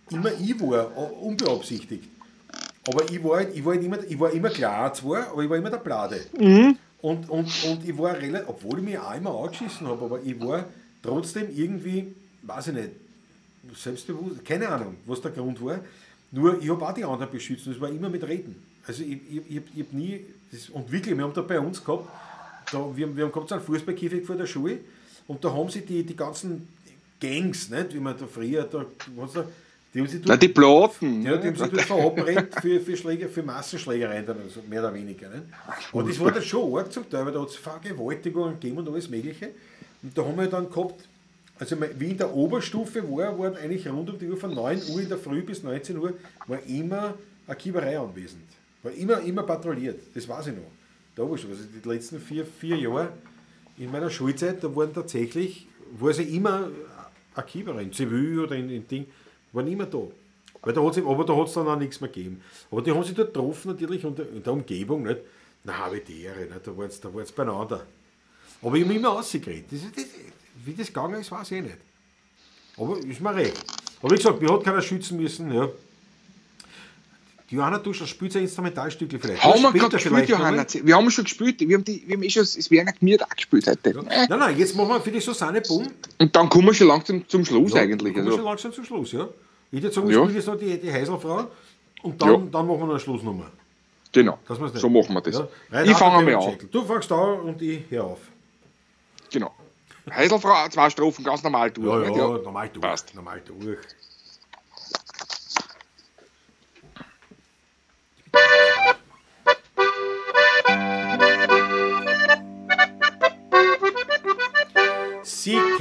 immer ich war, äh, unbeabsichtigt. Aber ich war, halt, ich war, halt immer, ich war immer klar zwar, aber ich war immer der Blade. Und, und, und ich war relativ, obwohl ich mich auch immer angeschissen habe, aber ich war trotzdem irgendwie, weiß ich nicht, selbstbewusst, keine Ahnung, was der Grund war. Nur ich habe auch die anderen beschützt und es war immer mit Reden. Also ich, ich, ich, ich habe nie, das, und wirklich, wir haben da bei uns gehabt, da, wir, wir haben gehabt so einen Fußballkäfig vor der Schule und da haben sie die, die ganzen Gangs, nicht, wie man da früher, da, was da, die haben sich Na, die Platen. ja, die haben sich dort verabredet für, für, für Massenschlägereien, dann, also mehr oder weniger. Nicht? Und das war dann schon arg zum Teil, weil da hat es Vergewaltigungen gegeben und alles Mögliche. Und da haben wir dann gehabt, also wie in der Oberstufe war, waren eigentlich rund um die Uhr von 9 Uhr in der Früh bis 19 Uhr, war immer eine Kieberei anwesend. War immer, immer patrouilliert, das weiß ich noch. Da war schon, also die letzten vier, vier Jahre in meiner Schulzeit, da waren tatsächlich, war ja immer eine Kieberei, in Zivil oder in, in Ding, waren immer da. Weil da hat's, aber da hat es dann auch nichts mehr gegeben. Aber die haben sich dort getroffen natürlich und in der Umgebung, nicht? Na, habe ich die Ehre, nicht? da war da war's beieinander. Aber ich habe immer rausgeredet. Wie das gegangen ist, weiß ich nicht. Aber ist mir recht. Aber wie gesagt, mir hat keiner schützen müssen. Ja. Johanna Duschel spielt ein Instrumentalstück vielleicht. Haben wir gerade gespielt, Johanna? Wir haben schon gespielt. Wir haben, die, wir haben eh schon das Werner Gmiert auch gespielt heute. Nein, nein, jetzt machen wir für die Susanne Bumm. Und dann kommen wir schon langsam zum Schluss Ja, eigentlich. kommen wir schon Also, langsam zum Schluss, ja. Ich würde sagen, wir Ja. spielen jetzt noch die, die Heiselfrau und dann, Ja. dann machen wir noch eine Schlussnummer. genau, so machen wir das. Ja. Ich fange mal an. Du fängst an und ich hör auf. Genau. Heiselfrau, zwei Strophen, ganz normal durch. Ja, ja, normal durch. Passt. Normal durch.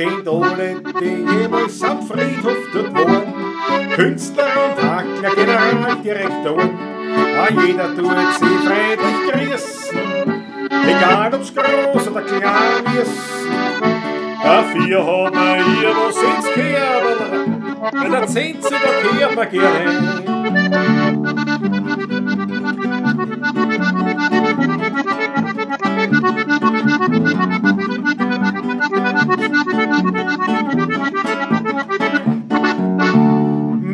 Sie kennt alle, die jemals am Friedhof dort waren. Künstler und Hakler, Generaldirektoren. Ah, jeder tut sie freundlich grüßen. Egal ob's groß oder klein ist. Dafür hat man ihr was ins Kerbel. Weil der Zinse, da kehrt man gerne.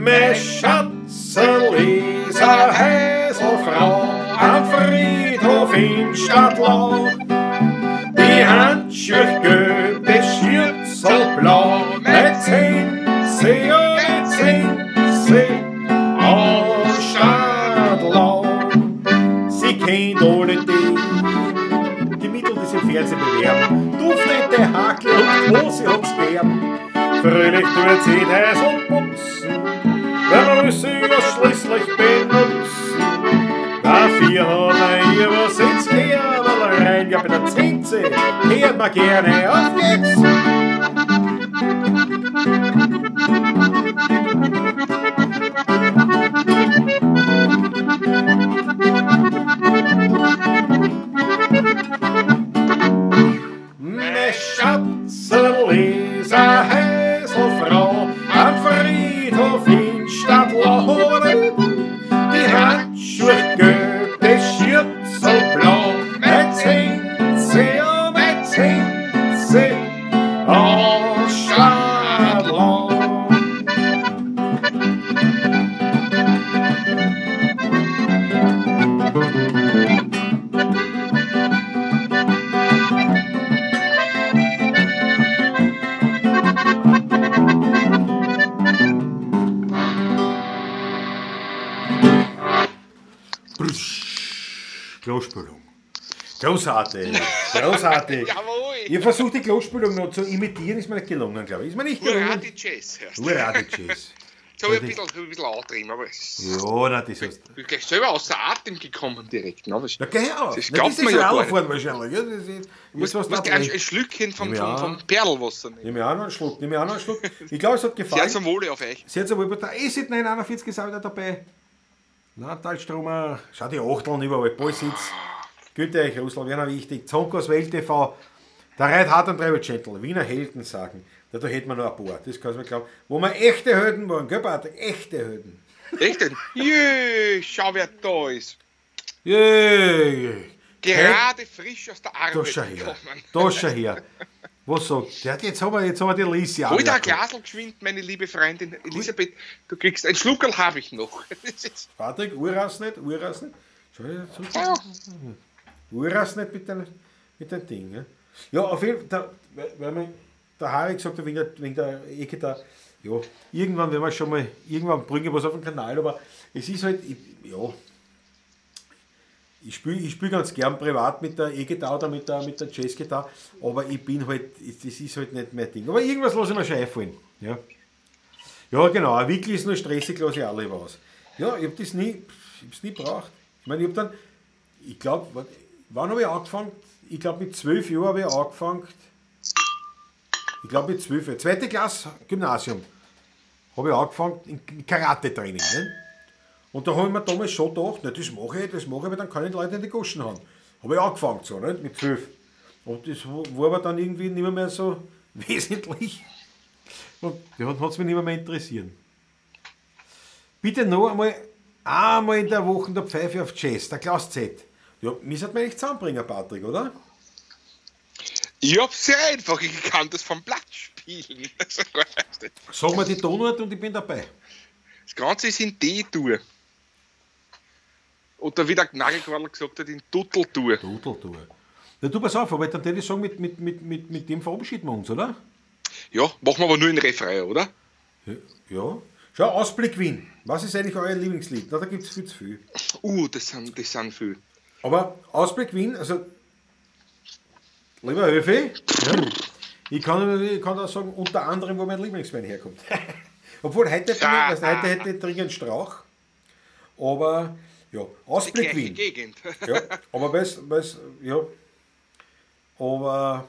Mein Schatzel ist eine Häselfrau am Friedhof in Stadtlau. Die Handschuhe gelb, das Schürzel blau, mit Zinse, oh, mit Zinse, aus Stadtlau. Sie kennt alle die, die Mittel, die sie im Fernsehen bewerben. Duftende Hakel und Hose hat's gern. Fröhlich tut sie das und Zinse hört man gerne auf großartig. Jawohl. Ich versucht, die Klospülung noch zu imitieren, ist mir nicht gelungen, glaube ich. Ist mir nicht Hurra, gelungen. die Jazz. hörst du. Uradig-Jazz. Jetzt habe ich ein bisschen, ich ein bisschen angetrieben, aber es Ja, na, das hast ich bin gleich selber außer Atem gekommen direkt. Ne? Na, geh. Das Das, glaubt das ist man ja ja gar fahren wahrscheinlich. Ja, das ist, muss, was muss da gleich ein, ein Schlückchen vom, vom, ja. vom Perlwasser nehmen. Nimm mir auch noch einen Schluck, nimm mir auch noch einen Schluck. Ich glaube, es hat Sehr gefallen. zum Wohle auf euch. Sehr zum Wohl. Der Acid 941 ist auch wieder dabei. Natalstromer, schau die Achteln überall, Ballsitz. Güte, Russland, Werner Wichtig, Zonkos Welt TV, der Reit Hart und Travel Gentle, Wiener Helden sagen. Da, da hätten wir noch ein paar, das kannst du mir glauben. Wo wir echte Helden waren, gell, Patrick? Echte Helden. Echt denn? Jö, schau wer da ist. Yeah. Gerade frisch aus der Da Arbeit schau her. gekommen. Da schau her. Was sagt der? Jetzt haben wir, jetzt haben wir die Lisi Hol dir ein. Glasl geschwind, meine liebe Freundin Elisabeth. Du kriegst ein Schluckerl habe ich noch. Patrick, Uras nicht, Uras nicht. Schau. Ja. Uras nicht mit den, mit den Ding. Ja, auf jeden Fall, da, weil- mein, der Harry gesagt hat, wegen der, wegen der Ecke da, ja, irgendwann werden wir schon mal, irgendwann bringen wir was auf den Kanal, aber es ist halt, ich, ja, ich spiele ich spiel ganz gern privat mit der E-Gitarre oder mit der, mit der Jazz-Gitarre, aber ich bin halt, das ist halt nicht mein Ding. Aber irgendwas lasse ich mir schon einfallen. Ja, ja genau, ein Wickel ist nur stressig, lasse ich lieber aus. Ja, ich habe das nie, ich hab's nie braucht. Ich meine, ich habe dann, ich glaube, wann habe ich angefangen? Ich glaube, mit zwölf Jahren habe ich angefangen. Ich glaube, mit zwölf. Zweite Klasse Gymnasium habe ich angefangen in Karate-Training. Ne? Und da habe ich mir damals schon gedacht, na, das mache ich, das mache ich, weil dann kann ich die Leute in die Goschen haben. Habe ich angefangen so, nicht? mit zwölf. Und das war aber dann irgendwie nicht mehr, so wesentlich. Und ja, hat es mich nicht mehr, mehr interessieren. Bitte noch einmal, einmal in der Woche der Pfeife auf Jazz, der Klaus Z. Ja, müssen wir eigentlich zusammenbringen, Patrick, oder? Ich hab's sehr einfach, ich kann das vom Blatt spielen. Sag mir die Tonart und ich bin dabei. Das Ganze ist in D-Dur. Oder wie der Nagelquadler gesagt hat, in Tutteltour. Dudeltour. Ja, du pass auf, aber dann würde ich sagen, mit, mit, mit, mit, mit dem verabschieden wir uns, oder? Ja, machen wir aber nur in Refrain, oder? Ja. Schau, Ausblick Wien. Was ist eigentlich euer Lieblingslied? Na, da gibt es viel zu viel. Uh, das sind, das sind viel. Aber Ausblick Wien, also, lieber Höfe, ja, ich, kann, ich kann auch sagen, unter anderem, wo mein Lieblingswein herkommt. Obwohl, heute, ich, also, heute hätte ich dringend Strauch. Aber, ja, Ausblick Wien. Gegend. Ja, aber weißt weißt, ja. Aber,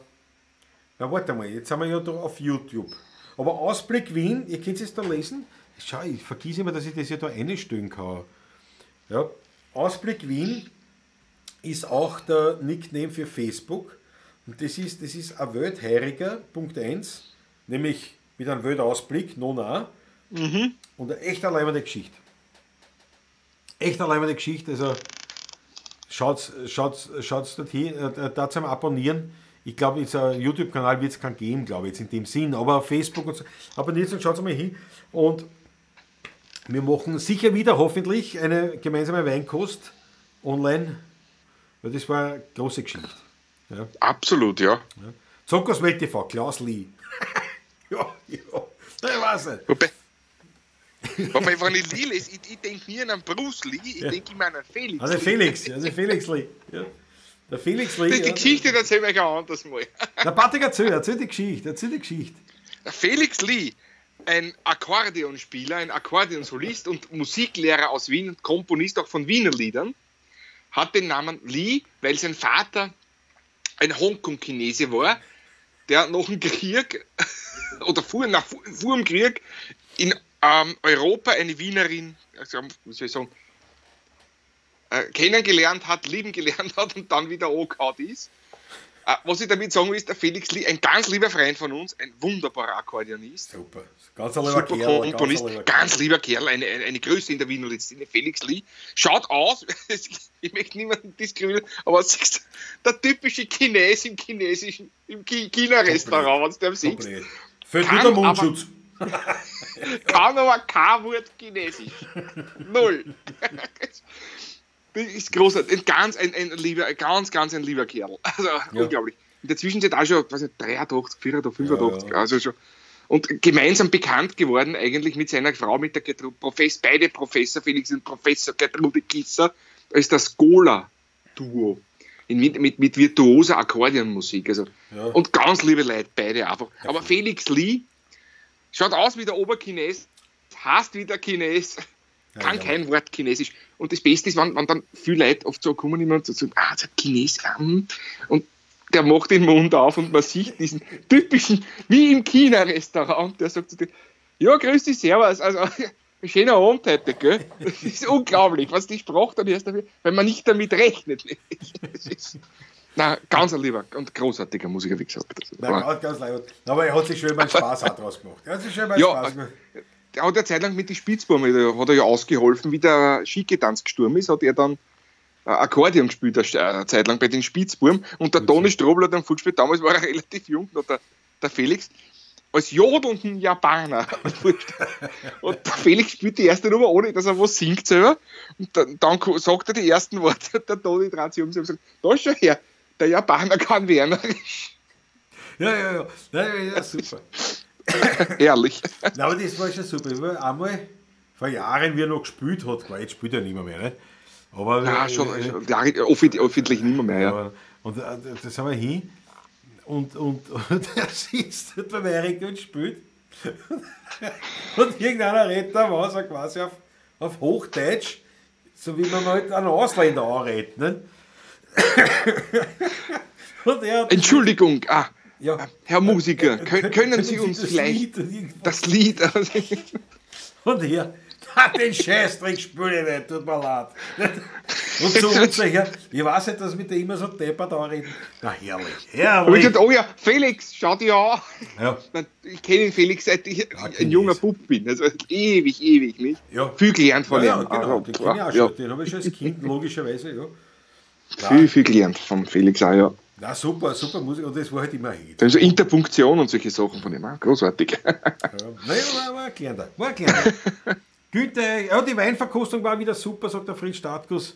na warte mal, jetzt sind wir ja da auf YouTube. Aber Ausblick Wien, ihr könnt es da lesen. Schau, ich vergesse immer, dass ich das ja da einstellen kann. Ja, Ausblick Wien ist auch der Nickname für Facebook. Und das ist, das ist ein Weltheiriger, Punkt 1, nämlich mit einem Weltausblick, Nona. Und eine echt alleine Geschichte. Echt alleine Geschichte, also Schaut, schaut, schaut dort hin, äh, da zum Abonnieren. Ich glaube, jetzt ein YouTube-Kanal wird es keinen geben, glaube ich, jetzt in dem Sinn. Aber auf Facebook und so. Abonniert und schaut mal hin. Und wir machen sicher wieder hoffentlich eine gemeinsame Weinkost online. Weil das war eine große Geschichte. Ja. Absolut, ja. Zockers Welt TV, Klaus Lee. ja, ja. Ich weiß nicht. Wobei, wobei wenn ich Lee lese, ich, ich denke nie an einen Bruce Lee, ich denke immer an einen Felix. Also Lee. Felix, also Felix Lee. Ja. Der Felix Lee. Das, die ja. Geschichte erzählen wir ein anderes Mal. Der Patrick erzähl, erzähl die Geschichte, erzähl die Geschichte. Der Felix Lee, ein Akkordeonspieler, ein Akkordeonsolist und Musiklehrer aus Wien und Komponist auch von Wiener Liedern, hat den Namen Lee, weil sein Vater ein Hongkong-Chinese war, der nach dem Krieg oder vor, nach, vor dem Krieg in ähm, Europa eine Wienerin, also, wie ich sagen, äh, kennengelernt hat, lieben gelernt hat und dann wieder angehauen ist. Äh, was ich damit sagen will, ist, der Felix Lee, ein ganz lieber Freund von uns, ein wunderbarer Akkordeonist, Super. Ganz lieber super Kerl. ganz Komponist, lieber ganz Kerl. lieber Kerl, eine, eine, eine Größe in der Wiener Szene, Felix Lee. Schaut aus, ich möchte niemanden diskriminieren, aber siehst, du, der typische Chines im chinesischen, im Chi- China-Restaurant, wenn du den siehst. Fällt wieder aber- Mundschutz. kann aber kein Wort Chinesisch. Null. Ist großartig. Ein ganz, ein, ein lieber, ganz, ganz ein lieber Kerl. Also unglaublich. In der Zwischenzeit auch schon, weiß nicht, 83, 84, 85, Ja, ja. also schon. Und gemeinsam bekannt geworden eigentlich mit seiner Frau, mit der Gertrude, Profess, beide Professor Felix und Professor Gertrude Kisser, als das Gola-Duo. Mit, mit, mit virtuoser Akkordeonmusik. Also. Ja. Und ganz liebe Leute, beide einfach. Aber Felix Lee schaut aus wie der Oberchines, heißt wie der Chines, kann ja. kein Wort Chinesisch. Und das Beste ist, wenn, wenn dann viele Leute oft so kommen immer und so sagen, ah, der Chines, ja, hm. und der macht den Mund auf und man sieht diesen typischen, wie im China-Restaurant, der sagt zu dir, ja, grüß dich, servus, also, ein schöner Abend heute, gell? Das ist unglaublich, was die Sprache dann erst dafür, wenn man nicht damit rechnet. Das ist, na, ganz ein lieber und großartiger Musiker, wie gesagt. Nein, ganz, ganz leid. Aber er hat sich schon mal Spaß auch draus gemacht. Er hat sich schon mal Ja, Spaß gemacht. Der hat ja Zeit lang mit den Spitzbuben, da hat er ja ausgeholfen, wie der Schiketanz gestorben ist, hat er dann äh, Akkordeon gespielt eine Zeit lang bei den Spitzbuben und der Toni Strobel hat am gespielt, damals war er relativ jung, noch der, der Felix, als jodelnden Japaner. und der Felix spielt die erste Nummer, ohne dass er was singt selber. Und dann, dann sagt er die ersten Worte, der Toni dreht sich um und sagt, da schau her, der Japaner kann Wernerisch. Ja, ja, ja, ja, ja super. Ehrlich. Na, aber das war schon super. Ich war einmal vor Jahren, wie er noch gespielt hat, weil jetzt spielt er nicht mehr, mehr nicht? Aber, ja, schon, äh, ja, öffentlich nicht mehr, ja. Und äh, da sind wir hin und, und, und er sitzt dort beim Erik und spielt. und irgendeiner redet da was, er quasi auf, auf Hochdeutsch, so wie man halt einen Ausländer anredet. Ne? Entschuldigung, ah, ja. Herr Musiker, können, können Sie uns das vielleicht Lied das Lied. und hier, den Scheißdreck spüre ich nicht, tut mir leid. Und so unsicher, ich weiß nicht, dass wir da immer so deppert anreden. Na herrlich, herrlich. Und oh ja, Felix, schau dir an. Ja. Ich kenne den Felix, seit ich ja, ein junger Bub bin. Also ewig, ewig, nicht? Ja. Viel gelernt von ja, ihm. Ja, genau, den kenne ich auch schon. Den habe ich schon als Kind, logischerweise, ja. Viel, viel gelernt vom Felix auch, ja. Na super, super Musik und das war halt immer Hit. Also Interpunktion und solche Sachen von ihm, großartig. Ja. Nein, war, war ein kleiner, war ein kleiner. Güte, ja, die Weinverkostung war wieder super, sagt der Fritz Startkus.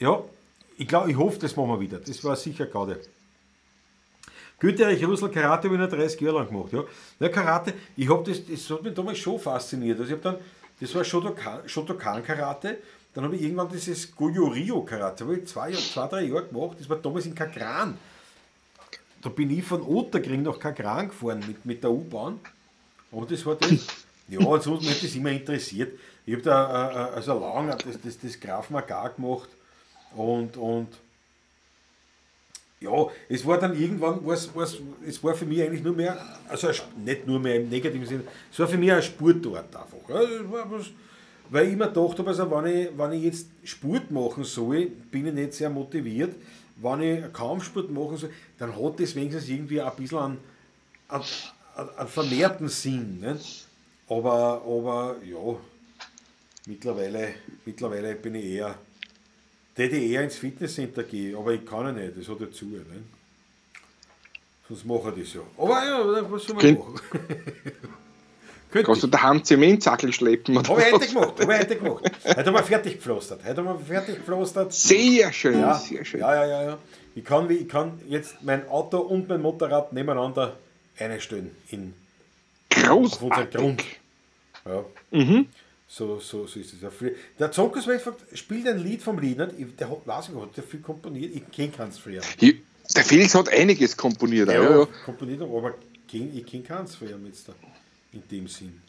Ja, ich glaube, ich hoffe, das machen wir wieder. Das war sicher gerade. Güterich Russell Karate habe ich 30 Jahre lang gemacht. Ja, ja Karate, ich habe das, das hat mich damals schon fasziniert. Also ich habe dann, das war Shotokan, Shotokan Karate dann habe ich irgendwann dieses Goyo-Rio Karate, habe ich zwei, zwei, drei Jahre gemacht. Das war damals in Kakran. Da bin ich von Otterkring nach Kakran gefahren mit, mit der U-Bahn. Und das war das. Ja, und sonst mich hat das immer interessiert. Ich habe da äh, äh also lange das, das, das Graf Magar gemacht. Und, und ja, es war dann irgendwann, war's, war's, es war für mich eigentlich nur mehr, also nicht nur mehr im negativen Sinne, es war für mich ein Sportort einfach. War was, weil ich immer gedacht habe, also wenn ich, wenn ich jetzt Sport machen soll, bin ich nicht sehr motiviert. Wenn ich Kampfsport machen soll, dann hat das wenigstens irgendwie ein bisschen einen, einen, einen vermehrten Sinn. Nicht? Aber, aber ja, mittlerweile, mittlerweile bin ich eher, hätte ich eher ins Fitnesscenter gehen, aber ich kann ja nicht, das hat dazu. Nicht? Sonst mache ich das ja. Aber ja, was soll man machen? Könnte Kannst du daheim Zementsackel schleppen? Oder habe ich heute gemacht, habe ich heute gemacht. Heute haben wir fertig gepflastert. Heute haben wir fertig gepflastert. Sehr schön, ja, sehr schön. Ja, ja, ja, ja. Ich kann, ich kann jetzt mein Auto und mein Motorrad nebeneinander einstellen in Großartig. unseren Grund. Ja. Mhm. So, so, so ist es. Der Zonkus fragt, spielt ein Lied vom Lied, nicht? der hat, weiß ich, hat der viel komponiert, ich kenne keins früher. Der Felix hat einiges komponiert. Ja, ja, ja. komponiert, aber ich kenne keins früher jetzt da in dem Sinn.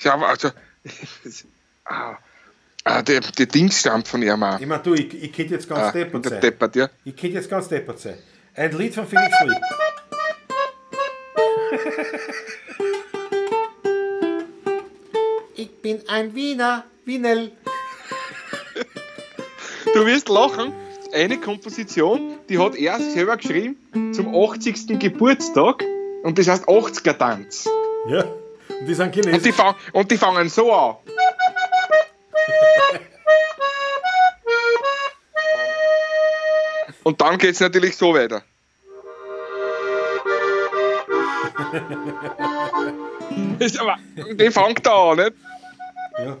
Ja, aber also, ah, ah, der, der Dings stammt von ihm auch. Ich meine, du, ich, ich könnte jetzt ganz ah, deppert sein. Deppert, ja. Ich könnte jetzt ganz deppert sein. Ein Lied von Felix Lee. ich bin ein Wiener, Wienel. Du wirst lachen. Eine Komposition, die hat er selber geschrieben zum 80. Geburtstag und das heißt 80er Tanz. Ja, und die sind chinesisch. Und die, fang, und die fangen so an. und dann geht es natürlich so weiter. ist aber, die fängt da an, nicht? Ja.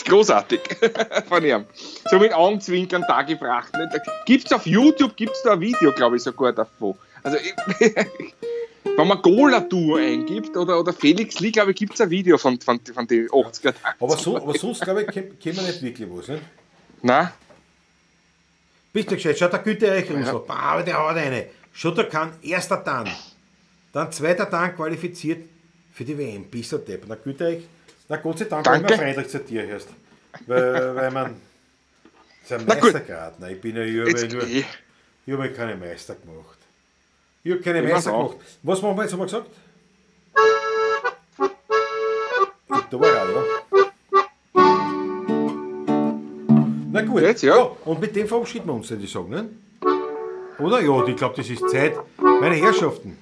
ist großartig von ihm. So mit Augenzwinkern da gebracht. Gibt es auf YouTube, gibt es da ein Video, glaube ich, sogar davon. Also, wenn man Gola-Duo eingibt oder, oder Felix Lee, glaube ich, gibt es ein Video von, von, von den 80er aber, so, aber sonst, glaube ich, kennen wir nicht wirklich was. Ne? Nein. Bist du gescheit? Schaut der Güte euch ja. so. Bah, der hat eine. Schutter kann erster Dan. Dann zweiter Dan qualifiziert für die WM. Bist du Depp. Na Güte euch. Na Gott sei Dank, Danke. wenn man freundlich zu dir hörst. Weil, weil man. Das ist ein Meistergrad. Nein, ich bin ja. Ich habe keine Meister gemacht. Ich habe keine Meister gemacht. Was machen wir jetzt, haben wir gesagt? Da war er, ja. Na gut. Jetzt, ja. ja. Und mit dem verabschieden wir uns, würde ich sagen. Ne? Oder? Ja, ich glaube, das ist Zeit. Meine Herrschaften.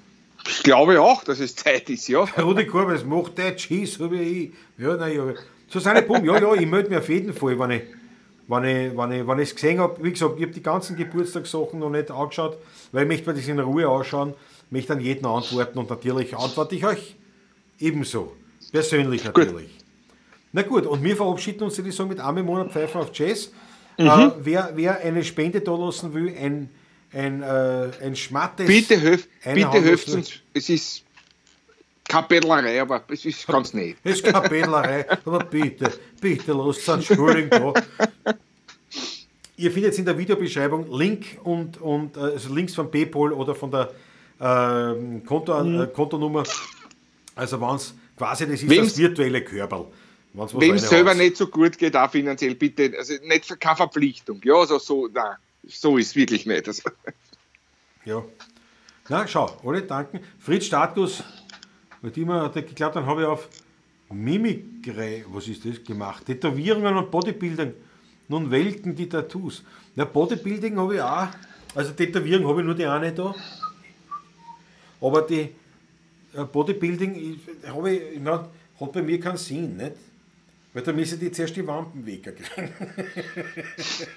Ich glaube auch, dass es Zeit ist, ja. Rudi Korbes macht der Cheese, habe ich. Ja, nein, ja. Susanne Bum, ja, ja, ich melde mich auf jeden Fall, wenn ich wenn ich, wenn ich, wenn ich es gesehen habe. Wie gesagt, ich habe die ganzen Geburtstagssachen noch nicht angeschaut, weil ich möchte mir das in Ruhe anschauen, möchte an jeden antworten und natürlich antworte ich euch ebenso. Persönlich natürlich. Gut. Na gut, und wir verabschieden uns, die Song mit einem Monat Pfeifen auf Jazz. Mhm. Äh, wer, wer eine Spende da lassen will, ein, ein, äh, ein schmattes. Bitte, helf, bitte helft uns. Es ist keine aber es ist ganz nett. Es ist keine aber bitte, bitte lasst uns Entschuldigung da. Ihr findet in der Videobeschreibung Link und, und äh, also Links von PayPal oder von der äh, Konto, mhm. äh, Kontonummer. Also wenn es quasi das ist Wem's, das virtuelle Körperl. Wem es selber nicht so gut geht, auch finanziell, bitte, also nicht für keine Verpflichtung. Ja, also so, nein, so ist es wirklich nicht. Also. Ja. Na, schau, alle danken. Fritz Status weil die immer hat geglaubt, dann habe ich auf Mimikry, was ist das, gemacht. Tätowierungen und Bodybuilding. Nun welken die Tattoos. Ja, Bodybuilding habe ich auch. Also Tätowierung habe ich nur die eine da. Aber die äh, Bodybuilding habe ich, na, hat bei mir keinen Sinn, nicht? Weil da müssen die zuerst die Wampen wegkriegen.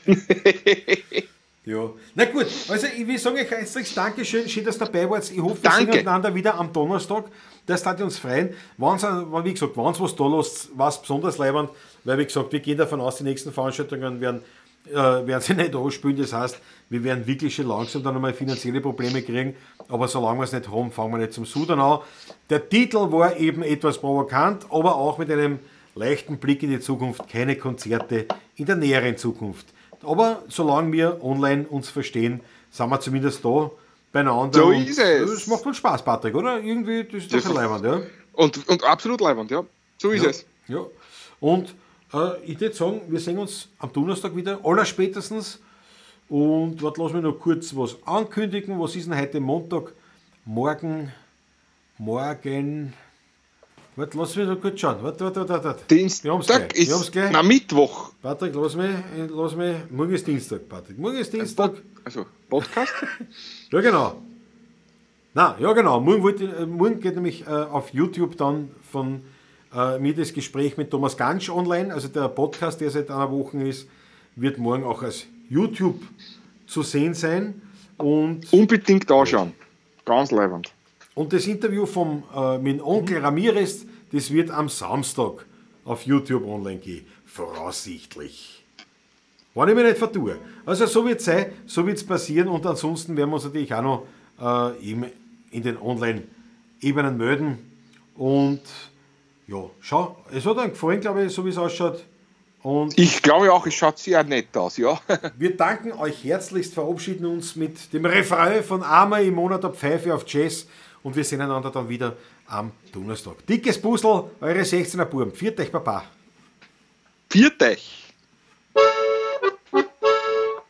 Ja, na gut, also ich will sagen euch herzliches Dankeschön, schön, dass ihr dabei wart. Ich hoffe, wir Danke. sehen einander wieder am Donnerstag. Das hat uns freuen. Wie gesagt, wenn es was da lässt, was besonders leibend, weil wie gesagt, wir gehen davon aus, die nächsten Veranstaltungen werden, äh, werden sie nicht anspielen. Das heißt, wir werden wirklich schon langsam dann einmal finanzielle Probleme kriegen. Aber solange wir es nicht haben, fangen wir nicht zum Sudan an. Der Titel war eben etwas provokant, aber auch mit einem leichten Blick in die Zukunft. Keine Konzerte in der näheren Zukunft. Aber solange wir online uns verstehen, sind wir zumindest da beieinander. So ist es. Das macht wohl Spaß, Patrick, oder? Irgendwie, das ist doch leibend, ja. Und, und absolut leibend, ja. So ist ja, es. Ja. Und äh, ich würde sagen, wir sehen uns am Donnerstag wieder, allerspätestens. Und warte, lass mich noch kurz was ankündigen. Was ist denn heute Montag? Morgen, morgen, Warte, lass mich noch kurz schauen. Warte, warte, warte. warte. Dienstag ist gleich. Na, Mittwoch. Patrick, lass mich, lass mich. Morgen ist Dienstag, Patrick. Morgen ist Dienstag. Also, Podcast? ja, genau. Na, ja, genau. Morgen, wollte, äh, morgen geht nämlich äh, auf YouTube dann von äh, mir das Gespräch mit Thomas Gansch online. Also der Podcast, der seit einer Woche ist, wird morgen auch als YouTube zu sehen sein. Und Unbedingt anschauen. Ganz leibend. Und das Interview vom, äh, mit Onkel Ramirez, das wird am Samstag auf YouTube online gehen. Voraussichtlich. Wenn ich mich nicht vertue. Also so wird es sein, so wird es passieren und ansonsten werden wir uns natürlich auch noch äh, in den Online-Ebenen melden. Und ja, schau, es hat einem gefallen, glaube ich, so wie es ausschaut. Und ich glaube auch, es schaut sehr nett aus, ja. wir danken euch herzlichst, verabschieden uns mit dem Refrain von Armer im Monat der Pfeife auf Jazz und wir sehen einander dann wieder am Donnerstag. Dickes Puzzle, eure 16er Buben. Viert euch, Papa. Viert euch.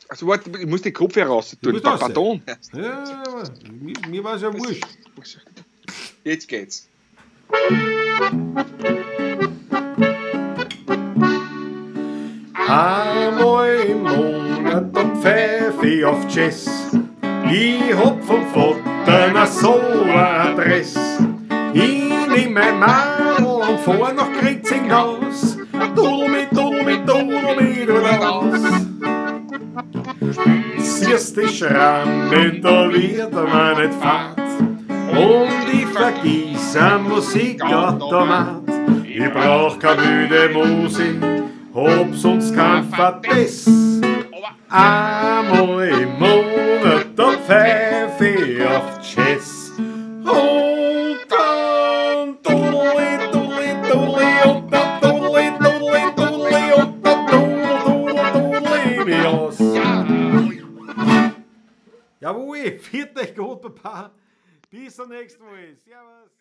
Also warte, ich muss die Kopf heraus tun. Pardon. Ja, mir, mir war es ja wurscht. Jetzt geht's. Einmal im Monat der Pfeife auf Jazz. Ich hab vom Vater deiner Soladress. Ich nehm mein Madel und fahr nach mit, dudel mit, dudel mit raus. Siehst die Schramme, da wird man nicht fad. Und ich vergieß am Musikautomat. Ich brauch keine müde Musik, hab sonst kein Verbiss. Einmal im Monat Pfeife auf Chess. Und dann Dudeli, Dudeli, Dudeli und dann Dudeli, Dudeli, Dudeli und dann Dudel, Dudel, Dudeli mich aus. Jawohl, viert euch gut, Papa. Bis zum nächsten Mal. Servus.